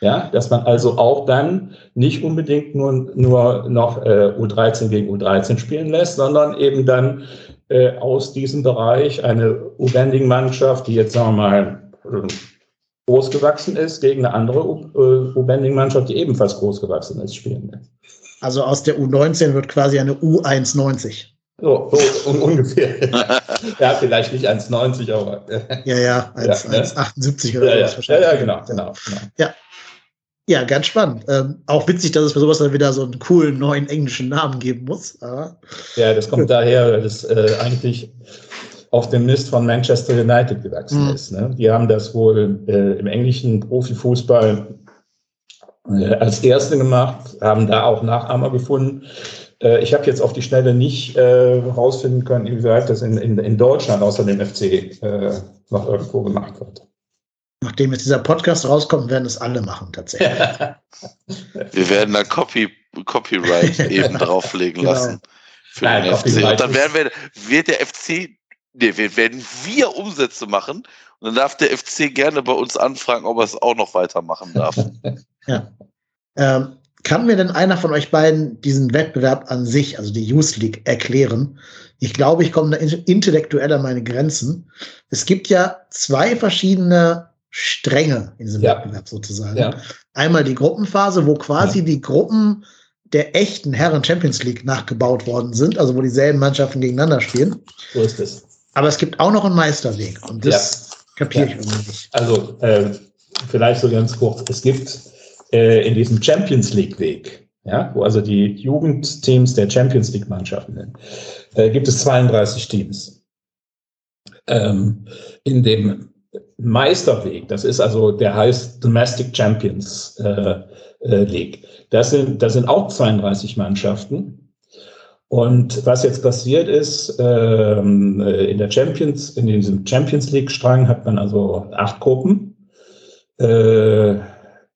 Ja, dass man also auch dann nicht unbedingt nur, nur noch äh, U13 gegen U13 spielen lässt, sondern eben dann äh, aus diesem Bereich eine U-Banding-Mannschaft, die jetzt sagen wir mal groß gewachsen ist, gegen eine andere äh, U-Banding-Mannschaft, die ebenfalls groß gewachsen ist, spielen lässt. Also aus der U19 wird quasi eine U190. So, so un ungefähr. ja, vielleicht nicht 1,90, aber. Ja, ja, 1, Ja, ja. 1,78 oder ja, ja, sowas ja, wahrscheinlich. ja, genau, genau. genau. Ja, ganz spannend. Ähm, auch witzig, dass es für sowas dann wieder so einen coolen neuen englischen Namen geben muss. Aber Ja, das kommt daher, weil das äh, eigentlich auf dem Mist von Manchester United gewachsen Mhm. ist. Ne? Die haben das wohl äh, im englischen Profifußball äh, als Erste gemacht, haben da auch Nachahmer gefunden. Äh, ich habe jetzt auf die Schnelle nicht äh, herausfinden können, inwieweit das in, in, in Deutschland außer dem FC äh, noch irgendwo gemacht wird. nachdem jetzt dieser Podcast rauskommt, werden es alle machen tatsächlich. Wir werden da Copy, Copyright eben drauflegen Genau. lassen. Für Nein, den FC. Und dann werden wir, wird der FC, nee, wir werden wir Umsätze machen und dann darf der FC gerne bei uns anfragen, ob er es auch noch weitermachen darf. Ähm, kann mir denn einer von euch beiden diesen Wettbewerb an sich, also die Youth League, erklären? Ich glaube, ich komme da in- intellektuell an meine Grenzen. Es gibt ja zwei verschiedene Stränge in diesem Ja. Wettbewerb sozusagen. ja. Einmal die Gruppenphase, wo quasi die Gruppen der echten Herren Champions League nachgebaut worden sind, also wo dieselben Mannschaften gegeneinander spielen. So ist es. Aber es gibt auch noch einen Meisterweg und das kapiere ich Ja. irgendwie nicht. Also äh, vielleicht so ganz kurz. Es gibt äh, in diesem Champions League Weg, ja, wo also die Jugendteams der Champions League Mannschaften sind, äh, gibt es 32 Teams. Ähm, in dem Meisterweg, das ist also, der heißt Domestic Champions äh, äh, League. Das sind, das sind auch 32 Mannschaften. Und was jetzt passiert ist, ähm, äh, in der Champions, in diesem Champions League Strang hat man also acht Gruppen. Äh,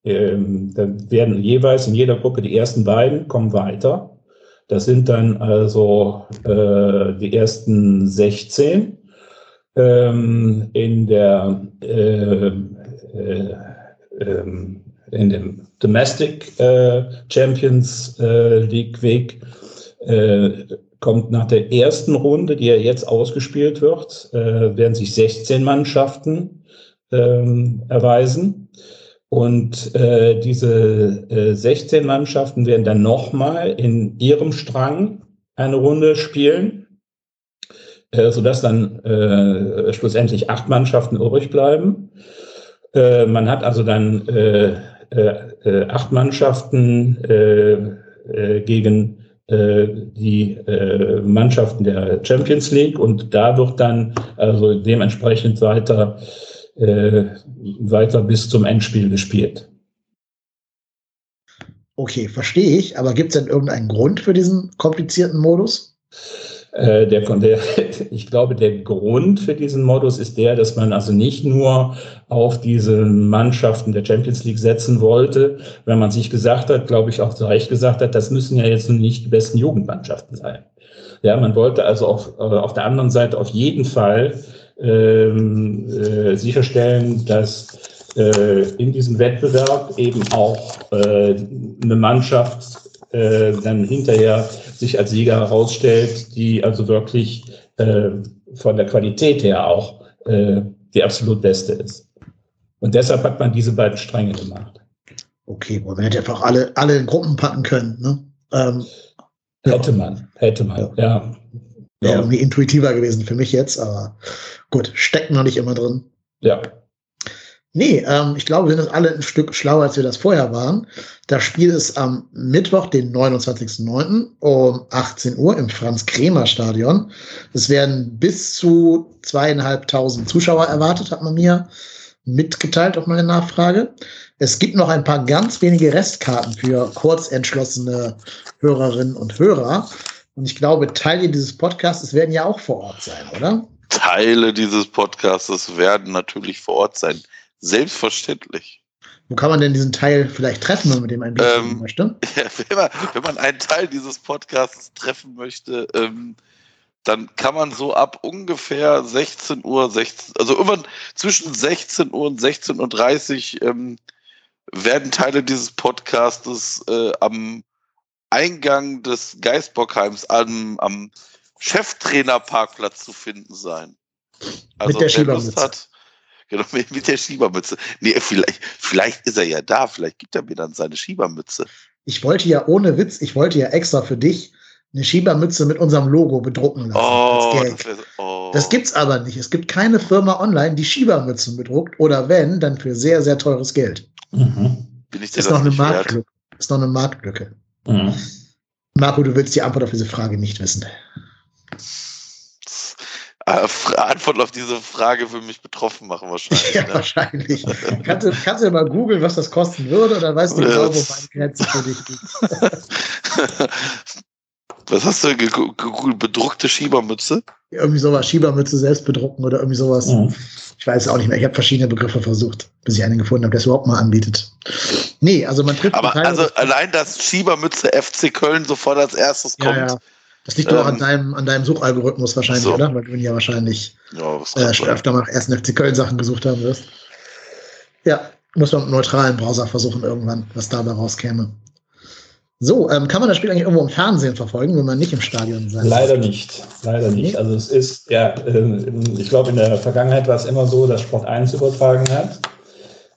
ähm, dann werden jeweils in jeder Gruppe die ersten beiden kommen weiter. Das sind dann also äh, die ersten 16 ähm, in der äh, äh, ähm, in dem Domestic äh, Champions League Weg äh, kommt nach der ersten Runde, die ja jetzt ausgespielt wird, äh, werden sich 16 Mannschaften ähm, erweisen. Und äh, diese äh, 16 Mannschaften werden dann nochmal in ihrem Strang eine Runde spielen, äh, sodass dann äh, schlussendlich acht Mannschaften übrig bleiben. Äh, man hat also dann äh, äh, äh, acht Mannschaften äh, äh, gegen die äh, Mannschaften der Champions League und da wird dann also dementsprechend weiter äh, weiter bis zum Endspiel gespielt. Okay, verstehe ich, aber gibt es denn irgendeinen Grund für diesen komplizierten Modus? Äh, der, der, ich glaube, der Grund für diesen Modus ist der, dass man also nicht nur auf diese Mannschaften der Champions League setzen wollte, wenn man sich gesagt hat, glaube ich auch zu Recht gesagt hat, das müssen ja jetzt nicht die besten Jugendmannschaften sein. Ja, man wollte also auf, äh, auf der anderen Seite auf jeden Fall ähm, äh, sicherstellen, dass äh, in diesem Wettbewerb eben auch äh, eine Mannschaft äh, dann hinterher sich als Sieger herausstellt, die also wirklich äh, von der Qualität her auch äh, die absolut beste ist. Und deshalb hat man diese beiden Stränge gemacht. Okay, man hätte einfach alle, alle in Gruppen packen können. Ne? Ähm, hätte ja. man, hätte man, ja. ja. Wäre irgendwie intuitiver gewesen für mich jetzt, aber gut, steckt noch nicht immer drin. Ja. Nee, ähm, ich glaube, wir sind alle ein Stück schlauer, als wir das vorher waren. Das Spiel ist am Mittwoch, den 29.09. um 18 Uhr im Franz-Kremer-Stadion. Es werden bis zu zweieinhalbtausend Zuschauer erwartet, hat man mir mitgeteilt auf meine Nachfrage. Es gibt noch ein paar ganz wenige Restkarten für kurzentschlossene Hörerinnen und Hörer. Und ich glaube, Teile dieses Podcasts werden ja auch vor Ort sein, oder? Teile dieses Podcasts werden natürlich vor Ort sein. Selbstverständlich. Wo kann man denn diesen Teil vielleicht treffen, wenn man mit dem ein bisschen ähm, möchte? Ja, wenn, man, wenn man einen Teil dieses Podcasts treffen möchte, ähm, dann kann man so ab ungefähr 16 Uhr, 16, also irgendwann zwischen 16 Uhr und 16 Uhr 30 ähm, werden Teile dieses Podcastes äh, am Eingang des Geistbockheims am, am Cheftrainerparkplatz zu finden sein. Also mit der wer Lust hat, Genau, mit der Schiebermütze. Nee, vielleicht, vielleicht ist er ja da, vielleicht gibt er mir dann seine Schiebermütze. Ich wollte ja ohne Witz, ich wollte ja extra für dich eine Schiebermütze mit unserem Logo bedrucken lassen. Oh, das, wär, oh. das gibt's aber nicht. Es gibt keine Firma online, die Schiebermützen bedruckt oder wenn, dann für sehr, sehr teures Geld. Mhm. Bin ich dir ist noch eine Marktlücke. Ist noch eine Marktlücke. Mhm. Marco, du willst die Antwort auf diese Frage nicht wissen. Äh, Antwort auf diese Frage für mich betroffen machen wahrscheinlich. Ja, ne? wahrscheinlich. kannst, du, kannst du mal googeln, was das kosten würde, oder weißt du genau, wo meine Grenze für dich liegt? was hast du gegoogelt? Bedruckte Schiebermütze? Irgendwie sowas, Schiebermütze selbst bedrucken oder irgendwie sowas. Mhm. Ich weiß es auch nicht mehr. Ich habe verschiedene Begriffe versucht, bis ich einen gefunden habe, der es überhaupt mal anbietet. Nee, also man trifft. Aber also allein, dass Schiebermütze FC Köln sofort als erstes kommt. Ja, ja. Das liegt ähm, doch an deinem, an deinem Suchalgorithmus wahrscheinlich, so. oder? Weil du ja wahrscheinlich ja, äh, öfter mal erst FC Köln Sachen gesucht haben wirst. Ja, muss man mit neutralen Browser versuchen irgendwann, was dabei rauskäme. So, ähm, kann man das Spiel eigentlich irgendwo im Fernsehen verfolgen, wenn man nicht im Stadion sein Leider nicht, leider nicht. Also es ist, ja, äh, ich glaube in der Vergangenheit war es immer so, dass Sport 1 übertragen hat.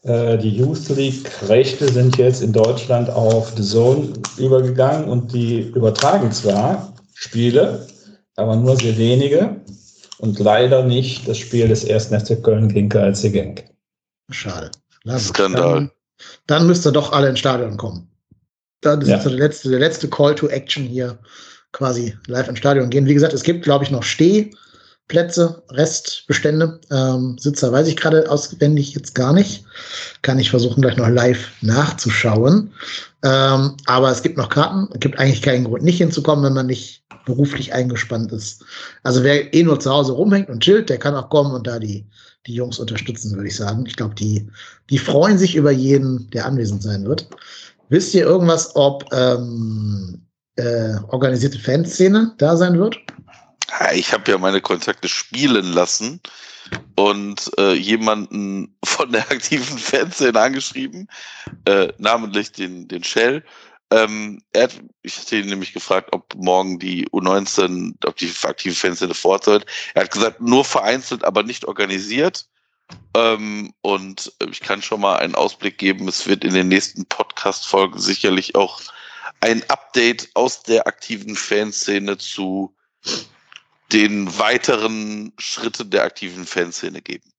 Äh, die Youth League Rechte sind jetzt in Deutschland auf The Zone übergegangen und die übertragen zwar, Spiele, aber nur sehr wenige und leider nicht das Spiel des ersten FC Köln gegen KLC Genk. Schade. Skandal. Dann, dann müsst ihr doch alle ins Stadion kommen. Das ist ja. der, letzte, der letzte Call to Action hier quasi live ins Stadion gehen. Wie gesagt, es gibt, glaube ich, noch Stehplätze, Restbestände. Ähm, Sitzer weiß ich gerade auswendig jetzt gar nicht. Kann ich versuchen, gleich noch live nachzuschauen. Ähm, aber es gibt noch Karten. Es gibt eigentlich keinen Grund, nicht hinzukommen, wenn man nicht beruflich eingespannt ist. Also wer eh nur zu Hause rumhängt und chillt, der kann auch kommen und da die, die Jungs unterstützen, würde ich sagen. Ich glaube, die, die freuen sich über jeden, der anwesend sein wird. Wisst ihr irgendwas, ob ähm, äh, organisierte Fanszene da sein wird? Ich habe ja meine Kontakte spielen lassen und äh, jemanden von der aktiven Fanszene angeschrieben, äh, namentlich den, den Shell, ähm, er hat, ich hatte ihn nämlich gefragt, ob morgen die U19, ob die aktive Fanszene fort soll. Er hat gesagt, nur vereinzelt, aber nicht organisiert. Ähm, und ich kann schon mal einen Ausblick geben. Es wird in den nächsten Podcast-Folgen sicherlich auch ein Update aus der aktiven Fanszene zu den weiteren Schritten der aktiven Fanszene geben.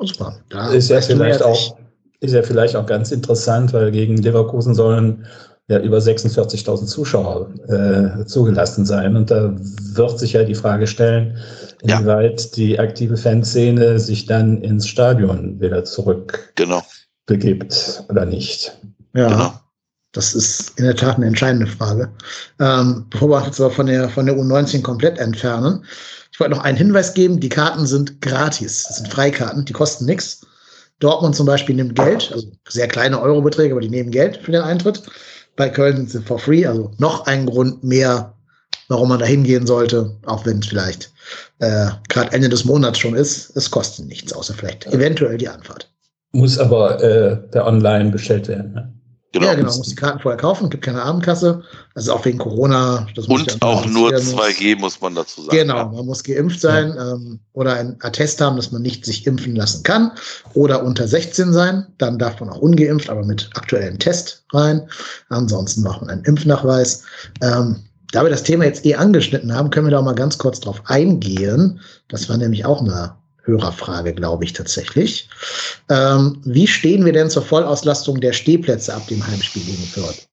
Super. Da ist ja vielleicht auch, ist ja vielleicht auch ganz interessant, weil gegen Leverkusen sollen ja über 46.000 Zuschauer äh, zugelassen sein. Und da wird sich ja die Frage stellen, inwieweit ja. die aktive Fanszene sich dann ins Stadion wieder zurück genau. begibt oder nicht. Ja. Genau. Das ist in der Tat eine entscheidende Frage. Ähm, bevor wir uns jetzt aber von der, von der U19 komplett entfernen, ich wollte noch einen Hinweis geben, die Karten sind gratis. Das sind Freikarten, die kosten nichts. Dortmund zum Beispiel nimmt Geld, also sehr kleine Eurobeträge, aber die nehmen Geld für den Eintritt. Bei Köln sind sie for free, also noch ein Grund mehr, warum man da hingehen sollte, auch wenn es vielleicht äh, gerade Ende des Monats schon ist. Es kostet nichts, außer vielleicht eventuell die Anfahrt. Muss aber äh, per Online bestellt werden. Ne? Genau. Ja, genau, man muss die Karten vorher kaufen, gibt keine Abendkasse. Also auch wegen Corona. Und auch nur 2G muss. muss man dazu sagen. Genau, man muss geimpft sein ja. ähm, oder ein Attest haben, dass man nicht sich impfen lassen kann oder unter 16 sein. Dann darf man auch ungeimpft, aber mit aktuellem Test rein. Ansonsten macht man einen Impfnachweis. Ähm, da wir das Thema jetzt eh angeschnitten haben, können wir da auch mal ganz kurz drauf eingehen. Das war nämlich auch eine Hörerfrage, glaube ich tatsächlich. Ähm, wie stehen wir denn zur Vollauslastung der Stehplätze ab dem Heimspiel gegen Fürth?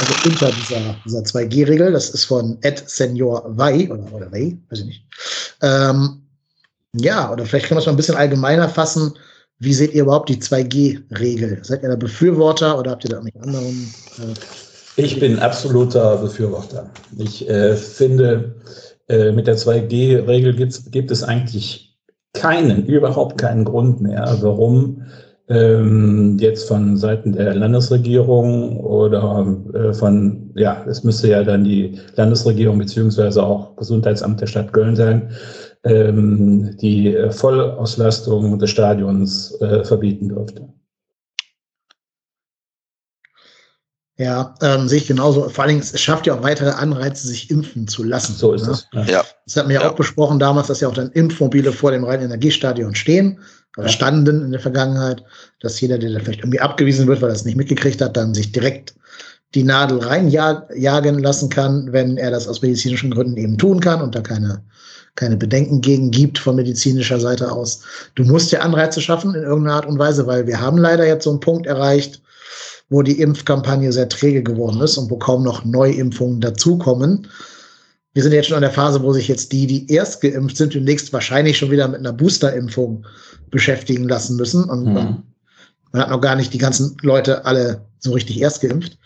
Also unter dieser, dieser 2G-Regel, das ist von Ed Senior Wei oder, oder Wei, weiß ich nicht. Ähm, ja, oder vielleicht können wir es mal ein bisschen allgemeiner fassen. Wie seht ihr überhaupt die 2G-Regel? Seid ihr da Befürworter oder habt ihr da irgendwelche anderen? Äh ich bin absoluter Befürworter. Ich äh, finde, äh, mit der 2G-Regel gibt es eigentlich keinen, überhaupt keinen Grund mehr, warum ähm, jetzt von Seiten der Landesregierung oder äh, von, ja, es müsste ja dann die Landesregierung beziehungsweise auch Gesundheitsamt der Stadt Köln sein, ähm, die Vollauslastung des Stadions äh, verbieten dürfte. Ja, ähm, sehe ich genauso. Vor allen Dingen, es schafft ja auch weitere Anreize, sich impfen zu lassen. So ist ne? es. Ja. Das hatten wir ja, ja auch besprochen damals, dass ja auch dann Impfmobile vor dem Rhein-Energiestadion stehen, oder ja. standen in der Vergangenheit, dass jeder, der da vielleicht irgendwie abgewiesen wird, weil er es nicht mitgekriegt hat, dann sich direkt die Nadel reinjagen lassen kann, wenn er das aus medizinischen Gründen eben tun kann und da keine, keine Bedenken gegen gibt von medizinischer Seite aus. Du musst ja Anreize schaffen in irgendeiner Art und Weise, weil wir haben leider jetzt so einen Punkt erreicht, wo die Impfkampagne sehr träge geworden ist und wo kaum noch Neuimpfungen dazukommen. Wir sind jetzt schon an der Phase, wo sich jetzt die, die erst geimpft sind, demnächst wahrscheinlich schon wieder mit einer Boosterimpfung beschäftigen lassen müssen. Und mhm. man hat noch gar nicht die ganzen Leute alle so richtig erst geimpft.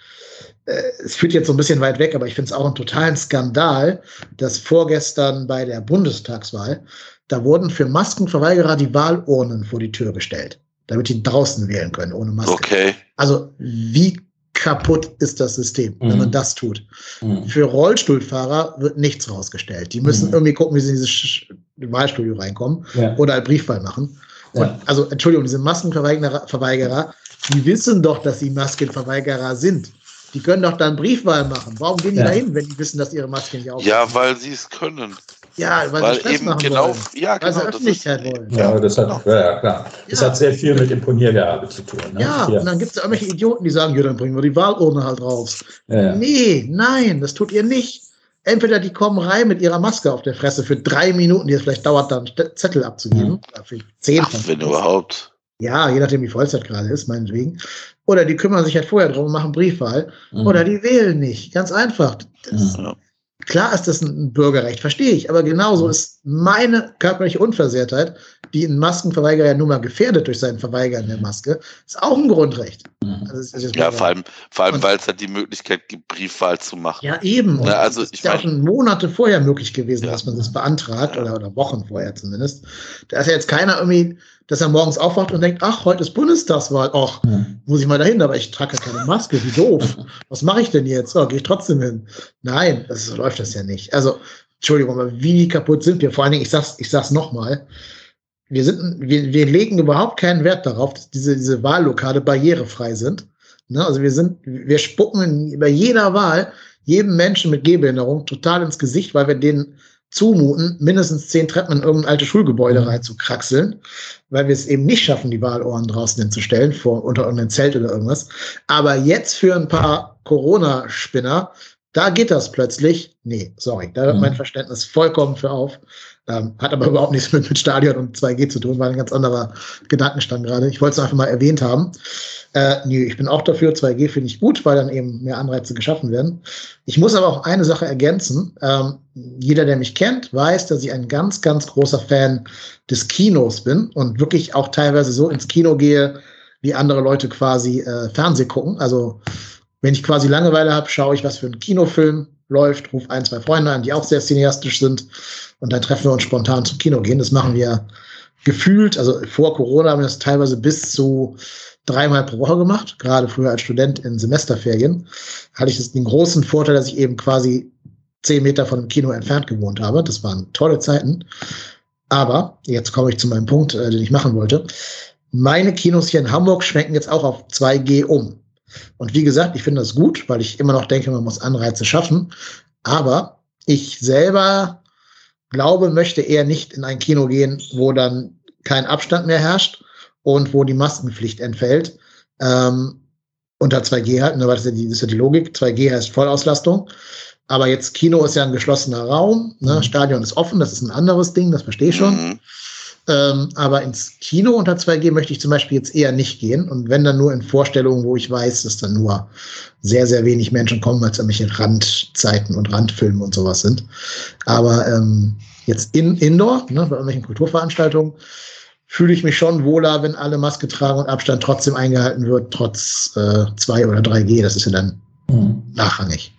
Äh, es führt jetzt so ein bisschen weit weg, aber ich finde es auch einen totalen Skandal, dass vorgestern bei der Bundestagswahl, da wurden für Maskenverweigerer die Wahlurnen vor die Tür gestellt damit die draußen wählen können, ohne Maske. Okay. Also wie kaputt ist das System, mhm. wenn man das tut. Mhm. Für Rollstuhlfahrer wird nichts rausgestellt. Die müssen mhm. irgendwie gucken, wie sie in dieses Wahlstudio reinkommen ja. oder ein Briefwahl machen. Ja. also, Entschuldigung, diese Maskenverweigerer, die wissen doch, dass sie Maskenverweigerer sind. Die können doch dann Briefwahl machen. Warum gehen die ja. da hin, wenn die wissen, dass ihre Masken nicht aufhören? Ja, weil sie es können. Ja, weil, weil sie Stress eben genau, wollen. ja, genau, weil sie Öffentlichkeit wollen. Ja, das hat, ja, ja klar. Das ja. hat sehr viel mit Imponiergabe zu tun. Ne? Ja, ja, und dann gibt es irgendwelche Idioten, die sagen, ja, dann bringen wir die Wahlurne halt raus. Ja, Nee, nein, das tut ihr nicht. Entweder die kommen rein mit ihrer Maske auf der Fresse für drei Minuten, die es vielleicht dauert, dann Zettel abzugeben. Mhm. Zehn Ach, wenn überhaupt. Ja, je nachdem, wie voll es halt gerade ist, meinetwegen. Oder die kümmern sich halt vorher drum und machen Briefwahl. Mhm. Oder die wählen nicht. Ganz einfach. Das, mhm. Klar ist das ein Bürgerrecht, verstehe ich, aber genauso ist meine körperliche Unversehrtheit, die einen Maskenverweigerer ja nun mal gefährdet durch sein Verweigern der Maske, ist auch ein Grundrecht. Mhm. Also ja, vor allem, vor allem weil es halt die Möglichkeit gibt, Briefwahl zu machen. Ja, eben. Ja, also das ist ja auch schon Monate vorher möglich gewesen, ja. dass man das beantragt, ja. oder, oder Wochen vorher zumindest. Da ist ja jetzt keiner irgendwie dass er morgens aufwacht und denkt, ach, heute ist Bundestagswahl, ach, hm. muss ich mal dahin, aber ich trage ja keine Maske, wie doof. Was mache ich denn jetzt? Oh, gehe ich trotzdem hin. Nein, das, so läuft das ja nicht. Also, Entschuldigung, aber wie kaputt sind wir? Vor allen Dingen, ich sag's, ich sag's nochmal, wir sind, wir, wir legen überhaupt keinen Wert darauf, dass diese, diese Wahllokale barrierefrei sind. Ne? Also wir sind, wir spucken bei jeder Wahl jedem Menschen mit Gehbehinderung total ins Gesicht, weil wir denen zumuten, mindestens zehn Treppen in irgendein altes Schulgebäude mhm. reinzukraxeln, weil wir es eben nicht schaffen, die Wahlohren draußen hinzustellen, vor, unter irgendeinem Zelt oder irgendwas. Aber jetzt für ein paar Corona-Spinner, da geht das plötzlich. Nee, sorry, da hört mhm. mein Verständnis vollkommen für auf. Ähm, hat aber überhaupt nichts mit, mit Stadion und 2G zu tun, war ein ganz anderer Gedankenstand gerade. Ich wollte es einfach mal erwähnt haben. Äh, nee, ich bin auch dafür, 2G finde ich gut, weil dann eben mehr Anreize geschaffen werden. Ich muss aber auch eine Sache ergänzen. Ähm, jeder, der mich kennt, weiß, dass ich ein ganz, ganz großer Fan des Kinos bin und wirklich auch teilweise so ins Kino gehe, wie andere Leute quasi äh, Fernseh gucken. Also Wenn ich quasi Langeweile habe, schaue ich, was für ein Kinofilm läuft, rufe ein, zwei Freunde an, die auch sehr cineastisch sind und dann treffen wir uns spontan zum Kino gehen. Das machen wir gefühlt, also vor Corona haben wir das teilweise bis zu dreimal pro Woche gemacht, gerade früher als Student in Semesterferien, hatte ich den großen Vorteil, dass ich eben quasi zehn Meter von dem Kino entfernt gewohnt habe. Das waren tolle Zeiten. Aber jetzt komme ich zu meinem Punkt, äh, den ich machen wollte. Meine Kinos hier in Hamburg schwenken jetzt auch auf 2G um. Und wie gesagt, ich finde das gut, weil ich immer noch denke, man muss Anreize schaffen. Aber ich selber glaube, möchte eher nicht in ein Kino gehen, wo dann kein Abstand mehr herrscht und wo die Maskenpflicht entfällt. Ähm, unter 2G halt, ne, weil das ist, ja die, das ist ja die Logik. 2G heißt Vollauslastung. Aber jetzt Kino ist ja ein geschlossener Raum, ne? Mhm. Stadion ist offen, das ist ein anderes Ding, das verstehe ich schon. Ähm, aber ins Kino unter 2G möchte ich zum Beispiel jetzt eher nicht gehen. Und wenn dann nur in Vorstellungen, wo ich weiß, dass dann nur sehr, sehr wenig Menschen kommen, weil es irgendwelche Randzeiten und Randfilme und sowas sind. Aber ähm, jetzt in Indoor, ne, bei irgendwelchen Kulturveranstaltungen, fühle ich mich schon wohler, wenn alle Maske tragen und Abstand trotzdem eingehalten wird, trotz äh, 2 oder 3G. Das ist ja dann mhm. nachrangig.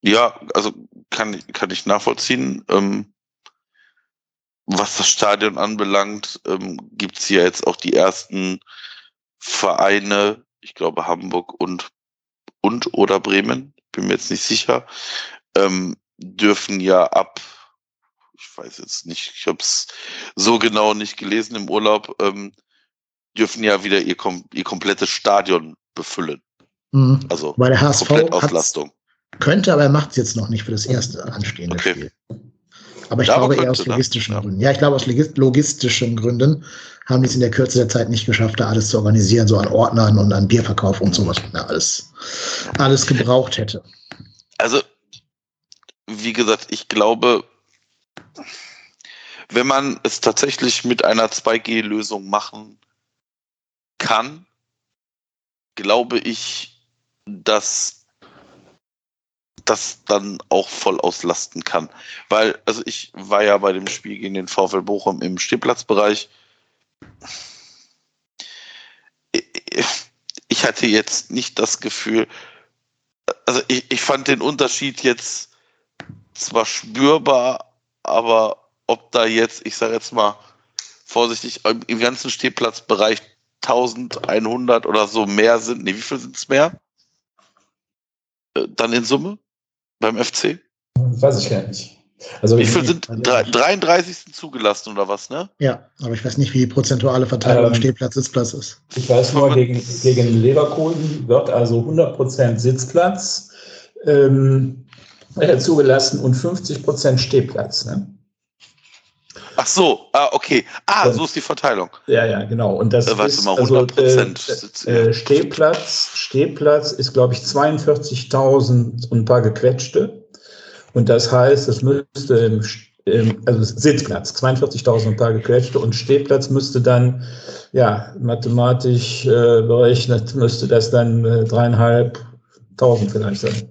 Ja, also kann, kann ich nachvollziehen. Ähm, was das Stadion anbelangt, ähm, gibt es hier jetzt auch die ersten Vereine, ich glaube Hamburg und, und oder Bremen, bin mir jetzt nicht sicher, ähm, dürfen ja ab, ich weiß jetzt nicht, ich habe es so genau nicht gelesen im Urlaub, ähm, dürfen ja wieder ihr, ihr komplettes Stadion befüllen. Mhm. Also Weil der HSV Komplettauslastung. Könnte, aber er macht es jetzt noch nicht für das erste anstehende okay. Spiel. Aber ich ja, glaube eher aus logistischen Gründen. Ja, ich glaube aus logistischen Gründen haben die es in der Kürze der Zeit nicht geschafft, da alles zu organisieren, so an Ordnern und an Bierverkauf und sowas, was alles, alles gebraucht hätte. Also, wie gesagt, ich glaube, wenn man es tatsächlich mit einer 2G-Lösung machen kann, glaube ich, dass das dann auch voll auslasten kann. Weil, also ich war ja bei dem Spiel gegen den VfL Bochum im Stehplatzbereich. Ich hatte jetzt nicht das Gefühl, also ich, ich fand den Unterschied jetzt zwar spürbar, aber ob da jetzt, ich sage jetzt mal vorsichtig, im ganzen Stehplatzbereich 1100 oder so mehr sind, nee, wie viel sind es mehr? Äh, dann in Summe? Beim FC? Weiß ich gar nicht. Also wie viel sind 33. zugelassen oder was, ne? Ja, aber ich weiß nicht, wie die prozentuale Verteilung ähm, Stehplatz, Sitzplatz ist. Ich weiß nur, gegen, gegen Leverkusen wird also 100% Sitzplatz ähm, äh, zugelassen und 50% Stehplatz. Ne? Ach so, ah, okay. Ah, und, so ist die Verteilung. Ja, ja, genau. Und das äh, weißt ist, mal, 100 also, äh, äh, Stehplatz, Stehplatz ist, glaube ich, 42.000 und ein paar gequetschte. Und das heißt, es müsste im, also Sitzplatz, 42.000 und ein paar gequetschte und Stehplatz müsste dann, ja, mathematisch äh, berechnet, müsste das dann äh, dreieinhalbtausend vielleicht sein.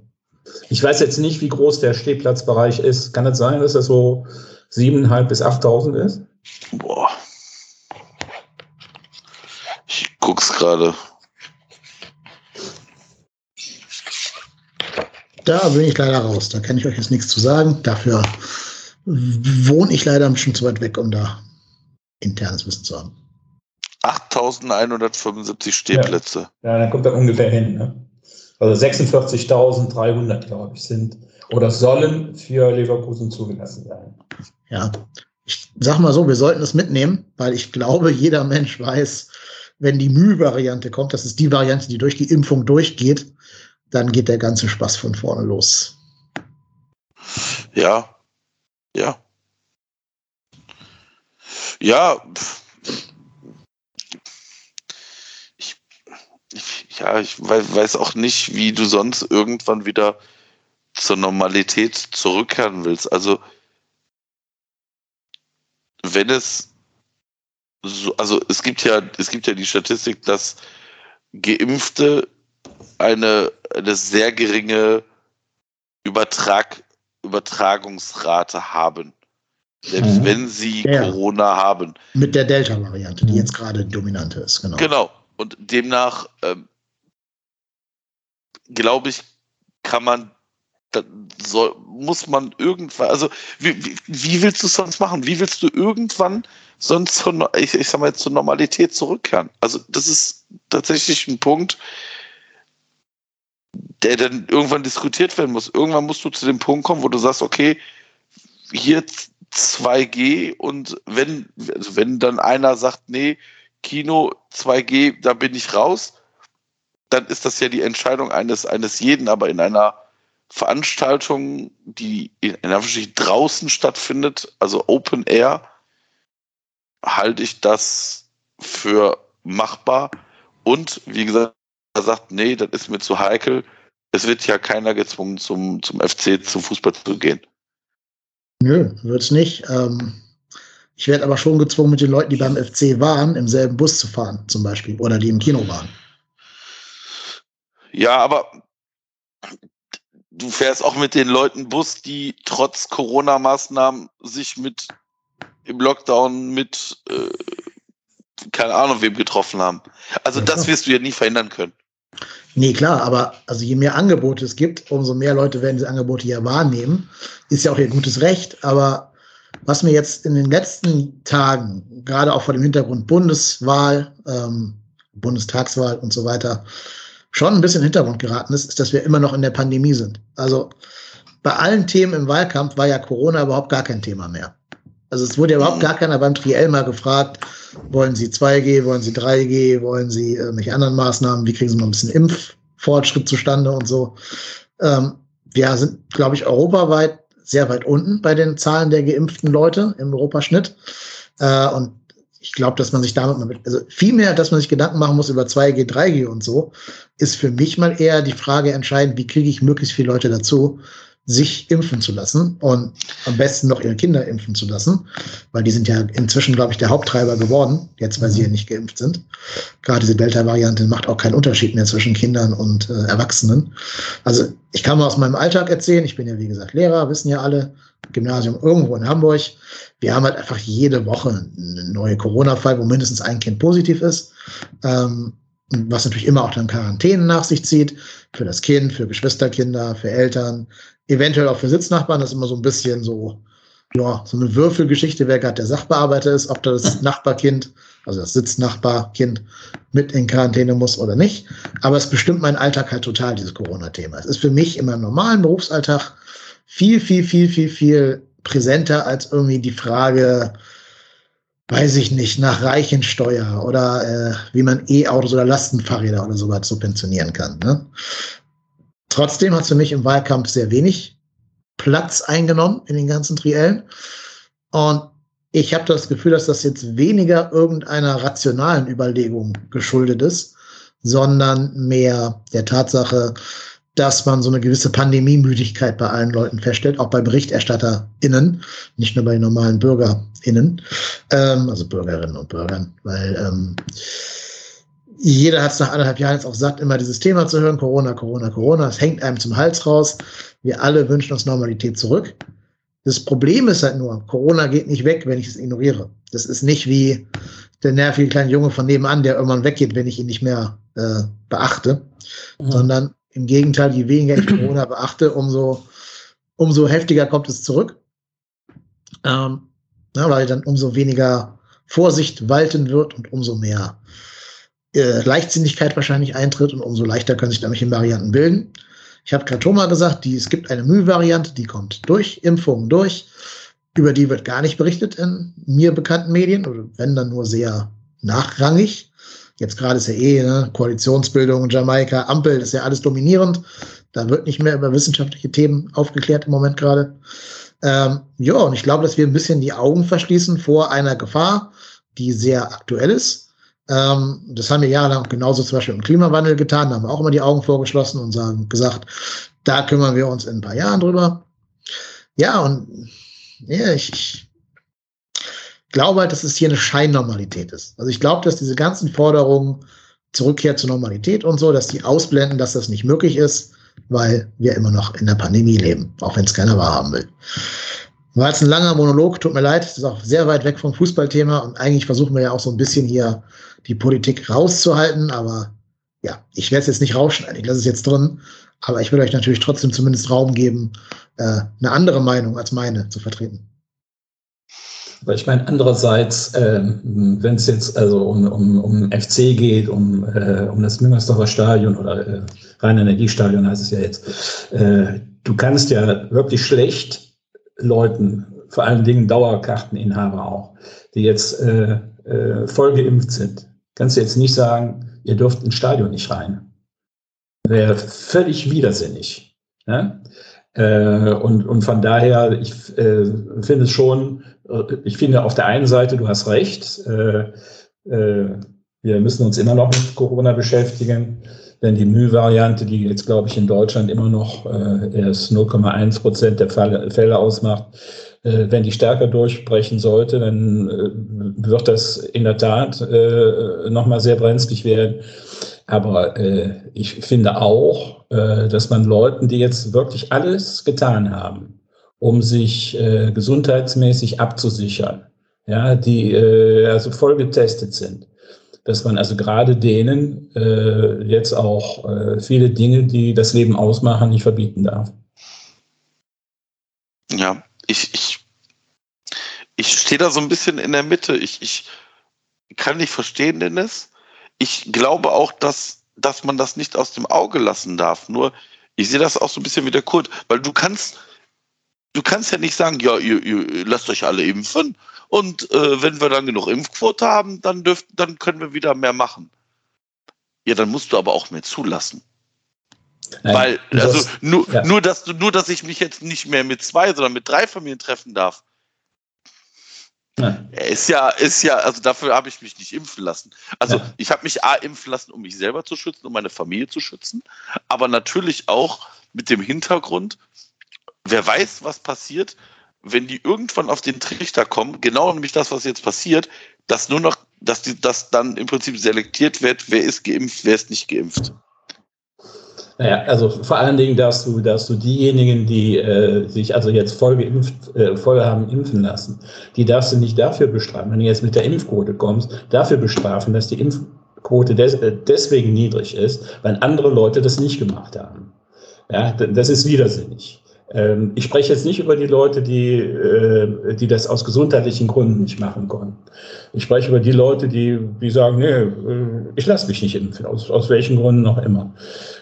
Ich weiß jetzt nicht, wie groß der Stehplatzbereich ist. Kann es sein, dass das so 7.500 bis 8.000 ist? Boah. Ich guck's gerade. Da bin ich leider raus. Da kann ich euch jetzt nichts zu sagen. Dafür wohne ich leider ein bisschen zu weit weg, um da internes Wissen zu haben. 8.175 Stehplätze. Ja, ja dann kommt er ungefähr hin. Ne? Also 46.300, glaube ich, sind oder sollen für Leverkusen zugelassen sein. Ja, ich sag mal so, wir sollten es mitnehmen, weil ich glaube, jeder Mensch weiß, wenn die Müh-Variante kommt, das ist die Variante, die durch die Impfung durchgeht, dann geht der ganze Spaß von vorne los. Ja, ja. Ja, ich, ich, ja, ich weiß auch nicht, wie du sonst irgendwann wieder zur Normalität zurückkehren willst. Also, wenn es so, also es gibt ja, es gibt ja die Statistik, dass Geimpfte eine, eine sehr geringe Übertrag, Übertragungsrate haben. Selbst mhm. wenn sie ja. Corona haben. Mit der Delta-Variante, die jetzt gerade dominant ist, genau. Genau. Und demnach ähm, glaube ich, kann man, soll, muss man irgendwann, also wie, wie, wie willst du es sonst machen? Wie willst du irgendwann sonst zur, ich, ich sag mal, zur Normalität zurückkehren? Also das ist tatsächlich ein Punkt, der dann irgendwann diskutiert werden muss. Irgendwann musst du zu dem Punkt kommen, wo du sagst, okay, hier 2G und wenn, also wenn dann einer sagt, nee, Kino 2G, da bin ich raus, dann ist das ja die Entscheidung eines, eines jeden, aber in einer Veranstaltung, die in Anführungsstrichen draußen stattfindet, also Open Air, halte ich das für machbar. Und wie gesagt, er sagt, nee, das ist mir zu heikel. Es wird ja keiner gezwungen, zum, zum FC, zum Fußball zu gehen. Nö, wird's nicht. Ähm, ich werde aber schon gezwungen, mit den Leuten, die beim FC waren, im selben Bus zu fahren, zum Beispiel, oder die im Kino waren. Ja, aber du fährst auch mit den Leuten Bus, die trotz Corona-Maßnahmen sich mit im Lockdown mit äh, keine Ahnung wem getroffen haben. Also das wirst du ja nie verhindern können. Nee, klar, aber also je mehr Angebote es gibt, umso mehr Leute werden diese Angebote ja wahrnehmen. Ist ja auch ihr gutes Recht, aber was mir jetzt in den letzten Tagen, gerade auch vor dem Hintergrund Bundeswahl, ähm, Bundestagswahl und so weiter, schon ein bisschen in den Hintergrund geraten ist, ist, dass wir immer noch in der Pandemie sind. Also bei allen Themen im Wahlkampf war ja Corona überhaupt gar kein Thema mehr. Also es wurde ja überhaupt gar keiner beim Triell mal gefragt, wollen Sie 2G, wollen Sie 3G, wollen Sie irgendwelche anderen Maßnahmen, wie kriegen Sie mal ein bisschen Impffortschritt zustande und so. Ähm, wir sind, glaube ich, europaweit sehr weit unten bei den Zahlen der geimpften Leute im Europaschnitt. Äh, und ich glaube, dass man sich damit mal, also viel mehr, dass man sich Gedanken machen muss über 2G, 3G und so, ist für mich mal eher die Frage entscheidend, wie kriege ich möglichst viele Leute dazu, sich impfen zu lassen und am besten noch ihre Kinder impfen zu lassen, weil die sind ja inzwischen, glaube ich, der Haupttreiber geworden, jetzt weil sie ja nicht geimpft sind. Gerade diese Delta-Variante macht auch keinen Unterschied mehr zwischen Kindern und äh, Erwachsenen. Also ich kann mal aus meinem Alltag erzählen, ich bin ja wie gesagt Lehrer, wissen ja alle, Gymnasium irgendwo in Hamburg. Wir haben halt einfach jede Woche einen neuen Corona-Fall, wo mindestens ein Kind positiv ist. Ähm, was natürlich immer auch dann Quarantäne nach sich zieht, für das Kind, für Geschwisterkinder, für Eltern, eventuell auch für Sitznachbarn. Das ist immer so ein bisschen so, ja, so eine Würfelgeschichte, wer gerade der Sachbearbeiter ist, ob das Nachbarkind, also das Sitznachbarkind mit in Quarantäne muss oder nicht. Aber es bestimmt meinen Alltag halt total, dieses Corona-Thema. Es ist für mich in meinem normalen Berufsalltag viel, viel, viel, viel, viel präsenter als irgendwie die Frage, weiß ich nicht, nach Reichensteuer oder äh, wie man E-Autos oder Lastenfahrräder oder sowas subventionieren kann. Ne? Trotzdem hat es für mich im Wahlkampf sehr wenig Platz eingenommen in den ganzen Triellen. Und ich habe das Gefühl, dass das jetzt weniger irgendeiner rationalen Überlegung geschuldet ist, sondern mehr der Tatsache, dass man so eine gewisse Pandemiemüdigkeit bei allen Leuten feststellt, auch bei BerichterstatterInnen, nicht nur bei normalen BürgerInnen, ähm, also Bürgerinnen und Bürgern, weil ähm, jeder hat es nach anderthalb Jahren jetzt auch satt, immer dieses Thema zu hören, Corona, Corona, Corona, es hängt einem zum Hals raus. Wir alle wünschen uns Normalität zurück. Das Problem ist halt nur, Corona geht nicht weg, wenn ich es ignoriere. Das ist nicht wie der nervige kleine Junge von nebenan, der irgendwann weggeht, wenn ich ihn nicht mehr äh, beachte, mhm. sondern im Gegenteil, je weniger ich Corona beachte, umso, umso heftiger kommt es zurück. Ähm, na, weil dann umso weniger Vorsicht walten wird und umso mehr äh, Leichtsinnigkeit wahrscheinlich eintritt und umso leichter können sich damit Varianten bilden. Ich habe gerade Thomas gesagt, die, es gibt eine Mühe-Variante, die kommt durch, Impfungen durch. Über die wird gar nicht berichtet in mir bekannten Medien oder wenn dann nur sehr nachrangig. Jetzt gerade ist ja eh ne, Koalitionsbildung, Jamaika, Ampel, ist ja alles dominierend. Da wird nicht mehr über wissenschaftliche Themen aufgeklärt im Moment gerade. Ähm, ja, und ich glaube, dass wir ein bisschen die Augen verschließen vor einer Gefahr, die sehr aktuell ist. Ähm, das haben wir jahrelang genauso zum Beispiel im Klimawandel getan. Da haben wir auch immer die Augen vorgeschlossen und sagen, gesagt, da kümmern wir uns in ein paar Jahren drüber. Ja, und ja, ich glaube halt, dass es hier eine Scheinnormalität ist. Also ich glaube, dass diese ganzen Forderungen Zurückkehr zur Normalität und so, dass die ausblenden, dass das nicht möglich ist, weil wir immer noch in der Pandemie leben, auch wenn es keiner wahrhaben will. War jetzt ein langer Monolog, tut mir leid, das ist auch sehr weit weg vom Fußballthema und eigentlich versuchen wir ja auch so ein bisschen hier die Politik rauszuhalten, aber ja, ich werde es jetzt nicht rausschneiden, ich lasse es jetzt drin, aber ich will euch natürlich trotzdem zumindest Raum geben, äh, eine andere Meinung als meine zu vertreten. Aber ich meine, andererseits, äh, wenn es jetzt also um, um, um FC geht, um, äh, um das Müngersdorfer Stadion oder äh, Rhein-Energiestadion heißt es ja jetzt, äh, du kannst ja wirklich schlecht Leuten, vor allen Dingen Dauerkarteninhaber auch, die jetzt äh, äh, voll geimpft sind, kannst du jetzt nicht sagen, ihr dürft ins Stadion nicht rein. Wäre völlig widersinnig. Ja? Äh, und, und von daher, ich äh, finde es schon, ich finde auf der einen Seite, du hast recht, äh, äh, wir müssen uns immer noch mit Corona beschäftigen. Denn die Mü-Variante, die jetzt, glaube ich, in Deutschland immer noch äh, erst 0,1 Prozent der Fälle, Fälle ausmacht, äh, wenn die stärker durchbrechen sollte, dann äh, wird das in der Tat äh, nochmal sehr brenzlig werden. Aber äh, ich finde auch, äh, dass man Leuten, die jetzt wirklich alles getan haben, um sich äh, gesundheitsmäßig abzusichern, ja, die äh, also voll getestet sind, dass man also gerade denen äh, jetzt auch äh, viele Dinge, die das Leben ausmachen, nicht verbieten darf. Ja, ich, ich, ich stehe da so ein bisschen in der Mitte. Ich, ich kann nicht verstehen, Dennis. Ich glaube auch, dass, dass man das nicht aus dem Auge lassen darf. Nur, ich sehe das auch so ein bisschen wie der Kurt, weil du kannst, du kannst ja nicht sagen, ja, ihr, ihr lasst euch alle impfen und äh, wenn wir dann genug Impfquote haben, dann dürft, dann können wir wieder mehr machen. Ja, dann musst du aber auch mehr zulassen. Nein, Weil, also das, nur, ja. nur, dass du, nur, dass ich mich jetzt nicht mehr mit zwei, sondern mit drei Familien treffen darf. Ja. Ist ja, ist ja, also dafür habe ich mich nicht impfen lassen. Also ja. ich habe mich A impfen lassen, um mich selber zu schützen, um meine Familie zu schützen, aber natürlich auch mit dem Hintergrund, wer weiß, was passiert, wenn die irgendwann auf den Trichter kommen, genau nämlich das, was jetzt passiert, dass nur noch, dass die, dass dann im Prinzip selektiert wird, wer ist geimpft, wer ist nicht geimpft. Naja, also vor allen Dingen darfst du, darfst du diejenigen, die äh, sich also jetzt voll geimpft, äh, voll haben impfen lassen, die darfst du nicht dafür bestrafen, wenn du jetzt mit der Impfquote kommst, dafür bestrafen, dass die Impfquote des, äh, deswegen niedrig ist, weil andere Leute das nicht gemacht haben. Ja, das ist widersinnig. Ähm, ich spreche jetzt nicht über die Leute, die, äh, die das aus gesundheitlichen Gründen nicht machen konnten. Ich spreche über die Leute, die, die sagen, nee, äh, ich lasse mich nicht impfen, aus, aus welchen Gründen auch immer.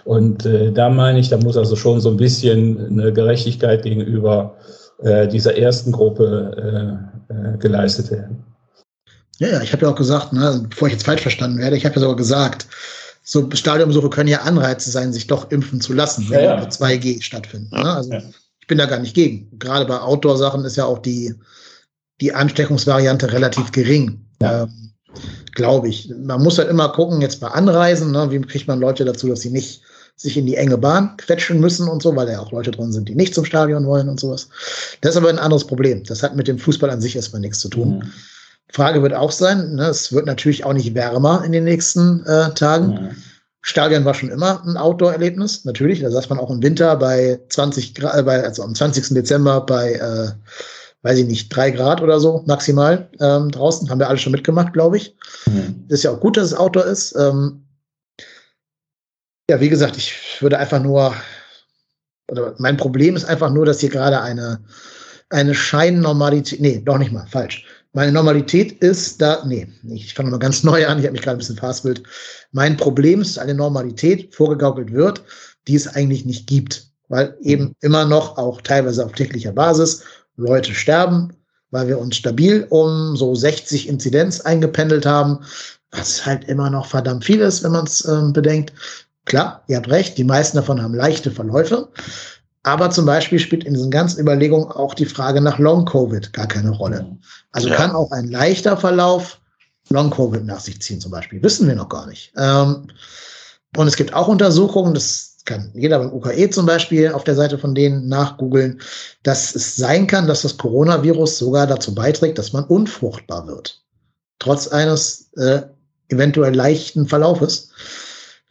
Und äh, da meine ich, da muss also schon so ein bisschen eine Gerechtigkeit gegenüber äh, dieser ersten Gruppe äh, äh, geleistet werden. Ja, ja, ich habe ja auch gesagt, ne, bevor ich jetzt falsch verstanden werde, ich habe ja sogar gesagt, so Stadionbesuche können ja Anreize sein, sich doch impfen zu lassen, wenn ja, ja. 2G stattfinden. Ne? Also ja. ich bin da gar nicht gegen. Gerade bei Outdoor-Sachen ist ja auch die, die Ansteckungsvariante relativ gering. Ähm, Glaube ich. Man muss halt immer gucken, jetzt bei Anreisen, ne, wie kriegt man Leute dazu, dass sie nicht sich in die enge Bahn quetschen müssen und so, weil da ja auch Leute drin sind, die nicht zum Stadion wollen und sowas. Das ist aber ein anderes Problem. Das hat mit dem Fußball an sich erstmal nichts zu tun. Mhm. Frage wird auch sein, ne, es wird natürlich auch nicht wärmer in den nächsten äh, Tagen. Ja. Stadion war schon immer ein Outdoor-Erlebnis, natürlich. Da saß man auch im Winter bei 20 Grad, bei, also am 20. Dezember bei, äh, weiß ich nicht, drei Grad oder so maximal ähm, draußen. Haben wir alle schon mitgemacht, glaube ich. Mhm. Ist ja auch gut, dass es Outdoor ist. Ähm, ja, wie gesagt, ich würde einfach nur, oder mein Problem ist einfach nur, dass hier gerade eine, eine Scheinnormalität, nee, doch nicht mal, falsch meine Normalität ist da, nee, ich fange mal ganz neu an, ich habe mich gerade ein bisschen fastbild. Mein Problem ist, dass eine Normalität vorgegaukelt wird, die es eigentlich nicht gibt, weil eben immer noch auch teilweise auf täglicher Basis Leute sterben, weil wir uns stabil um so 60 Inzidenz eingependelt haben, was halt immer noch verdammt viel ist, wenn man es äh, bedenkt. Klar, ihr habt recht, die meisten davon haben leichte Verläufe. Aber zum Beispiel spielt in diesen ganzen Überlegungen auch die Frage nach Long-Covid gar keine Rolle. Also ja. kann auch ein leichter Verlauf Long-Covid nach sich ziehen, zum Beispiel. Wissen wir noch gar nicht. Ähm, und es gibt auch Untersuchungen, das kann jeder beim UKE zum Beispiel auf der Seite von denen nachgoogeln, dass es sein kann, dass das Coronavirus sogar dazu beiträgt, dass man unfruchtbar wird. Trotz eines äh, eventuell leichten Verlaufes.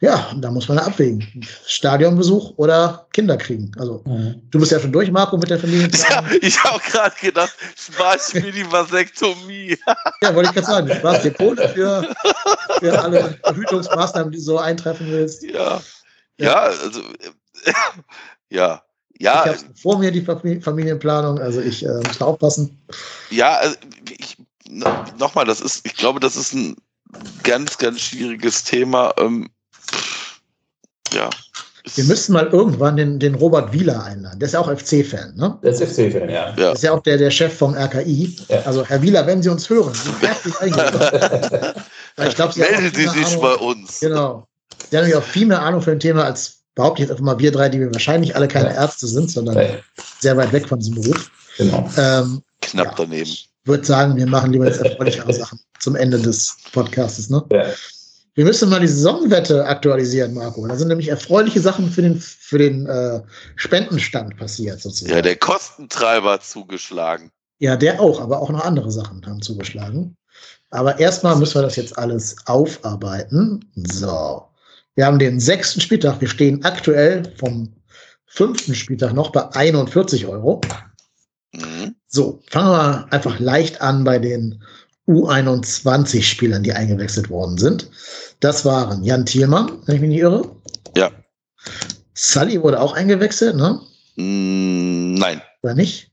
Ja, da muss man abwägen. Stadionbesuch oder Kinder kriegen. Also, Mhm. du bist ja schon durch, Marco, mit der Familie. Ja, ich habe gerade gedacht, Spaß für die Vasektomie. Ja, wollte ich gerade sagen. Sparst dir Kohle für, für alle Verhütungsmaßnahmen, die du so eintreffen willst. Ja. Ja, also, äh, ja. Ja, Ich habe vor mir die Fam- Familienplanung, also ich äh, muss da aufpassen. ja, also, ich, nochmal, das ist, ich glaube, das ist ein ganz, ganz schwieriges Thema. Ähm, ja. Wir müssten mal irgendwann den, den Robert Wieler einladen. Der ist ja auch FC-Fan, ne? Der ist FC-Fan, ja. Ja. Das ist ja auch der, der Chef vom RKI. Ja. Also, Herr Wieler, wenn Sie uns hören, sind herzlich eingeladen. Ich glaube, Sie Melden Sie sich Ahnung- bei uns. Genau. Sie haben nämlich auch viel mehr Ahnung für ein Thema als behaupte ich jetzt einfach mal wir drei, die wir wahrscheinlich alle keine Ja. Ärzte sind, sondern Ja, sehr weit weg von diesem Beruf. genau. Ähm, Knapp Ja. daneben. würde sagen, wir machen lieber jetzt erfreulichere Sachen zum Ende des Podcasts. Ne? Ja. Wir müssen mal die Saisonwette aktualisieren, Marco. Da sind nämlich erfreuliche Sachen für den, für den äh, Spendenstand passiert, sozusagen. Ja, der Kostentreiber hat zugeschlagen. Ja, der auch, aber auch noch andere Sachen haben zugeschlagen. Aber erstmal müssen wir das jetzt alles aufarbeiten. So. Wir haben den sechsten Spieltag. Wir stehen aktuell vom fünften Spieltag noch bei 41 Euro. Mhm. So, fangen wir einfach leicht an bei den U21-Spielern, die eingewechselt worden sind. Das waren Jan Thielmann, wenn ich mich nicht irre. Ja. Sully wurde auch eingewechselt, ne? Mm, Nein, Oder nicht?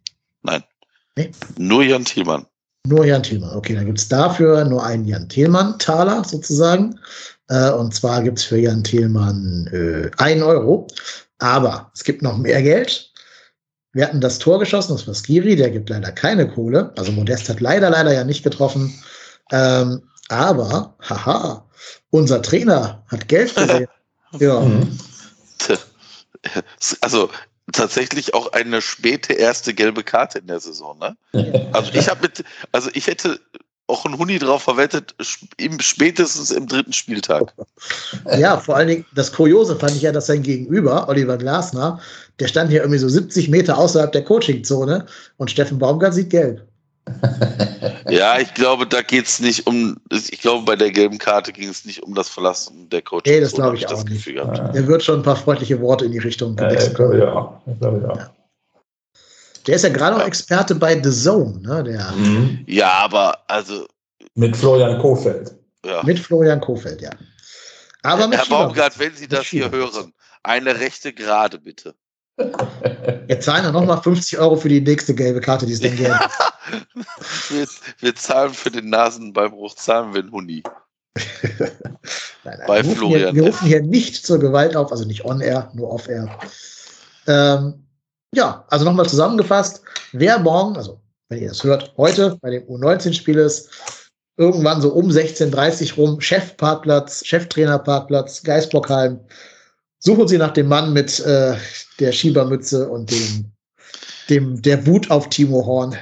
nur Jan Thielmann. Nur Jan Thielmann. Okay, dann gibt es dafür nur einen Jan Thielmann-Taler sozusagen. Äh, und zwar gibt es für Jan Thielmann äh, 1 Euro. Aber es gibt noch mehr Geld. Wir hatten das Tor geschossen, das war Skiri, der gibt leider keine Kohle. Also Modest hat leider, leider ja nicht getroffen. Ähm, aber, haha, unser Trainer hat Geld gesehen. ja, Mhm. Also tatsächlich auch eine späte erste gelbe Karte in der Saison, ne? Also ich habe mit, also ich hätte auch einen Huni drauf verwettet, im, spätestens im dritten Spieltag. ja, vor allen Dingen, das Kuriose fand ich ja, dass sein Gegenüber, Oliver Glasner, der stand hier irgendwie so 70 Meter außerhalb der Coachingzone und Steffen Baumgart sieht gelb. Ja, ich glaube, da geht's nicht um, ich glaube, bei der gelben Karte ging es nicht um das Verlassen der Coaching. Nee, das So glaube ich das auch nicht. Gefühl gehabt. Ja, Der wird schon ein paar freundliche Worte in die Richtung ja, gewechselt ich glaube, können. ja. Ich glaube, ja. Der ist ja gerade auch Ja. Experte bei The Zone, ne? Der Mhm. Ja, aber also, Mit Florian Kofeld. ja. mit Florian Kofeld, ja. Aber mit Herr Baumgart, wenn Sie das hier hören, eine rechte Gerade bitte. Jetzt zahlen wir nochmal 50 Euro für die nächste gelbe Karte, die es dann gäbe. Wir, wir zahlen für den Nasenbeinbruch, zahlen wir einen Huni. Nein, nein, Bei wir rufen Florian Hier, wir rufen hier nicht zur Gewalt auf, also nicht on-air, nur off-air. Ähm, ja, also nochmal zusammengefasst, wer morgen, also wenn ihr das hört, heute bei dem U19-Spiel ist, irgendwann so um 16.30 rum, Chefparkplatz, Cheftrainerparkplatz, Geisbockheim, suchen Sie nach dem Mann mit äh, der Schiebermütze und dem, dem der Wut auf Timo Horn.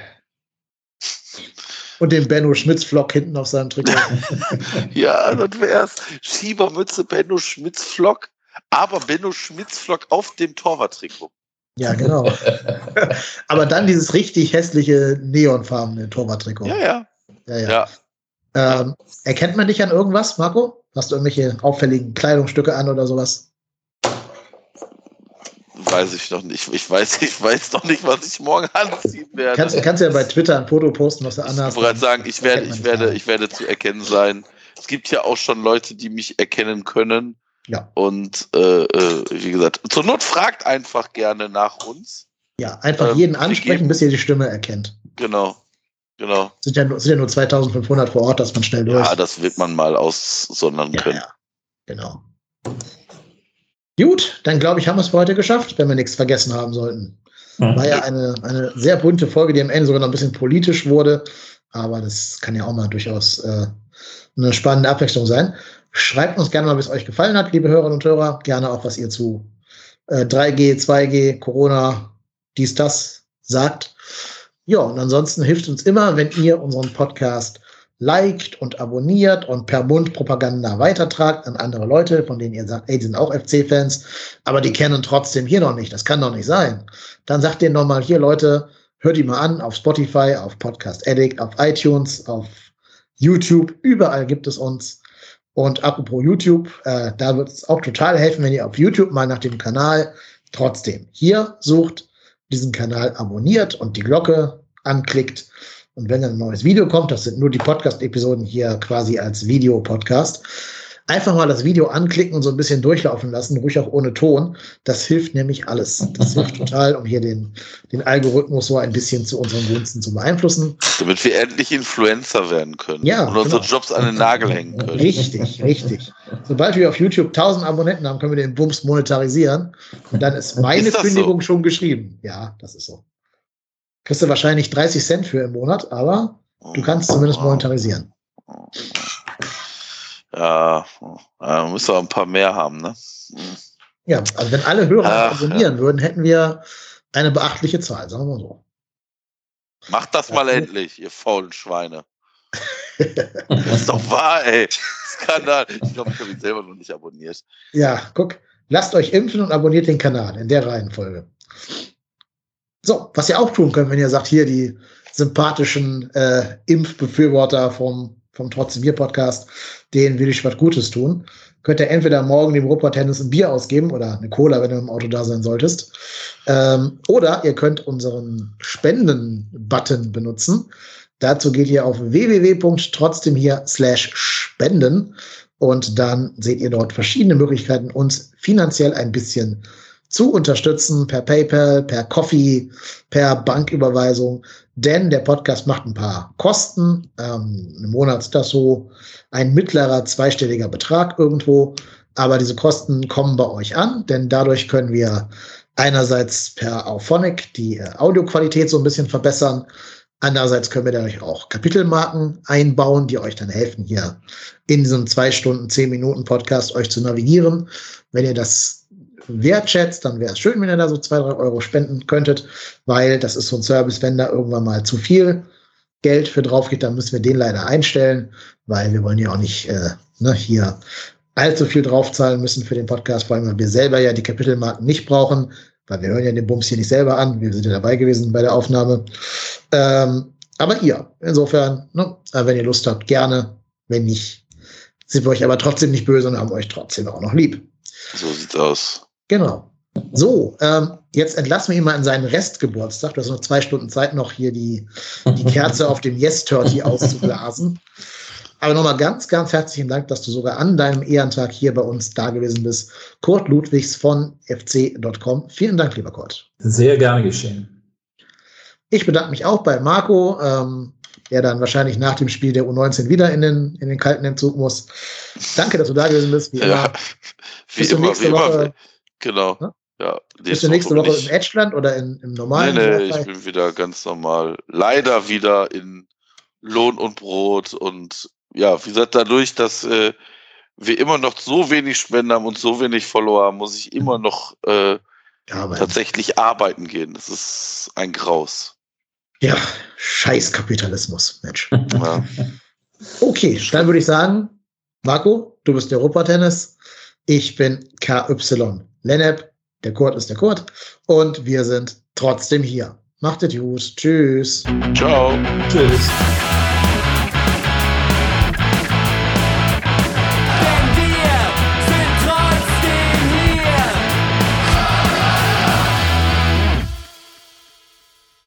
Und dem Benno Schmitz-Flock hinten auf seinem Trikot. Ja, das wär's. Schiebermütze, Benno Schmitz-Flock, aber Benno Schmitz-Flock auf dem Torwarttrikot. Ja, genau. Aber dann dieses richtig hässliche neonfarbene Torwarttrikot. Ja, ja. ja, ja. Ja. Ähm, erkennt man dich an irgendwas, Marco? Hast du irgendwelche auffälligen Kleidungsstücke an oder sowas? Weiß ich noch nicht. Ich weiß, ich weiß noch nicht, was ich morgen anziehen werde. Kannst, kannst ja bei Twitter ein Foto posten, was du ich anhast. wollte gerade sagen, ich werde, ich werde, ich werde zu erkennen sein. Es gibt ja auch schon Leute, die mich erkennen können. Ja. Und äh, äh, wie gesagt, zur Not fragt einfach gerne nach uns. Ja, einfach ähm, jeden ansprechen, bis ihr die Stimme erkennt. Genau. Genau. Sind ja, nur, sind ja nur 2500 vor Ort, dass man schnell durch. Ja, das wird man mal aussondern ja, können. ja, genau. Gut, dann glaube ich, haben wir es für heute geschafft, wenn wir nichts vergessen haben sollten. War ja eine, eine sehr bunte Folge, die am Ende sogar noch ein bisschen politisch wurde. Aber das kann ja auch mal durchaus äh, eine spannende Abwechslung sein. Schreibt uns gerne mal, wie es euch gefallen hat, liebe Hörerinnen und Hörer. Gerne auch, was ihr zu äh, 3G, 2G, Corona, dies, das sagt. Ja, und ansonsten hilft uns immer, wenn ihr unseren Podcast liked und abonniert und per Mundpropaganda weitertragt an andere Leute, von denen ihr sagt, ey, die sind auch FC-Fans, aber die kennen trotzdem hier noch nicht. Das kann doch nicht sein. Dann sagt ihr nochmal, hier Leute, hört die mal an auf Spotify, auf Podcast Addict, auf iTunes, auf YouTube, überall gibt es uns. Und apropos YouTube, äh, da wird es auch total helfen, wenn ihr auf YouTube mal nach dem Kanal trotzdem hier sucht, diesen Kanal abonniert und die Glocke anklickt. Und wenn ein neues Video kommt, das sind nur die Podcast-Episoden hier quasi als Videopodcast, Einfach mal das Video anklicken und so ein bisschen durchlaufen lassen, ruhig auch ohne Ton. Das hilft nämlich alles. Das hilft total, um hier den, den Algorithmus so ein bisschen zu unseren Gunsten zu beeinflussen. Damit wir endlich Influencer werden können. Ja, und unsere genau. Jobs an den Nagel hängen können. Richtig, richtig. Sobald wir auf YouTube 1000 Abonnenten haben, können wir den Bums monetarisieren. Und dann ist meine Ist Kündigung so? schon geschrieben. Ja, das ist so. Kriegst du wahrscheinlich 30 Cent für im Monat, aber du kannst zumindest monetarisieren. Ja, äh, müssen wir ein paar mehr haben, ne? Ja, also wenn alle Hörer Ach, abonnieren würden, hätten wir eine beachtliche Zahl, sagen wir mal so. Macht das mal endlich, ihr faulen Schweine. Das ist doch wahr, ey. Skandal. Ich glaube, ich habe ihn selber noch nicht abonniert. Ja, guck, lasst euch impfen und abonniert den Kanal in der Reihenfolge. So, was ihr auch tun könnt, wenn ihr sagt, hier die sympathischen äh, Impfbefürworter vom, vom Trotzdem hier Podcast, denen will ich was Gutes tun, könnt ihr entweder morgen dem Ruppert Tennis ein Bier ausgeben oder eine Cola, wenn du im Auto da sein solltest. Ähm, oder ihr könnt unseren Spenden-Button benutzen. Dazu geht ihr auf www.trotzdem hier slash spenden und dann seht ihr dort verschiedene Möglichkeiten, uns finanziell ein bisschen zu unterstützen per PayPal, per Coffee, per Banküberweisung. Denn der Podcast macht ein paar Kosten. Ähm, Im Monat ist das so ein mittlerer zweistelliger Betrag irgendwo. Aber diese Kosten kommen bei euch an, denn dadurch können wir einerseits per Auphonic die äh, Audioqualität so ein bisschen verbessern. Andererseits können wir dadurch auch Kapitelmarken einbauen, die euch dann helfen, hier in diesem zwei Stunden, zehn Minuten Podcast euch zu navigieren. Wenn ihr das wertschätzt, dann wäre es schön, wenn ihr da so zwei, drei Euro spenden könntet, weil das ist so ein Service, wenn da irgendwann mal zu viel Geld für drauf geht, dann müssen wir den leider einstellen, weil wir wollen ja auch nicht äh, ne, hier allzu viel draufzahlen müssen für den Podcast, vor allem weil wir selber ja die Kapitelmarken nicht brauchen, weil wir hören ja den Bums hier nicht selber an, wir sind ja dabei gewesen bei der Aufnahme. Ähm, aber ihr, insofern, ne, wenn ihr Lust habt, gerne, wenn nicht, sind wir euch aber trotzdem nicht böse und haben euch trotzdem auch noch lieb. So sieht's aus. Genau. So, ähm, jetzt entlassen wir ihn mal in seinen Restgeburtstag. Du hast noch zwei Stunden Zeit, noch hier die, die Kerze auf dem Yes-Turkey auszublasen. Aber nochmal ganz, ganz herzlichen Dank, dass du sogar an deinem Ehrentag hier bei uns da gewesen bist. Kurt Ludwigs von fc.com. Vielen Dank, lieber Kurt. Sehr gerne geschehen. Ich bedanke mich auch bei Marco, ähm, der dann wahrscheinlich nach dem Spiel der U19 wieder in den, in den kalten Entzug muss. Danke, dass du da gewesen bist. Wie Ja, immer. wie Bist du immer, nächste wie immer. Genau. Ne? Ja, Bist du nächste Woche ich- im Edgeland oder in, im Nee, normalen? nee, Wi-Fi? ich bin wieder ganz normal. Leider wieder in Lohn und Brot und ja, wie gesagt, dadurch, dass äh, wir immer noch so wenig Spenden haben und so wenig Follower, haben, muss ich immer noch äh, aber tatsächlich arbeiten gehen. Das ist ein Graus. Ja, scheiß Kapitalismus, Mensch. Ja. Okay, dann würde ich sagen, Marco, du bist Europa-Tennis. Ich bin KY Lennep. Der Kurt ist der Kurt. Und wir sind trotzdem hier. Macht es gut. Tschüss. Ciao. Tschüss.